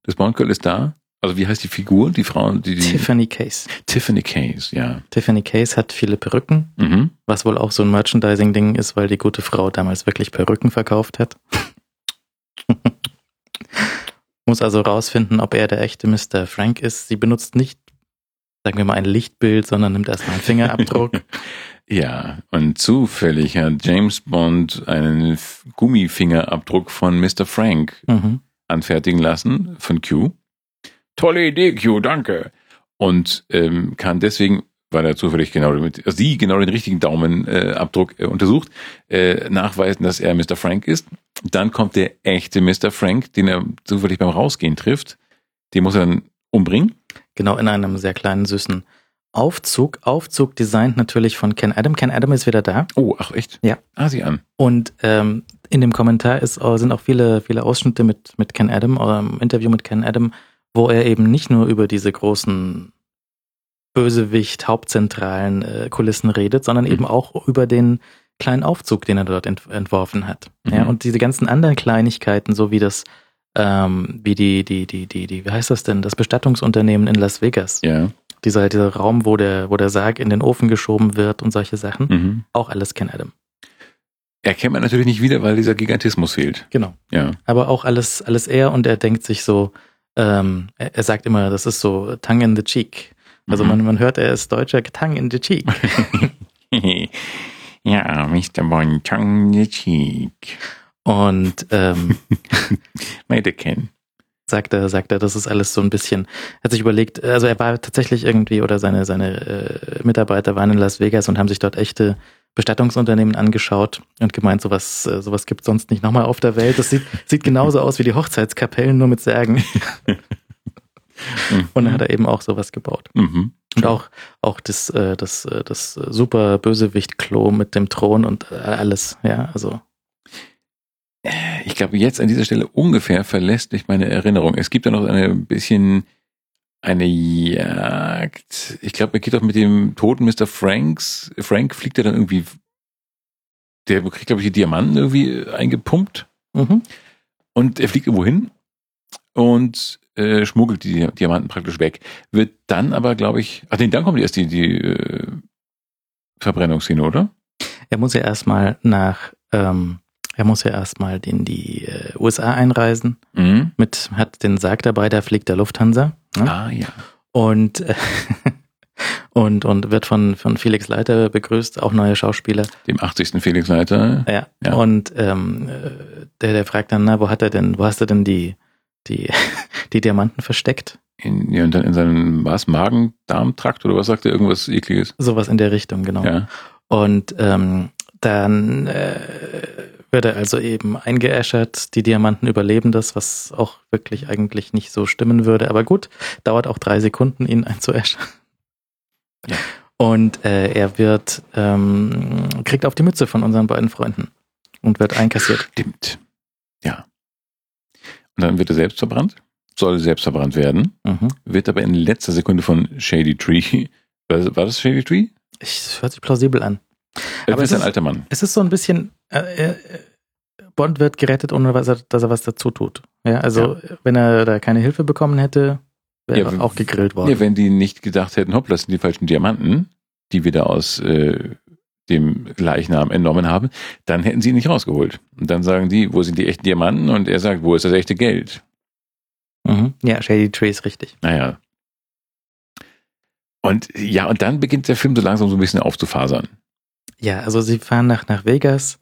A: Das Bond-Girl ist da. Also wie heißt die Figur? Die Frau, die, die
B: Tiffany Case.
A: Tiffany Case, ja.
B: Tiffany Case hat viele Perücken,
A: Mhm.
B: was wohl auch so ein Merchandising-Ding ist, weil die gute Frau damals wirklich Perücken verkauft hat. Muss also rausfinden, ob er der echte Mr. Frank ist. Sie benutzt nicht, sagen wir mal, ein Lichtbild, sondern nimmt erstmal einen Fingerabdruck.
A: Ja, und zufällig hat James Bond einen Gummifingerabdruck von Mr. Frank
B: mhm.
A: anfertigen lassen von Q. Tolle Idee, Q, danke. Und ähm, kann deswegen, weil er zufällig genau mit, also sie genau den richtigen Daumenabdruck äh, äh, untersucht, äh, nachweisen, dass er Mr. Frank ist. Dann kommt der echte Mr. Frank, den er zufällig beim Rausgehen trifft. Den muss er dann umbringen.
B: Genau, in einem sehr kleinen, süßen Aufzug. Aufzug designt natürlich von Ken Adam. Ken Adam ist wieder da.
A: Oh, ach echt?
B: Ja.
A: Ah, sieh an.
B: Und ähm, in dem Kommentar ist, äh, sind auch viele, viele Ausschnitte mit, mit Ken Adam, oder im Interview mit Ken Adam, wo er eben nicht nur über diese großen Bösewicht, hauptzentralen äh, Kulissen redet, sondern
A: Mhm.
B: eben auch über den kleinen Aufzug, den er dort ent entworfen hat.
A: Mhm.
B: Ja, und diese ganzen anderen Kleinigkeiten, so wie das, ähm, wie die, die, die, die, die, wie heißt das denn, das Bestattungsunternehmen in Las Vegas.
A: Ja.
B: Dieser, dieser Raum, wo der, wo der Sarg in den Ofen geschoben wird und solche Sachen.
A: Mhm.
B: Auch alles Ken Adam.
A: Erkennt man natürlich nicht wieder, weil dieser Gigantismus fehlt.
B: Genau.
A: Ja.
B: aber auch alles, alles er und er denkt sich so, ähm, er, er sagt immer, das ist so tongue in the cheek. Also
A: Mhm.
B: man, man hört, er ist Deutscher, tongue in the cheek.
A: ja, Mr. Bond, tongue in the cheek.
B: Und ähm,
A: Ken.
B: sagt er, sagt er, das ist alles so ein bisschen, hat sich überlegt, also er war tatsächlich irgendwie oder seine, seine äh, Mitarbeiter waren in Las Vegas und haben sich dort echte Bestattungsunternehmen angeschaut und gemeint, sowas, äh, sowas gibt sonst nicht nochmal auf der Welt. Das sieht, sieht genauso aus wie die Hochzeitskapellen, nur mit Särgen. Und dann hat er eben auch sowas gebaut.
A: Mhm.
B: Und auch, auch das, äh, das, äh, das super Bösewicht-Klo mit dem Thron und alles, ja, also.
A: Ich glaube, jetzt an dieser Stelle ungefähr verlässt mich meine Erinnerung. Es gibt da noch eine bisschen eine Jagd. Ich glaube, er geht auch mit dem toten Mr. Franks. Frank fliegt ja dann irgendwie. Der kriegt, glaube ich, die Diamanten irgendwie eingepumpt.
B: Mhm.
A: Und er fliegt irgendwo hin und äh, schmuggelt die Diamanten praktisch weg. Wird dann aber, glaube ich. Ach nee, dann kommt erst die, die äh, Verbrennungsszene, oder?
B: Er muss ja erstmal nach, ähm, er muss ja erstmal in die äh, USA einreisen.
A: Mhm.
B: Mit, hat den Sarg dabei, da fliegt der Lufthansa. Ne?
A: Ah ja.
B: Und, äh, und, und wird von, von Felix Leiter begrüßt, auch neue Schauspieler.
A: Dem 80. Felix Leiter.
B: Ja.
A: Ja.
B: Und ähm, äh, der, der fragt dann, na, wo hat er denn, wo hast du denn die, die, die Diamanten versteckt?
A: In, ja, und dann in seinem, was, Magen-Darm-Trakt oder was sagt er, irgendwas ekliges?
B: Sowas in der Richtung, genau.
A: Ja.
B: Und ähm, dann äh, wird er also eben eingeäschert, die Diamanten überleben das, was auch wirklich eigentlich nicht so stimmen würde. Aber gut, dauert auch drei Sekunden, ihn einzuäschern.
A: Ja.
B: Und äh, er wird, ähm, kriegt auf die Mütze von unseren beiden Freunden und wird einkassiert.
A: Stimmt. Ja. Und dann wird er selbst verbrannt, soll selbst verbrannt werden,
B: Mhm.
A: wird aber in letzter Sekunde von Shady Tree, war, war das Shady Tree?
B: Ich, hört sich plausibel an.
A: Er
B: Aber
A: ist
B: es
A: ein alter Mann.
B: Es ist so ein bisschen, äh, äh, Bond wird gerettet, ohne was er, dass er was dazu tut. Ja, also wenn er da keine Hilfe bekommen hätte, wäre
A: Ja,
B: er auch gegrillt worden.
A: Ja, wenn die nicht gedacht hätten, hopp, das sind die falschen Diamanten, die wir da aus äh, dem Leichnam entnommen haben, dann hätten sie ihn nicht rausgeholt. Und dann sagen die, wo sind die echten Diamanten? Und er sagt, wo ist das echte Geld?
B: mhm. Ja, Shady Tree ist richtig.
A: Naja. Und ja, und dann beginnt der Film so langsam so ein bisschen aufzufasern.
B: Ja, also sie fahren nach, nach Vegas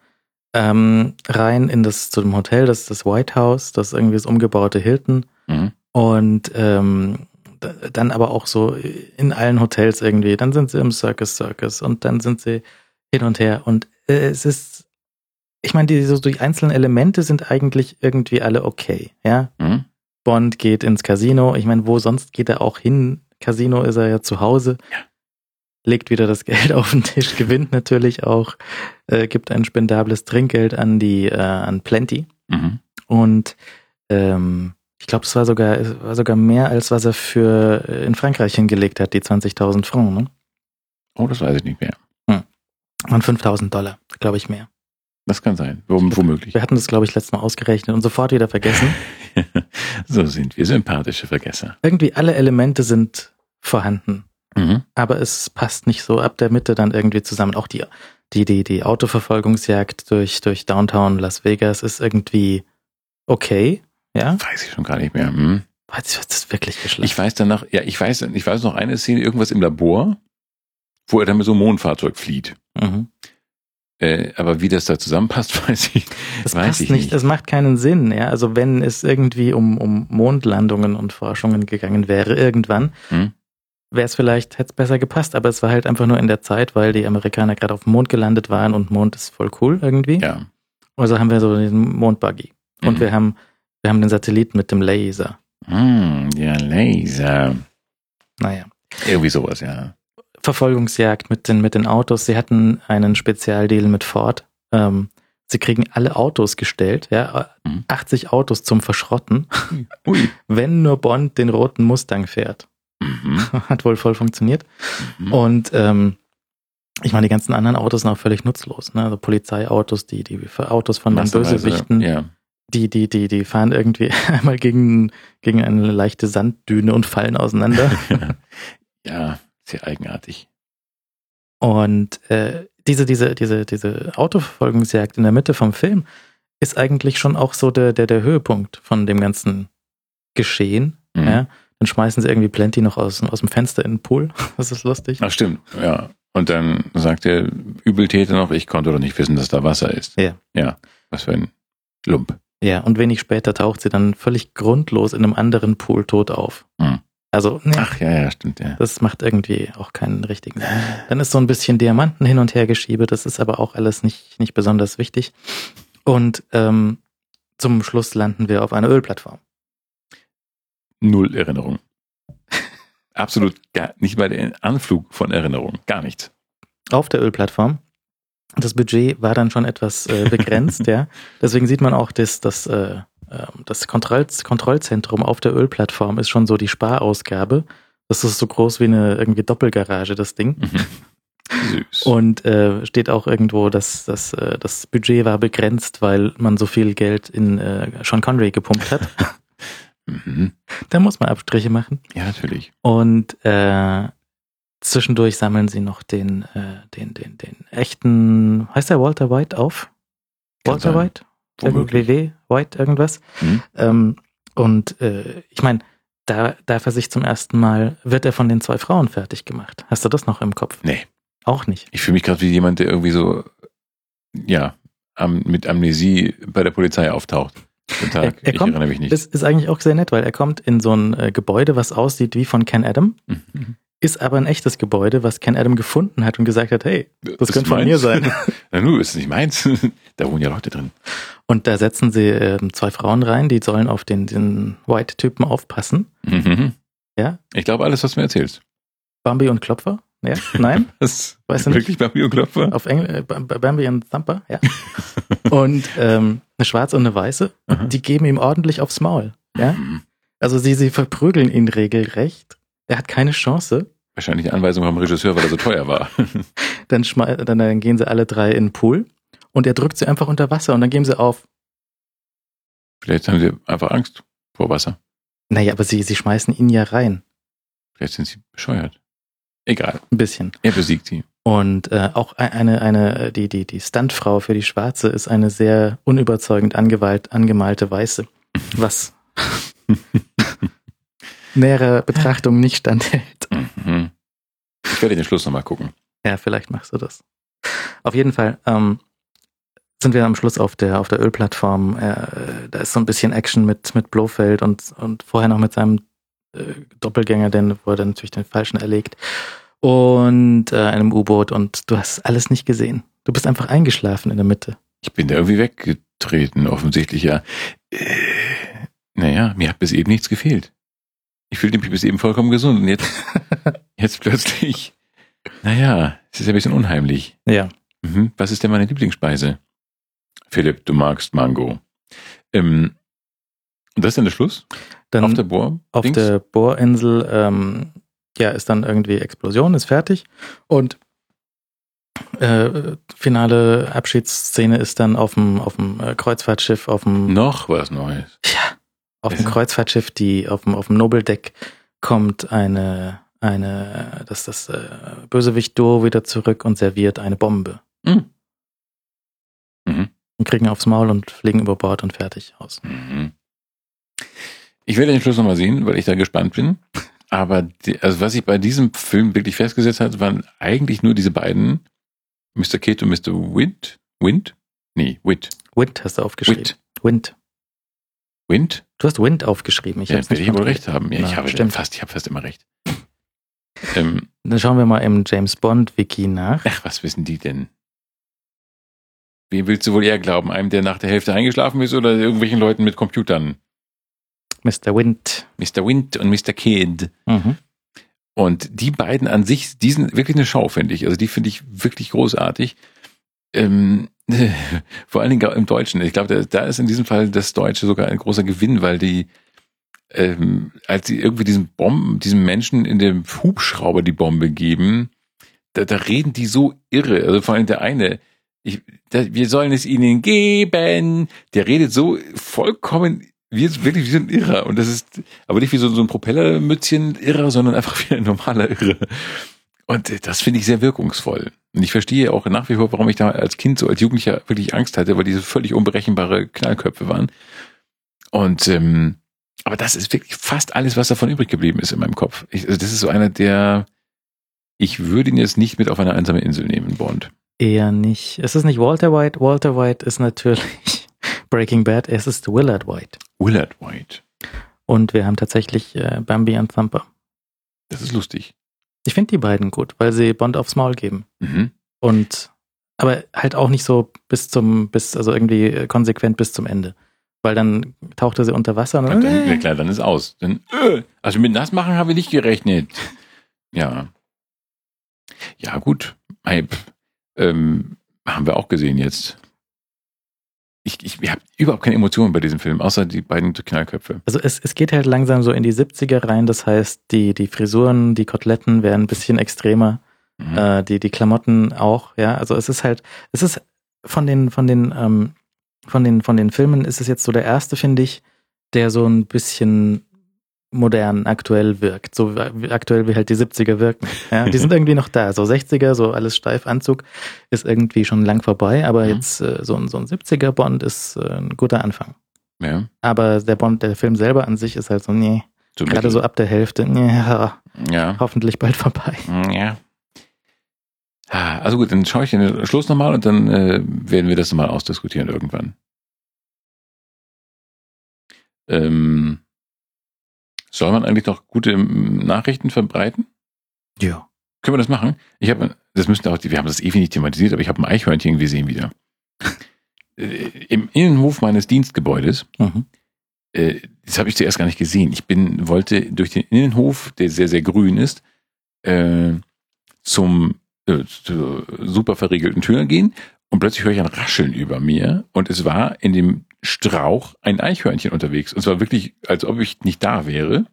B: ähm, rein in das zu dem Hotel, das ist das White House, das ist irgendwie das umgebaute Hilton.
A: Mhm.
B: Und ähm, dann aber auch so in allen Hotels irgendwie. Dann sind sie im Circus Circus und dann sind sie hin und her. Und äh, es ist, ich meine, die, so die einzelnen Elemente sind eigentlich irgendwie alle okay. Ja,
A: Mhm.
B: Bond geht ins Casino. Ich meine, wo sonst geht er auch hin? Casino ist er ja zu Hause. Legt wieder das Geld auf den Tisch, gewinnt natürlich auch, äh, gibt ein spendables Trinkgeld an die, äh, an Plenty.
A: Mhm.
B: Und ähm, ich glaube, es war sogar, es war sogar mehr, als was er für äh, in Frankreich hingelegt hat, die 20.000 Francs, ne?
A: Oh, das weiß ich nicht mehr.
B: Und 5.000 Dollar, glaube ich mehr.
A: Das kann sein. Wom- Womöglich.
B: Wir hatten das, glaube ich, letztes Mal ausgerechnet und sofort wieder vergessen.
A: so sind wir sympathische Vergesser.
B: Irgendwie alle Elemente sind vorhanden,
A: Mhm.
B: aber es passt nicht so ab der Mitte dann irgendwie zusammen. Auch die, die, die, die Autoverfolgungsjagd durch, durch Downtown Las Vegas ist irgendwie okay, ja?
A: Weiß ich schon gar nicht mehr. Mhm.
B: Das ist wirklich
A: Ich
B: geschlafen.
A: weiß danach, ja, ich weiß, ich weiß noch eine Szene, irgendwas im Labor, wo er dann mit so einem Mondfahrzeug flieht.
B: Mhm.
A: Äh, aber wie das da zusammenpasst, weiß ich,
B: Das
A: weiß
B: passt
A: ich
B: nicht, es macht keinen Sinn, ja. Also wenn es irgendwie um, um Mondlandungen und Forschungen gegangen wäre, irgendwann,
A: Hm.
B: Wäre es vielleicht, hätte es besser gepasst, aber es war halt einfach nur in der Zeit, weil die Amerikaner gerade auf dem Mond gelandet waren und Mond ist voll cool irgendwie.
A: Ja.
B: Also haben wir so den Mondbuggy. Und
A: Mhm.
B: wir haben, wir haben den Satelliten mit dem Laser.
A: Hm, ja, Laser.
B: Naja.
A: Irgendwie sowas, ja.
B: Verfolgungsjagd mit den, mit den Autos. Sie hatten einen Spezialdeal mit Ford. Ähm, sie kriegen alle Autos gestellt, ja,
A: Mhm.
B: 80 Autos zum Verschrotten,
A: Ui.
B: wenn nur Bond den roten Mustang fährt.
A: Mhm.
B: Hat wohl voll funktioniert.
A: Mhm.
B: Und ähm, ich meine, die ganzen anderen Autos sind auch völlig nutzlos. Ne? Also Polizeiautos, die, die Autos von den Bösewichten,
A: Ja.
B: die, die, die, die fahren irgendwie einmal gegen, gegen eine leichte Sanddüne und fallen auseinander.
A: ja, sehr eigenartig.
B: Und äh, diese, diese, diese, diese Autoverfolgungsjagd in der Mitte vom Film ist eigentlich schon auch so der, der, der Höhepunkt von dem ganzen Geschehen.
A: Mhm.
B: Ja? Dann schmeißen sie irgendwie Plenty noch aus, aus dem Fenster in den Pool. Das ist lustig.
A: Ach, stimmt, ja. Und dann sagt der Übeltäter noch, ich konnte doch nicht wissen, dass da Wasser ist.
B: Ja.
A: Ja, was für ein Lump.
B: Ja, und wenig später taucht sie dann völlig grundlos in einem anderen Pool tot auf.
A: Mhm.
B: Also, nee,
A: Ach, ja, ja, stimmt, ja.
B: das macht irgendwie auch keinen richtigen Sinn. Dann ist so ein bisschen Diamanten hin und her geschiebe, das ist aber auch alles nicht, nicht besonders wichtig. Und ähm, zum Schluss landen wir auf einer Ölplattform.
A: Null Erinnerung. Absolut gar nicht mal der Anflug von Erinnerung. Gar nichts.
B: Auf der Ölplattform. Das Budget war dann schon etwas äh, begrenzt, ja. Deswegen sieht man auch, dass das, äh, ähm, das Kontroll Kontrollzentrum auf der Ölplattform ist schon so die Sparausgabe. Das ist so groß wie eine irgendwie Doppelgarage, das Ding.
A: Mhm. Süß.
B: Und äh, steht auch irgendwo, dass, dass äh, das Budget war begrenzt, weil man so viel Geld in äh, Sean Connery gepumpt hat.
A: mhm.
B: da muss man Abstriche machen.
A: Ja, natürlich.
B: Und äh, zwischendurch sammeln sie noch den, äh, den, den, den echten, heißt der Walter White auf? Walter. White? WW White, irgendwas.
A: Mhm.
B: Ähm, und äh, ich meine, da darf er sich zum ersten Mal, wird er von den zwei Frauen fertig gemacht. Hast du das noch im Kopf?
A: Nee.
B: Auch nicht.
A: Ich fühle mich gerade wie jemand, der irgendwie so, ja, am, mit Amnesie bei der Polizei auftaucht. Guten Tag,
B: Er- er
A: ich
B: kommt-
A: erinnere mich nicht.
B: Das ist eigentlich auch sehr nett, weil er kommt in so ein äh, Gebäude, was aussieht wie von Ken Adam,
A: Mhm.
B: ist aber ein echtes Gebäude, was Ken Adam gefunden hat und gesagt hat, hey, das
A: ist
B: könnte von
A: meins.
B: mir sein.
A: Na nu, ist nicht meins. da wohnen ja Leute drin.
B: Und da setzen sie ähm, zwei Frauen rein, die sollen auf den, den White-Typen aufpassen.
A: Mhm.
B: Ja?
A: Ich glaube alles, was du mir erzählst.
B: Bambi und Klopfer? Ja? Nein?
A: Was?
B: Weißt du nicht?
A: Wirklich Bambi und Klopfer?
B: Auf Engl äh, Bam- Bambi und Thumper? Ja. und ähm, eine schwarze und eine weiße.
A: Aha.
B: Die geben ihm ordentlich aufs Maul. Ja?
A: Mhm.
B: Also sie, sie verprügeln ihn regelrecht. Er hat keine Chance.
A: Wahrscheinlich eine Anweisung vom Regisseur, weil er so teuer war.
B: Dann, dann, dann gehen sie alle drei in den Pool und er drückt sie einfach unter Wasser und dann geben sie auf.
A: Vielleicht haben sie einfach Angst vor Wasser.
B: Naja, aber sie, sie schmeißen ihn ja rein.
A: Vielleicht sind sie bescheuert. Egal.
B: Ein bisschen.
A: Er besiegt sie.
B: Und äh, auch e- eine, eine, die, die, die Stuntfrau für die Schwarze ist eine sehr unüberzeugend angewalt, angemalte Weiße. Was näherer Betrachtung nicht standhält.
A: Mhm. Ich werde den Schluss nochmal gucken.
B: Ja, vielleicht machst du das. Auf jeden Fall ähm, sind wir am Schluss auf der, auf der Ölplattform. Äh, da ist so ein bisschen Action mit, mit Blofeld und, und vorher noch mit seinem äh, Doppelgänger, denn wo er dann natürlich den Falschen erlegt. Und äh, einem U-Boot und du hast alles nicht gesehen. Du bist einfach eingeschlafen in der Mitte.
A: Ich bin da irgendwie weggetreten, offensichtlich ja. Äh, naja, mir hat bis eben nichts gefehlt. Ich fühlte mich bis eben vollkommen gesund und jetzt, jetzt plötzlich, naja, es ist ein bisschen unheimlich.
B: Ja.
A: Mhm. Was ist denn meine Lieblingsspeise? Philipp, du magst Mango. Ähm, und das ist dann der Schluss?
B: Dann
A: auf der Bohr?
B: auf
A: Dings?
B: der Bohrinsel, ähm, ja, ist dann irgendwie Explosion, ist fertig. Und äh, finale Abschiedsszene ist dann auf dem, auf dem äh, Kreuzfahrtschiff, auf dem,
A: Noch was Neues.
B: ja, auf dem. Kreuzfahrtschiff, die auf dem, auf dem Nobeldeck kommt eine, eine, das, das äh, Bösewicht-Duo wieder zurück und serviert eine Bombe.
A: Mhm. Mhm.
B: Und kriegen aufs Maul und fliegen über Bord und fertig aus.
A: Mhm. Ich werde den Schluss nochmal sehen, weil ich da gespannt bin. Aber die, also was ich bei diesem Film wirklich festgesetzt hat, waren eigentlich nur diese beiden, Mr. Kid und Mr. Wind. Wind? Nee, Witt.
B: Wind hast du aufgeschrieben. Wind.
A: Wind?
B: Du hast Wind aufgeschrieben. Ich
A: ja, werde ich wohl recht haben. Ja, ich
B: Na,
A: habe
B: stimmt.
A: fast, ich habe fast immer recht. ähm,
B: Dann schauen wir mal im James Bond Wiki nach.
A: ach, was wissen die denn? Wem willst du wohl eher glauben? Einem, der nach der Hälfte eingeschlafen ist oder irgendwelchen Leuten mit Computern?
B: Mr. Wind.
A: Mr. Wind und Mr. Kid.
B: Mhm.
A: Und die beiden an sich, die sind wirklich eine Schau, finde ich. Also die finde ich wirklich großartig. Ähm, vor allen Dingen im Deutschen. Ich glaube, da, ist in diesem Fall das Deutsche sogar ein großer Gewinn, weil die, ähm, als sie irgendwie diesen Bomben, diesem Menschen in dem Hubschrauber die Bombe geben, da, da reden die so irre. Also vor allem der eine, ich, da, wir sollen es ihnen geben. Der redet so vollkommen wie wirklich wie so ein Irrer. Und das ist aber nicht wie so, so ein Propellermützchen Irrer, sondern einfach wie ein normaler Irre. Und das finde ich sehr wirkungsvoll. Und ich verstehe auch nach wie vor, warum ich da als Kind, so als Jugendlicher wirklich Angst hatte, weil diese völlig unberechenbare Knallköpfe waren. Und ähm, aber das ist wirklich fast alles, was davon übrig geblieben ist in meinem Kopf. Ich, also das ist so einer, der ich würde ihn jetzt nicht mit auf eine einsame Insel nehmen, Bond.
B: Eher nicht. Es ist nicht Walter White. Walter White ist natürlich Breaking Bad. Es ist Willard White.
A: Willard White.
B: Und wir haben tatsächlich äh, Bambi und Thumper.
A: Das ist lustig.
B: Ich finde die beiden gut, weil sie Bond aufs Maul geben.
A: Mhm.
B: Und aber halt auch nicht so bis zum, bis, also irgendwie äh, konsequent bis zum Ende. Weil dann tauchte sie unter Wasser und dann,
A: dann, ja klar, dann ist aus. Dann, äh, also mit nass machen haben wir nicht gerechnet. Ja. Ja, gut. Ähm, haben wir auch gesehen jetzt. Ich, ich, ich habe überhaupt keine Emotionen bei diesem Film, außer die beiden Knallköpfe.
B: Also es, es geht halt langsam so in die 70er rein, das heißt, die, die Frisuren, die Koteletten werden ein bisschen extremer,
A: Mhm.
B: äh, die, die Klamotten auch, ja. Also es ist halt, es ist von den, von den, ähm, von den, von den Filmen ist es jetzt so der erste, finde ich, der so ein bisschen modern, aktuell wirkt. So wie- aktuell wie halt die 70er wirken. Ja, die sind irgendwie noch da. So 60er, so alles steif Anzug ist irgendwie schon lang vorbei, aber
A: Mhm.
B: jetzt äh, so, ein, so ein 70er Bond ist äh, ein guter Anfang.
A: ja,
B: Aber der Bond, der Film selber an sich ist halt so, nee,
A: so
B: gerade so ab der Hälfte, nee,
A: Ja,
B: hoffentlich bald vorbei.
A: ja. Ah, Also gut, dann schaue ich den Schluss nochmal und dann äh, werden wir das nochmal ausdiskutieren irgendwann. Ähm, soll man eigentlich noch gute ähm, Nachrichten verbreiten?
B: Ja.
A: Können wir das machen? Ich habe, das müssten auch, wir haben das ewig nicht thematisiert, aber ich habe ein Eichhörnchen gesehen wieder. Äh, Im Innenhof meines Dienstgebäudes.
B: Mhm.
A: Äh, das habe ich zuerst gar nicht gesehen. Ich bin, wollte durch den Innenhof, der sehr, sehr grün ist, äh, zum äh, zur super verriegelten Tür gehen und plötzlich höre ich ein Rascheln über mir und es war in dem Strauch ein Eichhörnchen unterwegs. Und es war wirklich, als ob ich nicht da wäre.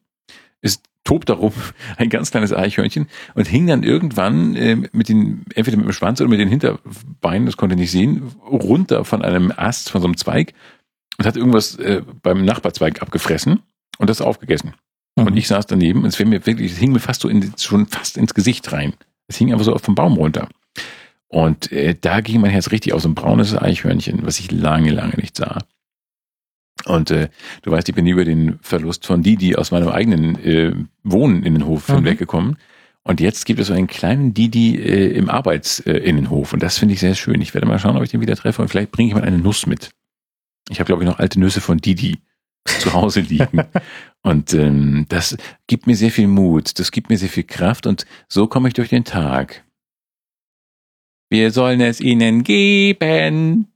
A: Es tobt darum ein ganz kleines Eichhörnchen und hing dann irgendwann äh, mit den, entweder mit dem Schwanz oder mit den Hinterbeinen, das konnte ich nicht sehen, runter von einem Ast, von so einem Zweig und hat irgendwas äh, beim Nachbarzweig abgefressen und das aufgegessen. Und ich saß daneben und es mir wirklich, es hing mir fast so in, schon fast ins Gesicht rein. Es hing einfach so vom Baum runter. Und äh, da ging mein Herz richtig aus, so ein braunes Eichhörnchen, was ich lange, lange nicht sah. Und äh, du weißt, ich bin über den Verlust von Didi aus meinem eigenen äh, Wohnen in den Hof
B: Mhm.
A: hinweggekommen. Und jetzt gibt es so einen kleinen Didi äh, im Arbeitsinnenhof. Und das finde ich sehr schön. Ich werde mal schauen, ob ich den wieder treffe. Und vielleicht bringe ich mal eine Nuss mit. Ich habe, glaube ich, noch alte Nüsse von Didi zu Hause liegen. und ähm, das gibt mir sehr viel Mut. Das gibt mir sehr viel Kraft. Und so komme ich durch den Tag. Wir sollen es ihnen geben.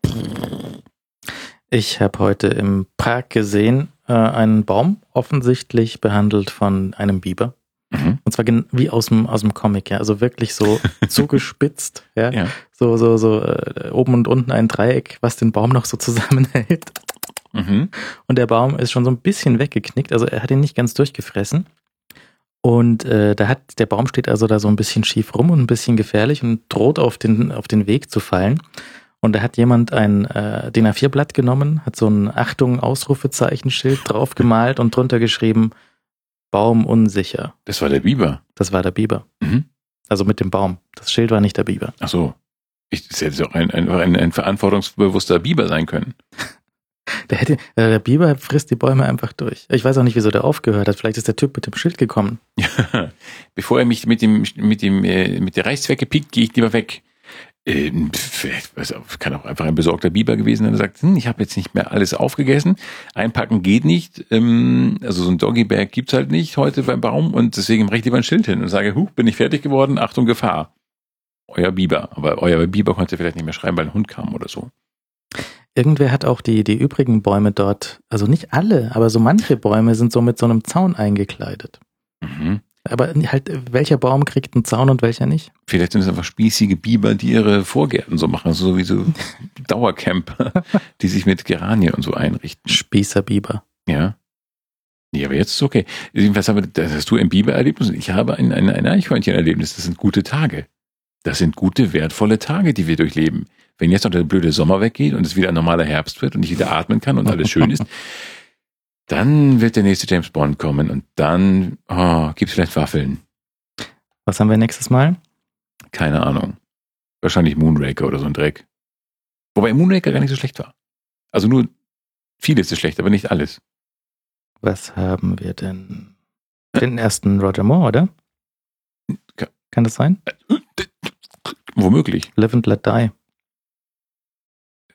B: Ich habe heute im Park gesehen, äh, einen Baum, offensichtlich behandelt von einem Biber.
A: Mhm.
B: Und zwar wie aus dem, aus dem Comic, ja. Also wirklich so zugespitzt, ja.
A: Ja.
B: So, so, so, äh, oben und unten ein Dreieck, was den Baum noch so zusammenhält.
A: Mhm.
B: Und der Baum ist schon so ein bisschen weggeknickt, also er hat ihn nicht ganz durchgefressen. Und äh, da hat, der Baum steht also da so ein bisschen schief rum und ein bisschen gefährlich und droht auf den, auf den Weg zu fallen. Und da hat jemand ein äh, DIN A4-Blatt genommen, hat so ein Achtung, Ausrufezeichenschild drauf gemalt und drunter geschrieben, Baum unsicher.
A: Das war der Biber.
B: Das war der Biber.
A: Mhm.
B: Also mit dem Baum. Das Schild war nicht der Biber.
A: Ach so. Ich, das hätte auch ein, ein, ein, ein verantwortungsbewusster Biber sein können.
B: Der, hätte, äh, der Biber frisst die Bäume einfach durch. Ich weiß auch nicht, wieso der aufgehört hat. Vielleicht ist der Typ mit dem Schild gekommen.
A: Bevor er mich mit dem mit dem äh, mit der Reißzwecke piekt, gehe ich lieber weg. Ähm, auch, kann auch einfach ein besorgter Biber gewesen sein, der sagt, hm, ich habe jetzt nicht mehr alles aufgegessen, einpacken geht nicht, ähm, also so ein Doggybag gibt's halt nicht heute beim Baum und deswegen mache ich lieber ein Schild hin und sage, huch, bin ich fertig geworden, Achtung, Gefahr. Euer Biber. Aber euer Biber konnte vielleicht nicht mehr schreiben, weil ein Hund kam oder so.
B: Irgendwer hat auch die, die übrigen Bäume dort, also nicht alle, aber so manche Bäume sind so mit so einem Zaun eingekleidet.
A: Mhm.
B: Aber halt, welcher Baum kriegt einen Zaun und welcher nicht?
A: Vielleicht sind es einfach spießige Biber, die ihre Vorgärten so machen, so wie so Dauercamper, die sich mit Geranien und so einrichten.
B: Spießerbiber.
A: Ja. Nee, aber jetzt ist okay. Was aber, das hast du ein Bibererlebnis und ich habe ein, ein, ein Eichhörnchenerlebnis. Das sind gute Tage. Das sind gute, wertvolle Tage, die wir durchleben. Wenn jetzt noch der blöde Sommer weggeht und es wieder ein normaler Herbst wird und ich wieder atmen kann und alles schön ist, dann wird der nächste James Bond kommen und dann oh, gibt's vielleicht Waffeln.
B: Was haben wir nächstes Mal?
A: Keine Ahnung. Wahrscheinlich Moonraker oder so ein Dreck. Wobei Moonraker gar nicht so schlecht war. Also nur vieles ist schlecht, aber nicht alles.
B: Was haben wir denn? Den ersten Roger Moore, oder?
A: Ka-
B: Kann das sein?
A: Womöglich.
B: Live and Let Die.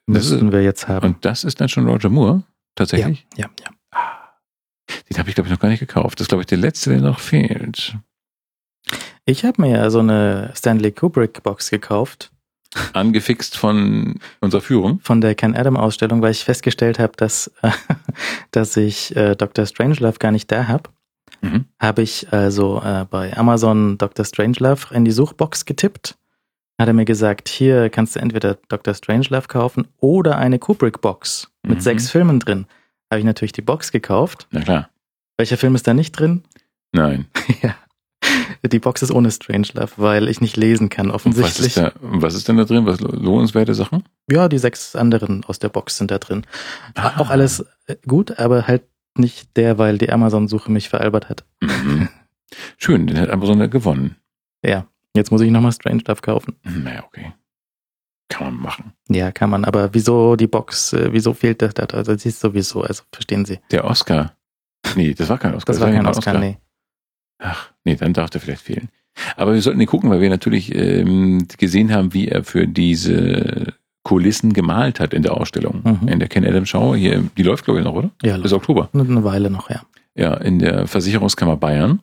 A: Ist-
B: Müssten wir jetzt haben.
A: Und das ist dann schon Roger Moore? Tatsächlich?
B: Ja, ja.
A: Den habe ich, glaube ich, noch gar nicht gekauft. Das ist, glaube ich, der letzte, der noch fehlt.
B: Ich habe mir ja so eine Stanley Kubrick Box gekauft
A: Angefixt von unserer Führung.
B: von der Ken Adam Ausstellung, weil ich festgestellt habe, dass, äh, dass ich äh, Dr. Strangelove gar nicht da habe.
A: Mhm.
B: Habe ich also äh, bei Amazon Dr. Strangelove in die Suchbox getippt. Hat er mir gesagt, hier kannst du entweder Dr. Strangelove kaufen oder eine Kubrick Box mit
A: Mhm.
B: sechs Filmen drin. Habe ich natürlich die Box gekauft.
A: Na klar.
B: Welcher Film ist da nicht drin?
A: Nein.
B: ja. Die Box ist ohne Strangelove, weil ich nicht lesen kann,
A: Und was
B: offensichtlich.
A: ist, da, was ist denn da drin? Was lohnenswerte Sachen?
B: Ja, die sechs anderen aus der Box sind da drin.
A: Ah.
B: Auch alles äh, gut, aber halt nicht der, weil die Amazon-Suche mich veralbert hat.
A: Mhm. Schön, den hat Amazon gewonnen.
B: Ja, jetzt muss ich nochmal Strangelove kaufen.
A: Naja, okay. Kann man machen.
B: Ja, kann man, aber wieso die Box, äh, wieso fehlt das da? Also, das ist sowieso, also verstehen Sie.
A: Der Oscar. Nee, das war kein Oscar.
B: Das war kein Oscar, nee.
A: Ach, nee, dann darf der vielleicht fehlen. Aber wir sollten den gucken, weil wir natürlich ähm, gesehen haben, wie er für diese Kulissen gemalt hat in der Ausstellung.
B: Mhm.
A: In der Ken Adams Show. Hier, die läuft, glaube ich, noch, oder?
B: Ja,
A: Bis Oktober.
B: eine Weile noch, ja.
A: Ja, in der Versicherungskammer Bayern.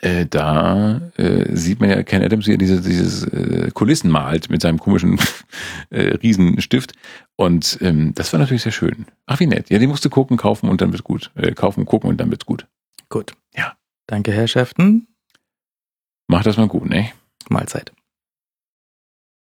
A: Äh, da äh, sieht man ja Ken Adams, wie er diese, dieses äh, Kulissen malt mit seinem komischen äh, Riesenstift. Und ähm, das war natürlich sehr schön. Ach, wie nett. Ja, die musst du gucken, kaufen und dann wird's gut. Äh, kaufen, gucken und dann wird's gut.
B: Gut.
A: Ja.
B: Danke, Herr Schäften.
A: Mach das mal gut, ne?
B: Mahlzeit.